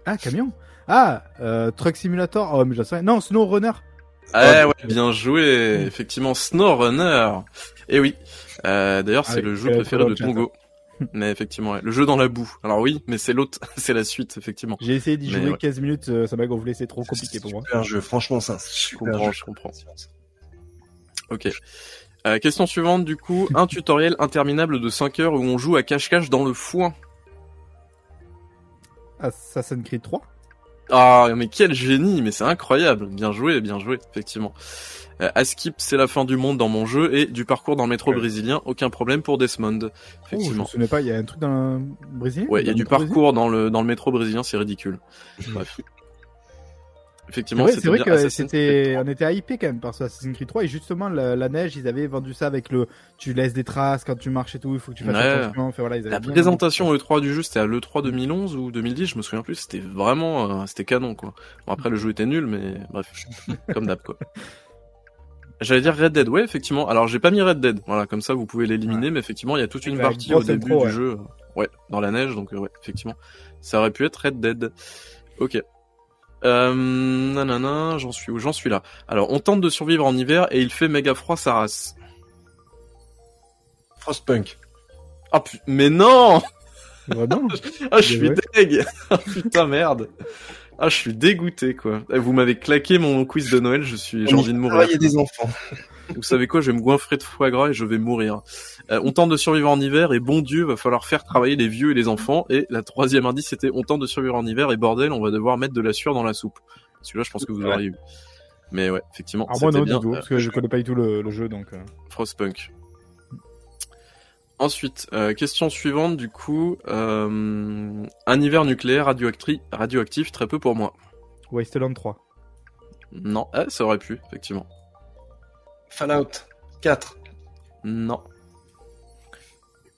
Ah, camion Ah, euh, Truck Simulator. Oh, mais j'en sais rien. Non, Snow Runner. Ah Oh, ouais, bien joué, effectivement, SnowRunner. Et oui, euh, d'ailleurs c'est le jeu préféré de chat. <laughs> Mais effectivement, ouais, le jeu dans la boue. Alors oui, mais c'est l'autre, <laughs> c'est la suite, effectivement. J'ai essayé d'y jouer ouais. 15 minutes, euh, ça m'a gonflé, c'est trop compliqué pour moi. Super jeu. Franchement, c'est un Je comprends, jeu. je comprends. Ok. Euh, question suivante, du coup, un tutoriel interminable de 5 heures où on joue à cache-cache dans le foin. Assassin's Creed 3 Ah, mais quel génie, mais c'est incroyable. Bien joué, bien joué, effectivement. Euh, Askip, c'est la fin du monde dans mon jeu et du parcours dans le métro Ouais. brésilien, aucun problème pour Desmond. Oh, je me Effectivement. souvenais pas, il y a un truc dans le Brésil Ouais, il y a du parcours dans le dans le métro brésilien, c'est ridicule. <laughs> Bref. Effectivement, c'est vrai que c'était, on était hypé quand même par ce Assassin's Creed 3 et justement la, la neige, ils avaient vendu ça avec le, tu laisses des traces quand tu marches et tout, il faut que tu fasses Ouais. attention. Enfin, voilà, ils La bien présentation E3 du jeu, c'était à l'E3 2011 ou 2010, je me souviens plus, c'était vraiment, euh, c'était canon, quoi. Bon, après, le jeu était nul, mais bref, <laughs> comme d'hab, quoi. J'allais dire Red Dead, ouais, effectivement. Alors, j'ai pas mis Red Dead, voilà, comme ça, vous pouvez l'éliminer, mais effectivement, il y a toute une partie au début du ouais. jeu, euh, ouais, dans la neige, donc, euh, ouais, effectivement. Ça aurait pu être Red Dead. Ok. Euh, nanana, j'en suis où? J'en suis là. Alors, on tente de survivre en hiver et il fait méga froid sa race. Frostpunk. Ah, pu- mais non! Vraiment? <laughs> Ah, je suis Ouais. deg. <laughs> Ah, putain, merde. Ah, je suis dégoûté, quoi. Eh, Vous m'avez claqué mon quiz de Noël, je suis, j'ai envie de mourir. Il y a des enfants. Vous savez quoi, je vais me goinfrer de foie gras et je vais mourir. Euh, on tente de survivre en hiver et bon Dieu, va falloir faire travailler les vieux et les enfants. Et la troisième indice, c'était on tente de survivre en hiver et bordel, on va devoir mettre de la sueur dans la soupe. Celui-là, je pense que vous Ouais. auriez eu. Mais ouais, effectivement, Alors moi c'était non bien. du tout, parce que je connais pas du tout le, le jeu donc. euh. Frostpunk. Ensuite, euh, question suivante, du coup, euh, un hiver nucléaire radioactif, radioactif, très peu pour moi. Wasteland 3. Non, ah, ça aurait pu, effectivement. Fallout 4. Non.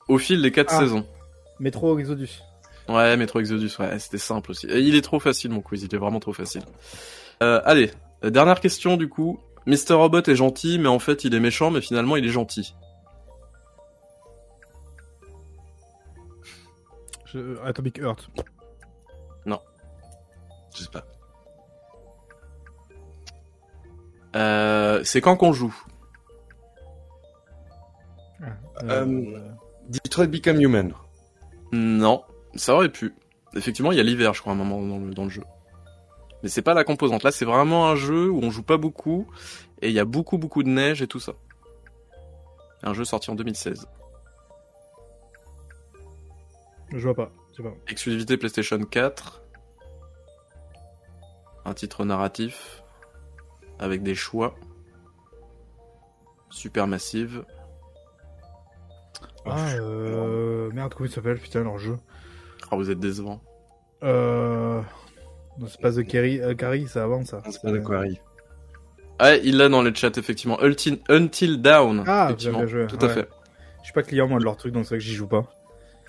Au fil des quatre Ah. saisons. Metro Exodus. Ouais, Metro Exodus, ouais, c'était simple aussi. Et il est trop facile, mon quiz, il est vraiment trop facile. Euh, allez, euh, dernière question, du coup. Mr. Robot est gentil, mais en fait, il est méchant, mais finalement, il est gentil. Je- Atomic Heart. Je sais pas. Euh, c'est quand qu'on joue Euh, Detroit Become Human. Non, ça aurait pu. Effectivement, il y a l'hiver, je crois, à un moment dans le, dans le jeu. Mais c'est pas la composante. Là, c'est vraiment un jeu où on joue pas beaucoup et il y a beaucoup beaucoup de neige et tout ça. Un jeu sorti en 2016. Je vois pas. Je sais pas. Exclusivité PlayStation 4. Un titre narratif avec des choix. Super massive. Ah, euh... Merde, comment il s'appelle Putain, leur jeu. Ah, vous êtes décevant. Euh... C'est pas The Carry, euh, Carry, ça avance ça. C'est pas de quoi arrive. Ah, il l'a dans le chat, effectivement. Until, Until Down. Ah, effectivement. bien joué, Tout à fait. Je suis pas client moi de leur truc, donc c'est vrai que j'y joue pas.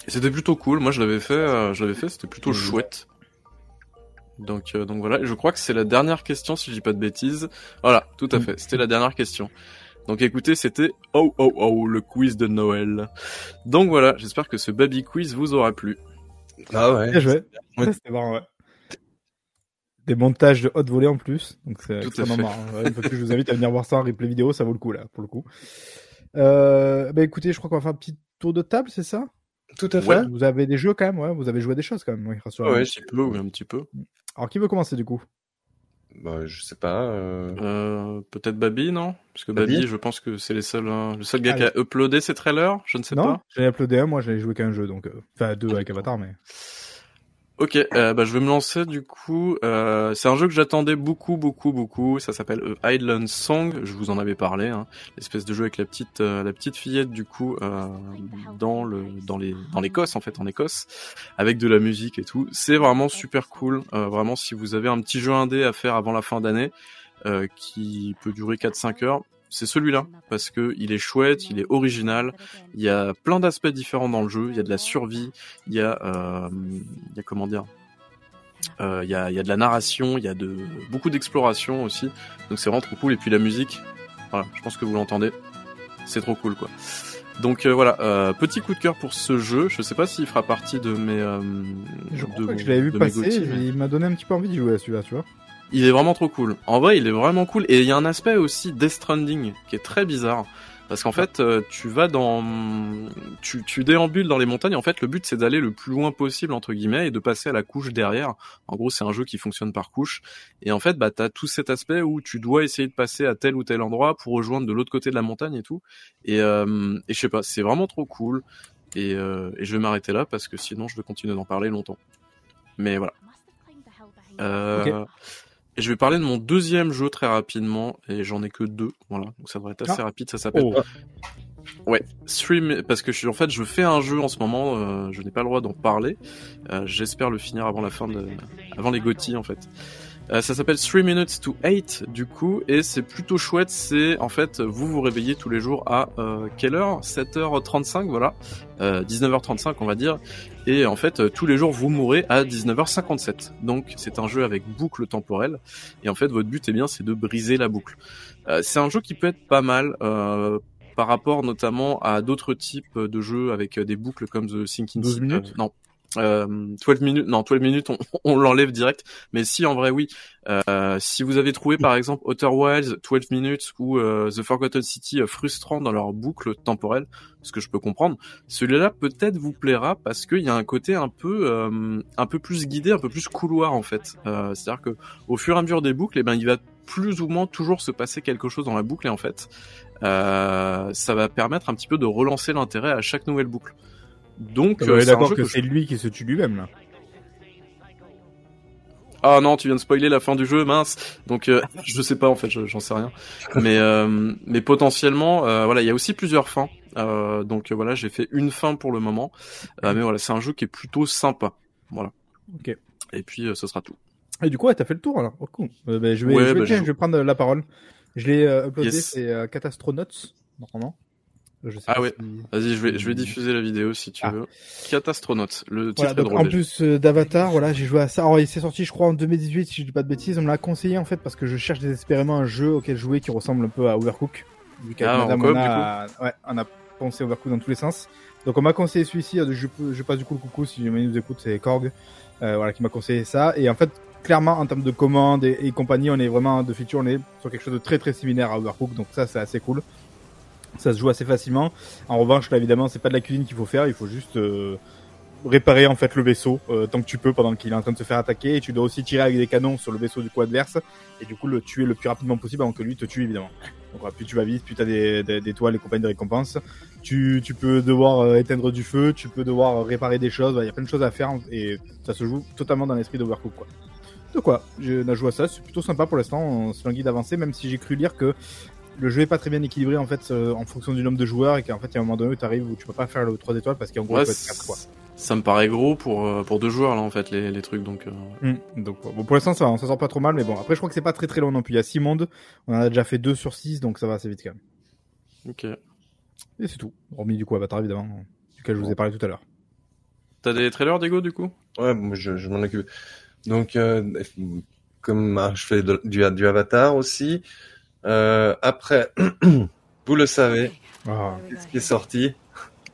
C'était plutôt cool. Moi, je l'avais fait, euh, je l'avais fait, c'était plutôt Mhm. chouette. Donc, euh, donc voilà. Je crois que c'est la dernière question, si je dis pas de bêtises. Voilà, tout à Mhm. fait. C'était la dernière question. Donc écoutez, c'était oh oh oh le quiz de Noël. Donc voilà, j'espère que ce baby quiz vous aura plu. Ah ouais. Bien joué. Ouais. C'était marrant, ouais. Des montages de haute volée en plus, donc c'est extrêmement marrant. Ouais, une fois que je vous invite à venir voir ça en replay vidéo, ça vaut le coup là, pour le coup. Euh, bah écoutez, je crois qu'on va faire un petit tour de table, c'est ça? Tout à fait. Ouais. Vous avez des jeux quand même, ouais, vous avez joué à des choses quand même, oui. Ouais, un petit peu, oui, un petit peu. Alors qui veut commencer du coup? Bah, je sais pas. euh, Euh, peut-être Babi, non? Parce que Babi? Babi, je pense que c'est les seuls, hein, le seul gars Allez. qui a uploadé ses trailers. Je ne sais Non, pas. j'avais uploadé un, moi j'avais joué qu'à un jeu, donc euh, enfin deux avec Avatar, mais Ok, euh, bah, je vais me lancer du coup. Euh, c'est un jeu que j'attendais beaucoup, beaucoup, beaucoup. Ça s'appelle Island Song. Je vous en avais parlé. Hein. L'espèce de jeu avec la petite, euh, la petite fillette du coup euh, dans le, dans les, dans l'Écosse en fait, en Écosse, avec de la musique et tout. C'est vraiment super cool. Euh, vraiment, si vous avez un petit jeu indé à faire avant la fin d'année, euh, qui peut durer 4-5 heures, c'est celui-là parce que il est chouette, il est original. Il y a plein d'aspects différents dans le jeu. Il y a de la survie, il y a, euh, il y a comment dire, euh, il y a, il y a de la narration, il y a de beaucoup d'exploration aussi. Donc c'est vraiment trop cool. Et puis la musique, voilà, je pense que vous l'entendez, c'est trop cool quoi. Donc euh, voilà, euh, petit coup de cœur pour ce jeu. Je sais pas s'il fera partie de mes. euh, je crois que je l'avais vu passer, mais- il m'a donné un petit peu envie de jouer à celui-là, tu vois. Il est vraiment trop cool. En vrai, il est vraiment cool. Et il y a un aspect aussi Death Stranding qui est très bizarre. Parce qu'en fait, euh, tu vas dans, tu, tu déambules dans les montagnes. En fait, le but c'est d'aller le plus loin possible entre guillemets et de passer à la couche derrière. En gros, c'est un jeu qui fonctionne par couche. Et en fait, bah t'as tout cet aspect où tu dois essayer de passer à tel ou tel endroit pour rejoindre de l'autre côté de la montagne et tout. Et, euh, et je sais pas, c'est vraiment trop cool. Et, euh, et je vais m'arrêter là parce que sinon je vais continuer d'en parler longtemps. Mais voilà. Euh, Et je vais parler de mon deuxième jeu très rapidement, et j'en ai que deux, voilà, donc ça devrait être assez Ah. rapide. Ça s'appelle Oh. Ouais, stream parce que je suis en fait je fais un jeu en ce moment, euh, je n'ai pas le droit d'en parler. Euh, J'espère le finir avant la fin de, avant les GOTY en fait. Euh, ça s'appelle 3 minutes to 8 du coup et c'est plutôt chouette. C'est en fait vous vous réveillez tous les jours à euh, quelle heure? 7h35 voilà, euh, 19h35 on va dire. Et en fait euh, tous les jours vous mourrez à 19h57. Donc c'est un jeu avec boucle temporelle et en fait votre but est bien c'est de briser la boucle. Euh, c'est un jeu qui peut être pas mal. Euh, par rapport notamment à d'autres types de jeux avec euh, des boucles comme The Sinking 12 City. minutes? Euh, non. Euh, 12 minutes, non, 12 minutes, on, <laughs> on l'enlève direct. Mais si, en vrai, oui. Euh, si vous avez trouvé, par exemple, Outer Wilds, 12 minutes ou euh, The Forgotten City euh, frustrant dans leur boucle temporelle, ce que je peux comprendre, celui-là peut-être vous plaira parce qu'il y a un côté un peu, euh, un peu plus guidé, un peu plus couloir en fait. Euh, C'est-à-dire que au fur et à mesure des boucles, eh ben, il va plus ou moins toujours se passer quelque chose dans la boucle et en fait, euh, ça va permettre un petit peu de relancer l'intérêt à chaque nouvelle boucle. Donc, On euh, est c'est un d'accord que je- c'est lui qui se tue lui-même là. Ah non, tu viens de spoiler la fin du jeu, mince. Donc euh, <laughs> je sais pas en fait, je- j'en sais rien. Mais euh, mais potentiellement, euh, voilà, il y a aussi plusieurs fins. Euh, donc euh, voilà, j'ai fait une fin pour le moment. Euh, mais voilà, c'est un jeu qui est plutôt sympa. Voilà. Ok. Et puis euh, ce sera tout. Et du coup, ouais, t'as fait le tour alors. Oh, cool. Euh, ben, je vais, Ouais, je, vais, bah, tiens, je- je vais prendre la parole. Je l'ai euh, uploadé, Yes. c'est euh, Catastronauts, normalement. Je sais Ah si- Vas-y, je vais je vais diffuser la vidéo si tu Ah. veux. Catastronaute, le titre Voilà, est donc drôle. en déjà. plus euh, d'Avatar, voilà, j'ai joué à ça. Alors, il s'est sorti, je crois, en 2018, si je dis pas de bêtises. On me l'a conseillé en fait parce que je cherche désespérément un jeu auquel jouer qui ressemble un peu à Overcook. Vu Ah, madame, coop, on a, ouais, on a pensé Overcook dans tous les sens. Donc on m'a conseillé celui-ci. euh, Je, passe du coup le coucou si jamais nous écoute, c'est Korg, euh, voilà, qui m'a conseillé ça. Et en fait, clairement, en termes de commandes et, et compagnie, on est vraiment de feature, on est sur quelque chose de très très similaire à Overcook. Donc ça, c'est assez cool. Ça se joue assez facilement. En revanche, là, évidemment, c'est pas de la cuisine qu'il faut faire. Il faut juste euh, réparer en fait le vaisseau euh, tant que tu peux pendant qu'il est en train de se faire attaquer. Et tu dois aussi tirer avec des canons sur le vaisseau du coup adverse et du coup le tuer le plus rapidement possible avant que lui te tue évidemment. Donc plus tu vas vite, plus tu as des, des, des toiles et compagnie de récompenses. Tu, tu peux devoir euh, éteindre du feu, tu peux devoir euh, réparer des choses. Il y a plein de choses à faire et ça se joue totalement dans l'esprit d'Overcook. De quoi Je n'ai joué à ça, c'est plutôt sympa pour l'instant. C'est un guide avancé, même si j'ai cru lire que le jeu est pas très bien équilibré en fait euh, en fonction du nombre de joueurs et qu'en fait il y a un moment donné où tu arrives où tu peux pas faire le 3 étoiles parce qu'en gros Ouais, il faut être 4 quoi. ça me paraît gros pour euh, pour deux joueurs là en fait les les trucs donc. euh, Hmm, Donc bon, pour l'instant ça va, on s'en sort pas trop mal mais bon après je crois que c'est pas très très long non plus. Il y a 6 mondes, on en a déjà fait 2 sur 6 donc ça va assez vite quand même. Ok. Et c'est tout. Hormis du coup Avatar évidemment, duquel je vous ai parlé tout à l'heure. T'as des trailers Diego du coup? Ouais, moi, je, je m'en occupe. Donc, euh, comme ah, je fais de- du, du Avatar aussi. Euh, après, <clears throat> vous le savez, Ah. ce qui est sorti.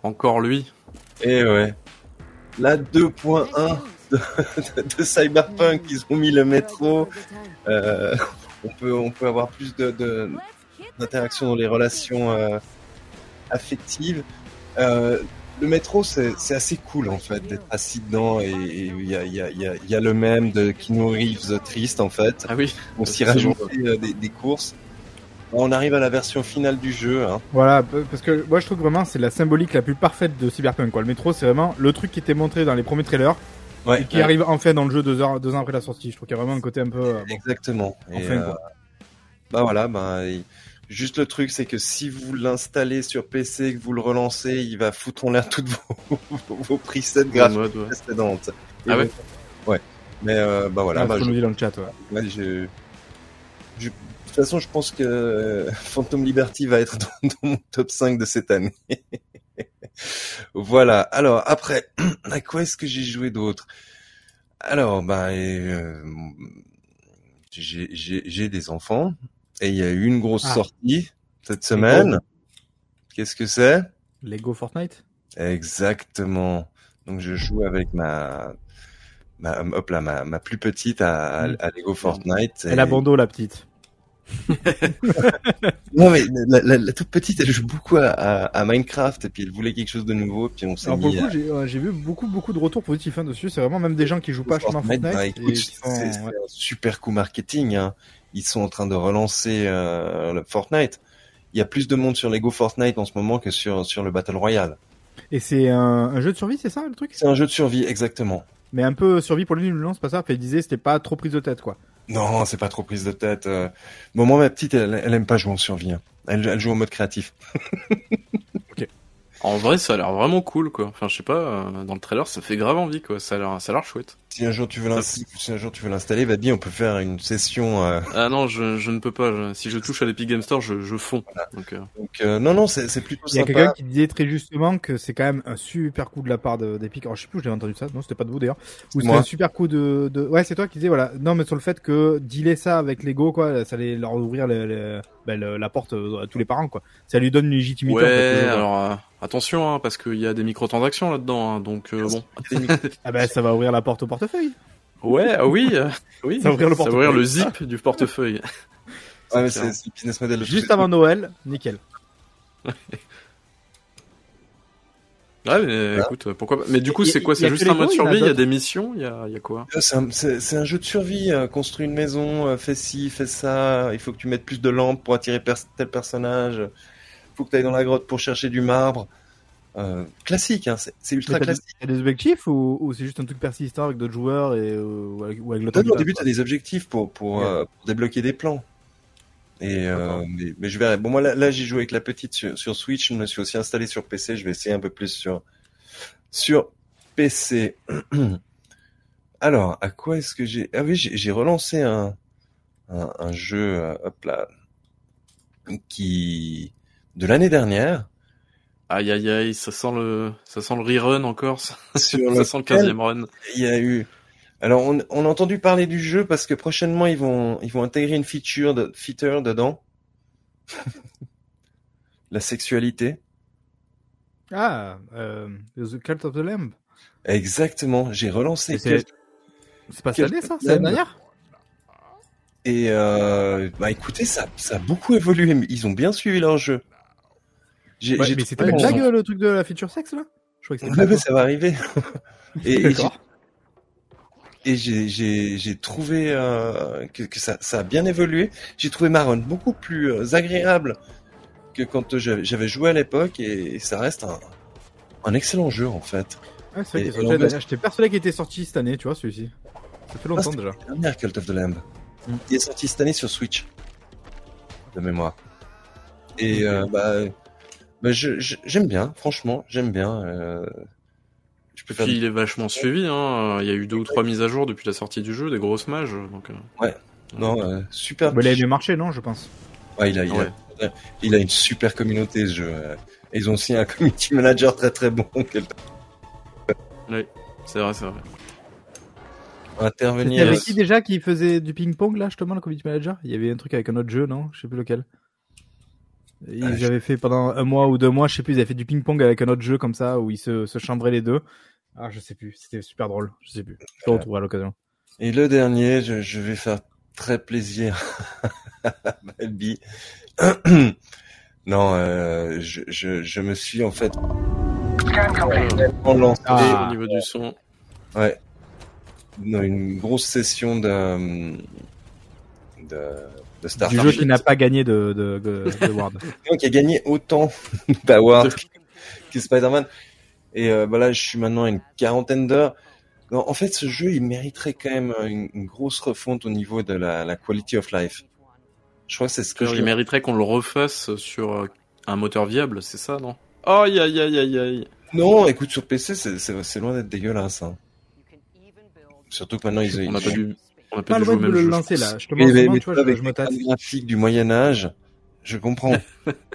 Encore lui. Et ouais, la 2.1 de, de Cyberpunk, ils ont mis le métro. Euh, on peut on peut avoir plus de de- d'interaction dans les relations euh, affectives. Euh, le métro, c'est c'est assez cool en fait d'être assis dedans et il y a il y a il y a il y a le même de Keanu Reeves triste en fait. Ah oui. On s'y rajoute euh, des, des courses. On arrive à la version finale du jeu. Hein. Voilà, parce que moi je trouve vraiment c'est la symbolique la plus parfaite de Cyberpunk quoi. Le métro c'est vraiment le truc qui était montré dans les premiers trailers Ouais, et qui arrive enfin dans le jeu deux heures deux ans après la sortie. Je trouve qu'il y a vraiment un côté un peu euh, bon. Exactement. Et, Enfin, euh, quoi. bah voilà, bah, il- juste le truc, c'est que si vous l'installez sur PC, que vous le relancez, il va foutre en l'air toutes vos, <laughs> vos presets graphiques mode, ouais. précédentes. Et Ah ouais Ouais. Mais euh, bah voilà, Ah, bah, je- nous dire dans le chat. Ouais. ouais, je- toute façon, je pense que euh, Phantom Liberty va être dans, dans mon top 5 de cette année. voilà. Alors après, <clears throat> à quoi est-ce que j'ai joué d'autre? Alors, bah, euh, j'ai des enfants et il y a eu une grosse Ah. sortie cette semaine. Qu'est-ce que c'est? Lego Fortnite? Exactement. Donc je joue avec ma, ma hop là, ma, ma plus petite à Lego Fortnite. Elle Et- a bandeau la petite. <laughs> Non mais la, la- la toute petite, elle joue beaucoup à, à, à Minecraft et puis elle voulait quelque chose de nouveau. Puis on s'est Alors pour mis le coup à j'ai vu beaucoup beaucoup de retours positifs hein, dessus. C'est vraiment même des gens qui jouent pas Fortnite. Fortnite. Bah, écoute, qui c'est sont- c'est ouais. un super coup marketing. Hein. Ils sont en train de relancer euh, le Fortnite. Il y a plus de monde sur Lego Fortnite en ce moment que sur sur le Battle Royale. Et c'est un, un jeu de survie, c'est ça le truc? C'est un jeu de survie exactement. mais un peu survie pour lui, non, c'est pas ça. Il disait c'était pas trop prise de tête, quoi. Non, c'est pas trop prise de tête. euh. Bon, moi, ma petite, elle, elle aime pas jouer en survie. hein. Elle, elle joue en mode créatif. <laughs> En vrai, ça a l'air vraiment cool, quoi. Enfin, je sais pas, euh, dans le trailer, ça fait grave envie, quoi. Ça a l'air, ça a l'air chouette. Si un jour tu veux l'installer, si un jour tu veux l'installer, vas-y, on peut faire une session. euh, Ah non, je, je ne peux pas. je- si je touche à l'Epic Game Store, je, je fonds. Donc, euh, Donc euh, non, non, c'est c'est plutôt Il y a quelqu'un qui disait très justement que c'est quand même un super coup de la part de- d'Epic. Alors je sais plus où j'ai entendu ça. Non, c'était pas de vous d'ailleurs. Ou c'est un super coup de, de. Ouais, c'est toi qui disais voilà. Non, mais sur le fait que dealer ça avec Lego, quoi, ça allait leur ouvrir le- le- ben, le- la porte euh, à tous les parents, quoi. Ça lui donne une légitimité. en fait, ouais, quoi. alors euh, attention, hein, parce qu'il y a des microtransactions là-dedans, hein, donc euh, bon. <laughs> Ah ben, ça va ouvrir la porte au portefeuille. Ouais, ah oui, euh, <laughs> oui. Ça va ouvrir le Ça ouvrir le zip du portefeuille. Ouais, mais C'est c'est clair. c'est le business model. de Juste avant Noël, nickel. <laughs> Ouais, mais écoute, pourquoi pas. Mais du coup, c'est quoi C'est juste un mode il y en a survie Il y a des missions Il y a, il y a quoi? C'est un, c'est- un jeu de survie. euh, construis une maison, euh, fais ci, fais ça. Il faut que tu mettes plus de lampes pour attirer pers- tel personnage. Il faut que tu ailles dans la grotte pour chercher du marbre. Euh, classique, hein, c'est ultra Mais t'as des- classique. Il y a des objectifs ou, ou c'est juste un truc persistant avec d'autres joueurs et euh, ou avec, ou avec le au début, tu quoi. as des objectifs pour, euh, pour débloquer des plans. Et euh, mais, mais je verrai. Bon, moi là, là j'ai joué avec la petite sur, sur Switch. Je me suis aussi installé sur PC. Je vais essayer un peu plus sur sur PC. <clears throat> Alors, à quoi est-ce que j'ai Ah oui, j'ai relancé un un, un jeu. euh, hop là, qui de l'année dernière Aïe aïe aïe, ça sent le, ça sent le rerun encore. Ça, sur <laughs> ça sent le 15 e run. Il y a eu. Alors, on, on a entendu parler du jeu parce que prochainement ils vont ils vont intégrer une feature de feature dedans. <laughs> La sexualité. Ah, euh, The Cult of the Lamb. Exactement. J'ai relancé Et c'est- pas cette année ça C'est l'année dernière? Et euh, bah écoutez ça ça a beaucoup évolué. mais Ils ont bien suivi leur jeu. J'ai Ouais, j'ai mais c'était une blague le truc de la feature sexe là? Je crois que Ouais, ouais, ça va arriver. <laughs> et et. Et j'ai trouvé euh, que, que ça ça a bien évolué. J'ai trouvé Maron beaucoup plus euh, agréable que quand j'avais joué à l'époque et ça reste un un excellent jeu en fait. Ouais, c'est vrai qu'il est. J'étais persuadé qu'il était sorti cette année, tu vois, celui-ci. Ça fait longtemps c'était déjà. la dernière Cult of the Lamb. Mm. Il est sorti cette année sur Switch de mémoire. Et euh, bah, bah, j'aime bien, franchement, j'aime bien. Euh, peux faire Puis des- il est vachement suivi. Hein. Il y a eu deux ou trois mises à jour depuis la sortie du jeu, des grosses mages. Donc, euh, non euh, super. Bah, il a mieux marché, non, je pense. Ouais, il a, il, a, Ouais. il a une super communauté ce jeu. euh. Ils ont aussi un community manager très très bon <laughs> qui c'est vrai, c'est vrai. va C'était intervenir. avec qui déjà qui faisait du ping-pong là, justement, le community manager? Il y avait un truc avec un autre jeu, non? Je sais plus lequel. Ils Ah, je- avaient fait pendant un mois ou deux mois, je sais plus, ils avaient fait du ping-pong avec un autre jeu comme ça où ils se, se chambraient les deux. Ah, je sais plus, c'était super drôle, je sais plus. Je le retrouverai à l'occasion. Et le dernier, je, je vais faire très plaisir à <laughs> Balbi. <clears throat> non, euh, je, je, je me suis en fait lancé Ah. Au niveau du son. ouais, dans une grosse session de, de, de Du jeu qui n'a pas gagné de, de, de, de <laughs> Ward. Qui a gagné autant <laughs> d'awards que Spider-Man. Et euh, bah là, je suis maintenant à une quarantaine d'heures. Non, en fait, ce jeu, il mériterait quand même une, une grosse refonte au niveau de la, la quality of life. Je crois que c'est ce que je il mériterait qu'on le refasse sur euh, un moteur viable, c'est ça, non? Aïe aïe aïe aïe aïe. Non, écoute, sur PC, c'est- loin d'être dégueulasse. Hein. Surtout que maintenant, ils On n'a pas dû, on n'a pas Pas dû jouer même le jeu. lancer là. Je te Mais, montre mais, tu vois, je, je graphiques du Moyen-Âge, je comprends. <laughs>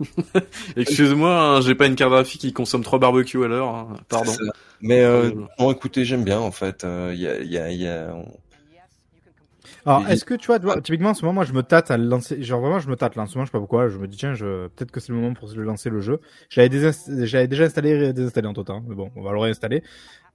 <laughs> Excuse-moi, hein, j'ai pas une carte graphique qui consomme trois barbecues à l'heure. hein. Pardon. Mais euh, bon, écoutez, j'aime bien, en fait. Euh, Il y a, il y a, y a... on- Alors, est-ce que tu vois, tu vois, typiquement en ce moment, moi, je me tâte à le lancer. Genre vraiment, je me tâte là. En ce moment, je sais pas pourquoi. Je me dis tiens, je... peut-être que c'est le moment pour le lancer le jeu. J'avais désinst- j'avais déjà installé et désinstallé en tout temps. Mais bon, on va le réinstaller.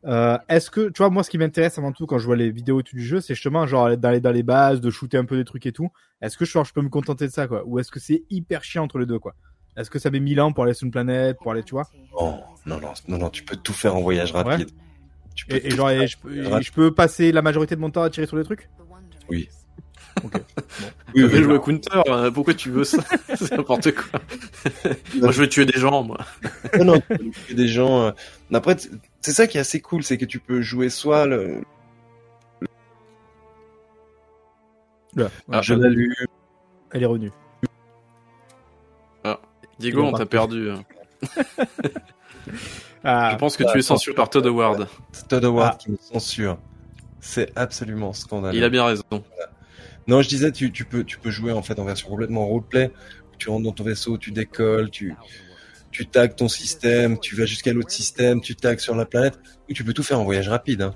Euh, est-ce que, tu vois, moi, ce qui m'intéresse avant tout quand je vois les vidéos du jeu, c'est justement genre d'aller dans les bases, de shooter un peu des trucs et tout. Est-ce que genre, je peux me contenter de ça, quoi? Ou est-ce que c'est hyper chiant entre les deux, quoi? Est-ce que ça met 1000 ans pour aller sur une planète, pour aller, tu vois Oh, non, non, non, non, tu peux tout faire en voyage rapide. Tu peux Et, genre, et je, peux- et je passer la majorité de mon temps à tirer sur des trucs Oui. Ok. <laughs> Oui, Je vais oui, jouer Counter, euh, pourquoi tu veux ça <laughs> C'est n'importe quoi. <laughs> moi, je vais tuer des gens, moi. non, non, tu peux tuer des gens. euh. Après, c'est ça qui est assez cool, c'est que tu peux jouer soit le Là, Ah, jeu d'alu, Elle est revenue. Diego, on t'a perdu. <laughs> Ah, Je pense que bah, tu es censuré par Todd Howard. Todd Howard Ah. qui me censure. C'est absolument scandaleux. Il a bien raison. Non, je disais, tu, tu peux, tu peux jouer en fait en version complètement roleplay. Tu rentres dans ton vaisseau, tu décolles, tu, tu tags ton système, tu vas jusqu'à l'autre système, tu tags sur la planète. Ou tu peux tout faire en voyage rapide. Hein.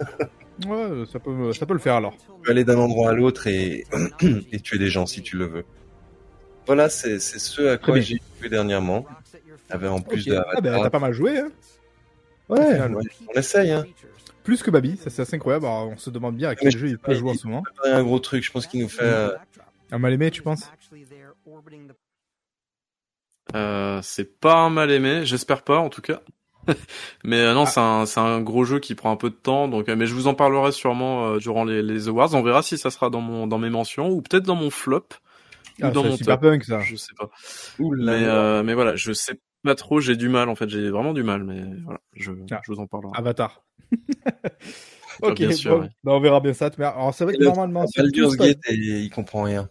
<laughs> Ouais, ça peut, ça peut le faire alors. Tu peux aller d'un endroit à l'autre et, <clears throat> et tuer des gens si tu le veux. Voilà, c'est c'est ce à quoi j'ai joué dernièrement. Avec en plus de Ah ben, t'as pas mal joué, hein ouais, final. ouais, on essaye. Hein. Plus que Babi, ça c'est assez incroyable. Alors, on se demande bien à quel je jeu il peut pas, jouer en ce moment. C'est un gros truc, je pense qu'il nous fait. euh, Un mal aimé, tu penses? Euh, c'est pas un mal aimé, j'espère pas en tout cas. <laughs> mais euh, non, Ah. c'est un, c'est un gros jeu qui prend un peu de temps, donc euh, mais je vous en parlerai sûrement euh, durant les, les awards. On verra si ça sera dans mon dans mes mentions ou peut-être dans mon flop Ah, dans c'est mon super top. punk ça. Je sais pas. Mais euh, mais voilà, je sais pas trop. J'ai du mal en fait. J'ai vraiment du mal, mais voilà, je Ah. je vous en parlerai. Avatar. <laughs> Ok, bien sûr, bon, ouais. bah, on verra bien ça. Mais alors c'est vrai Et que le- normalement, passe, Gate, et il comprend rien.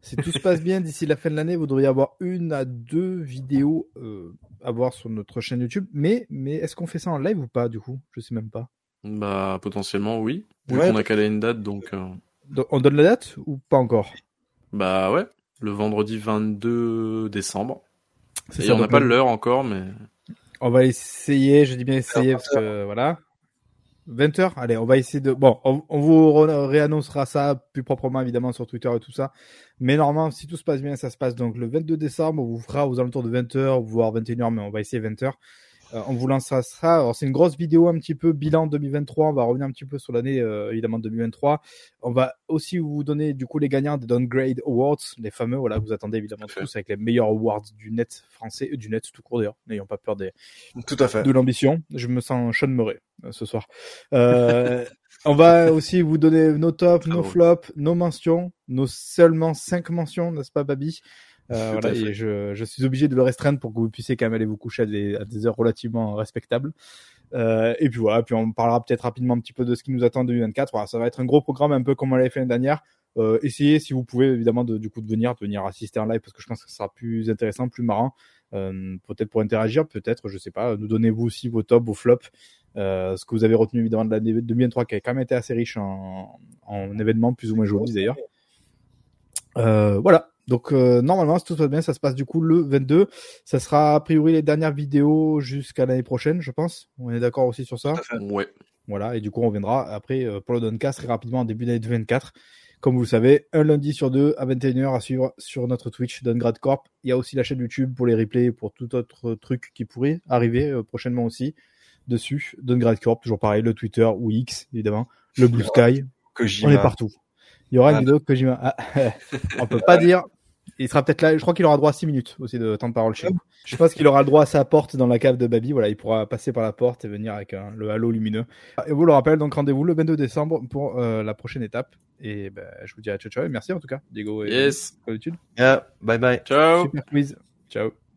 si tout se passe bien d'ici la fin de l'année, vous devriez avoir une à deux vidéos euh, à voir sur notre chaîne YouTube. Mais, mais est-ce qu'on fait ça en live ou pas du coup? Je sais même pas. Bah potentiellement oui. Ouais. qu'on a calé une date, donc euh, Do- On donne la date ou pas encore? Bah ouais, le vendredi 22 décembre. Et ça, on n'a pas l'heure encore, mais On va essayer, je dis bien essayer parce que voilà. 20h Allez, on va essayer de... Bon, on, on vous réannoncera ça plus proprement évidemment sur Twitter et tout ça. Mais normalement, si tout se passe bien, ça se passe donc le 22 décembre. On vous fera aux alentours de 20h, voire 21h, mais on va essayer 20h. Euh, on vous lancera ça. Alors, c'est une grosse vidéo un petit peu bilan 2023. On va revenir un petit peu sur l'année, euh, évidemment, 2023. On va aussi vous donner, du coup, les gagnants des Downgrade Awards, les fameux, voilà, que vous attendez évidemment Tout tous avec les meilleurs awards du net français, euh, du net tout court d'ailleurs. N'ayons pas peur des, Tout à fait. de l'ambition. Je me sens Sean Murray euh, ce soir. Euh, on va <laughs> aussi vous donner nos tops, nos flops, nos mentions, nos seulement cinq mentions, n'est-ce pas, Babi? Euh, voilà, et je, je suis obligé de le restreindre pour que vous puissiez quand même aller vous coucher à des, à des heures relativement respectables. Euh, et puis voilà, puis on parlera peut-être rapidement un petit peu de ce qui nous attend en 2024. Voilà, ça va être un gros programme, un peu comme on l'avait fait l'année dernière. Euh, essayez, si vous pouvez, évidemment, de, du coup, de venir, de venir assister en live parce que je pense que ça sera plus intéressant, plus marrant. Euh, peut-être pour interagir, peut-être, je sais pas. Nous donnez vous aussi vos tops, vos flops, euh, ce que vous avez retenu évidemment de l'année 2023 qui a quand même été assez riche en, en événements plus ou moins jolis d'ailleurs. Euh, voilà. Donc euh, normalement, si tout se passe bien, ça se passe du coup le 22. Ça sera a priori les dernières vidéos jusqu'à l'année prochaine, je pense. On est d'accord aussi sur ça. ouais. Voilà, et du coup, on viendra après euh, pour le Doncast très rapidement en début d'année 2024. Comme vous le savez, un lundi sur deux à 21h à suivre sur notre Twitch Downgrade Corp. Il y a aussi la chaîne YouTube pour les replays, pour tout autre truc qui pourrait arriver euh, prochainement aussi dessus. Downgrade Corp, toujours pareil, le Twitter ou X, évidemment, le Blue Sky, Kojima. on est partout. Il y aura une Ah. vidéo que Kojima. Ah, <laughs> on peut pas dire. Il sera peut-être là. Je crois qu'il aura droit à 6 minutes aussi de temps de parole chez nous. Je pense qu'il aura le droit à sa porte dans la cave de Babi. Voilà, il pourra passer par la porte et venir avec le halo lumineux. Et vous le rappelle, donc rendez-vous le 22 décembre pour euh, la prochaine étape. Et ben, je vous dis à ciao ciao et merci en tout cas, Diego et Yes. comme d'habitude. Yeah, bye bye. Ciao. Super quiz. Ciao.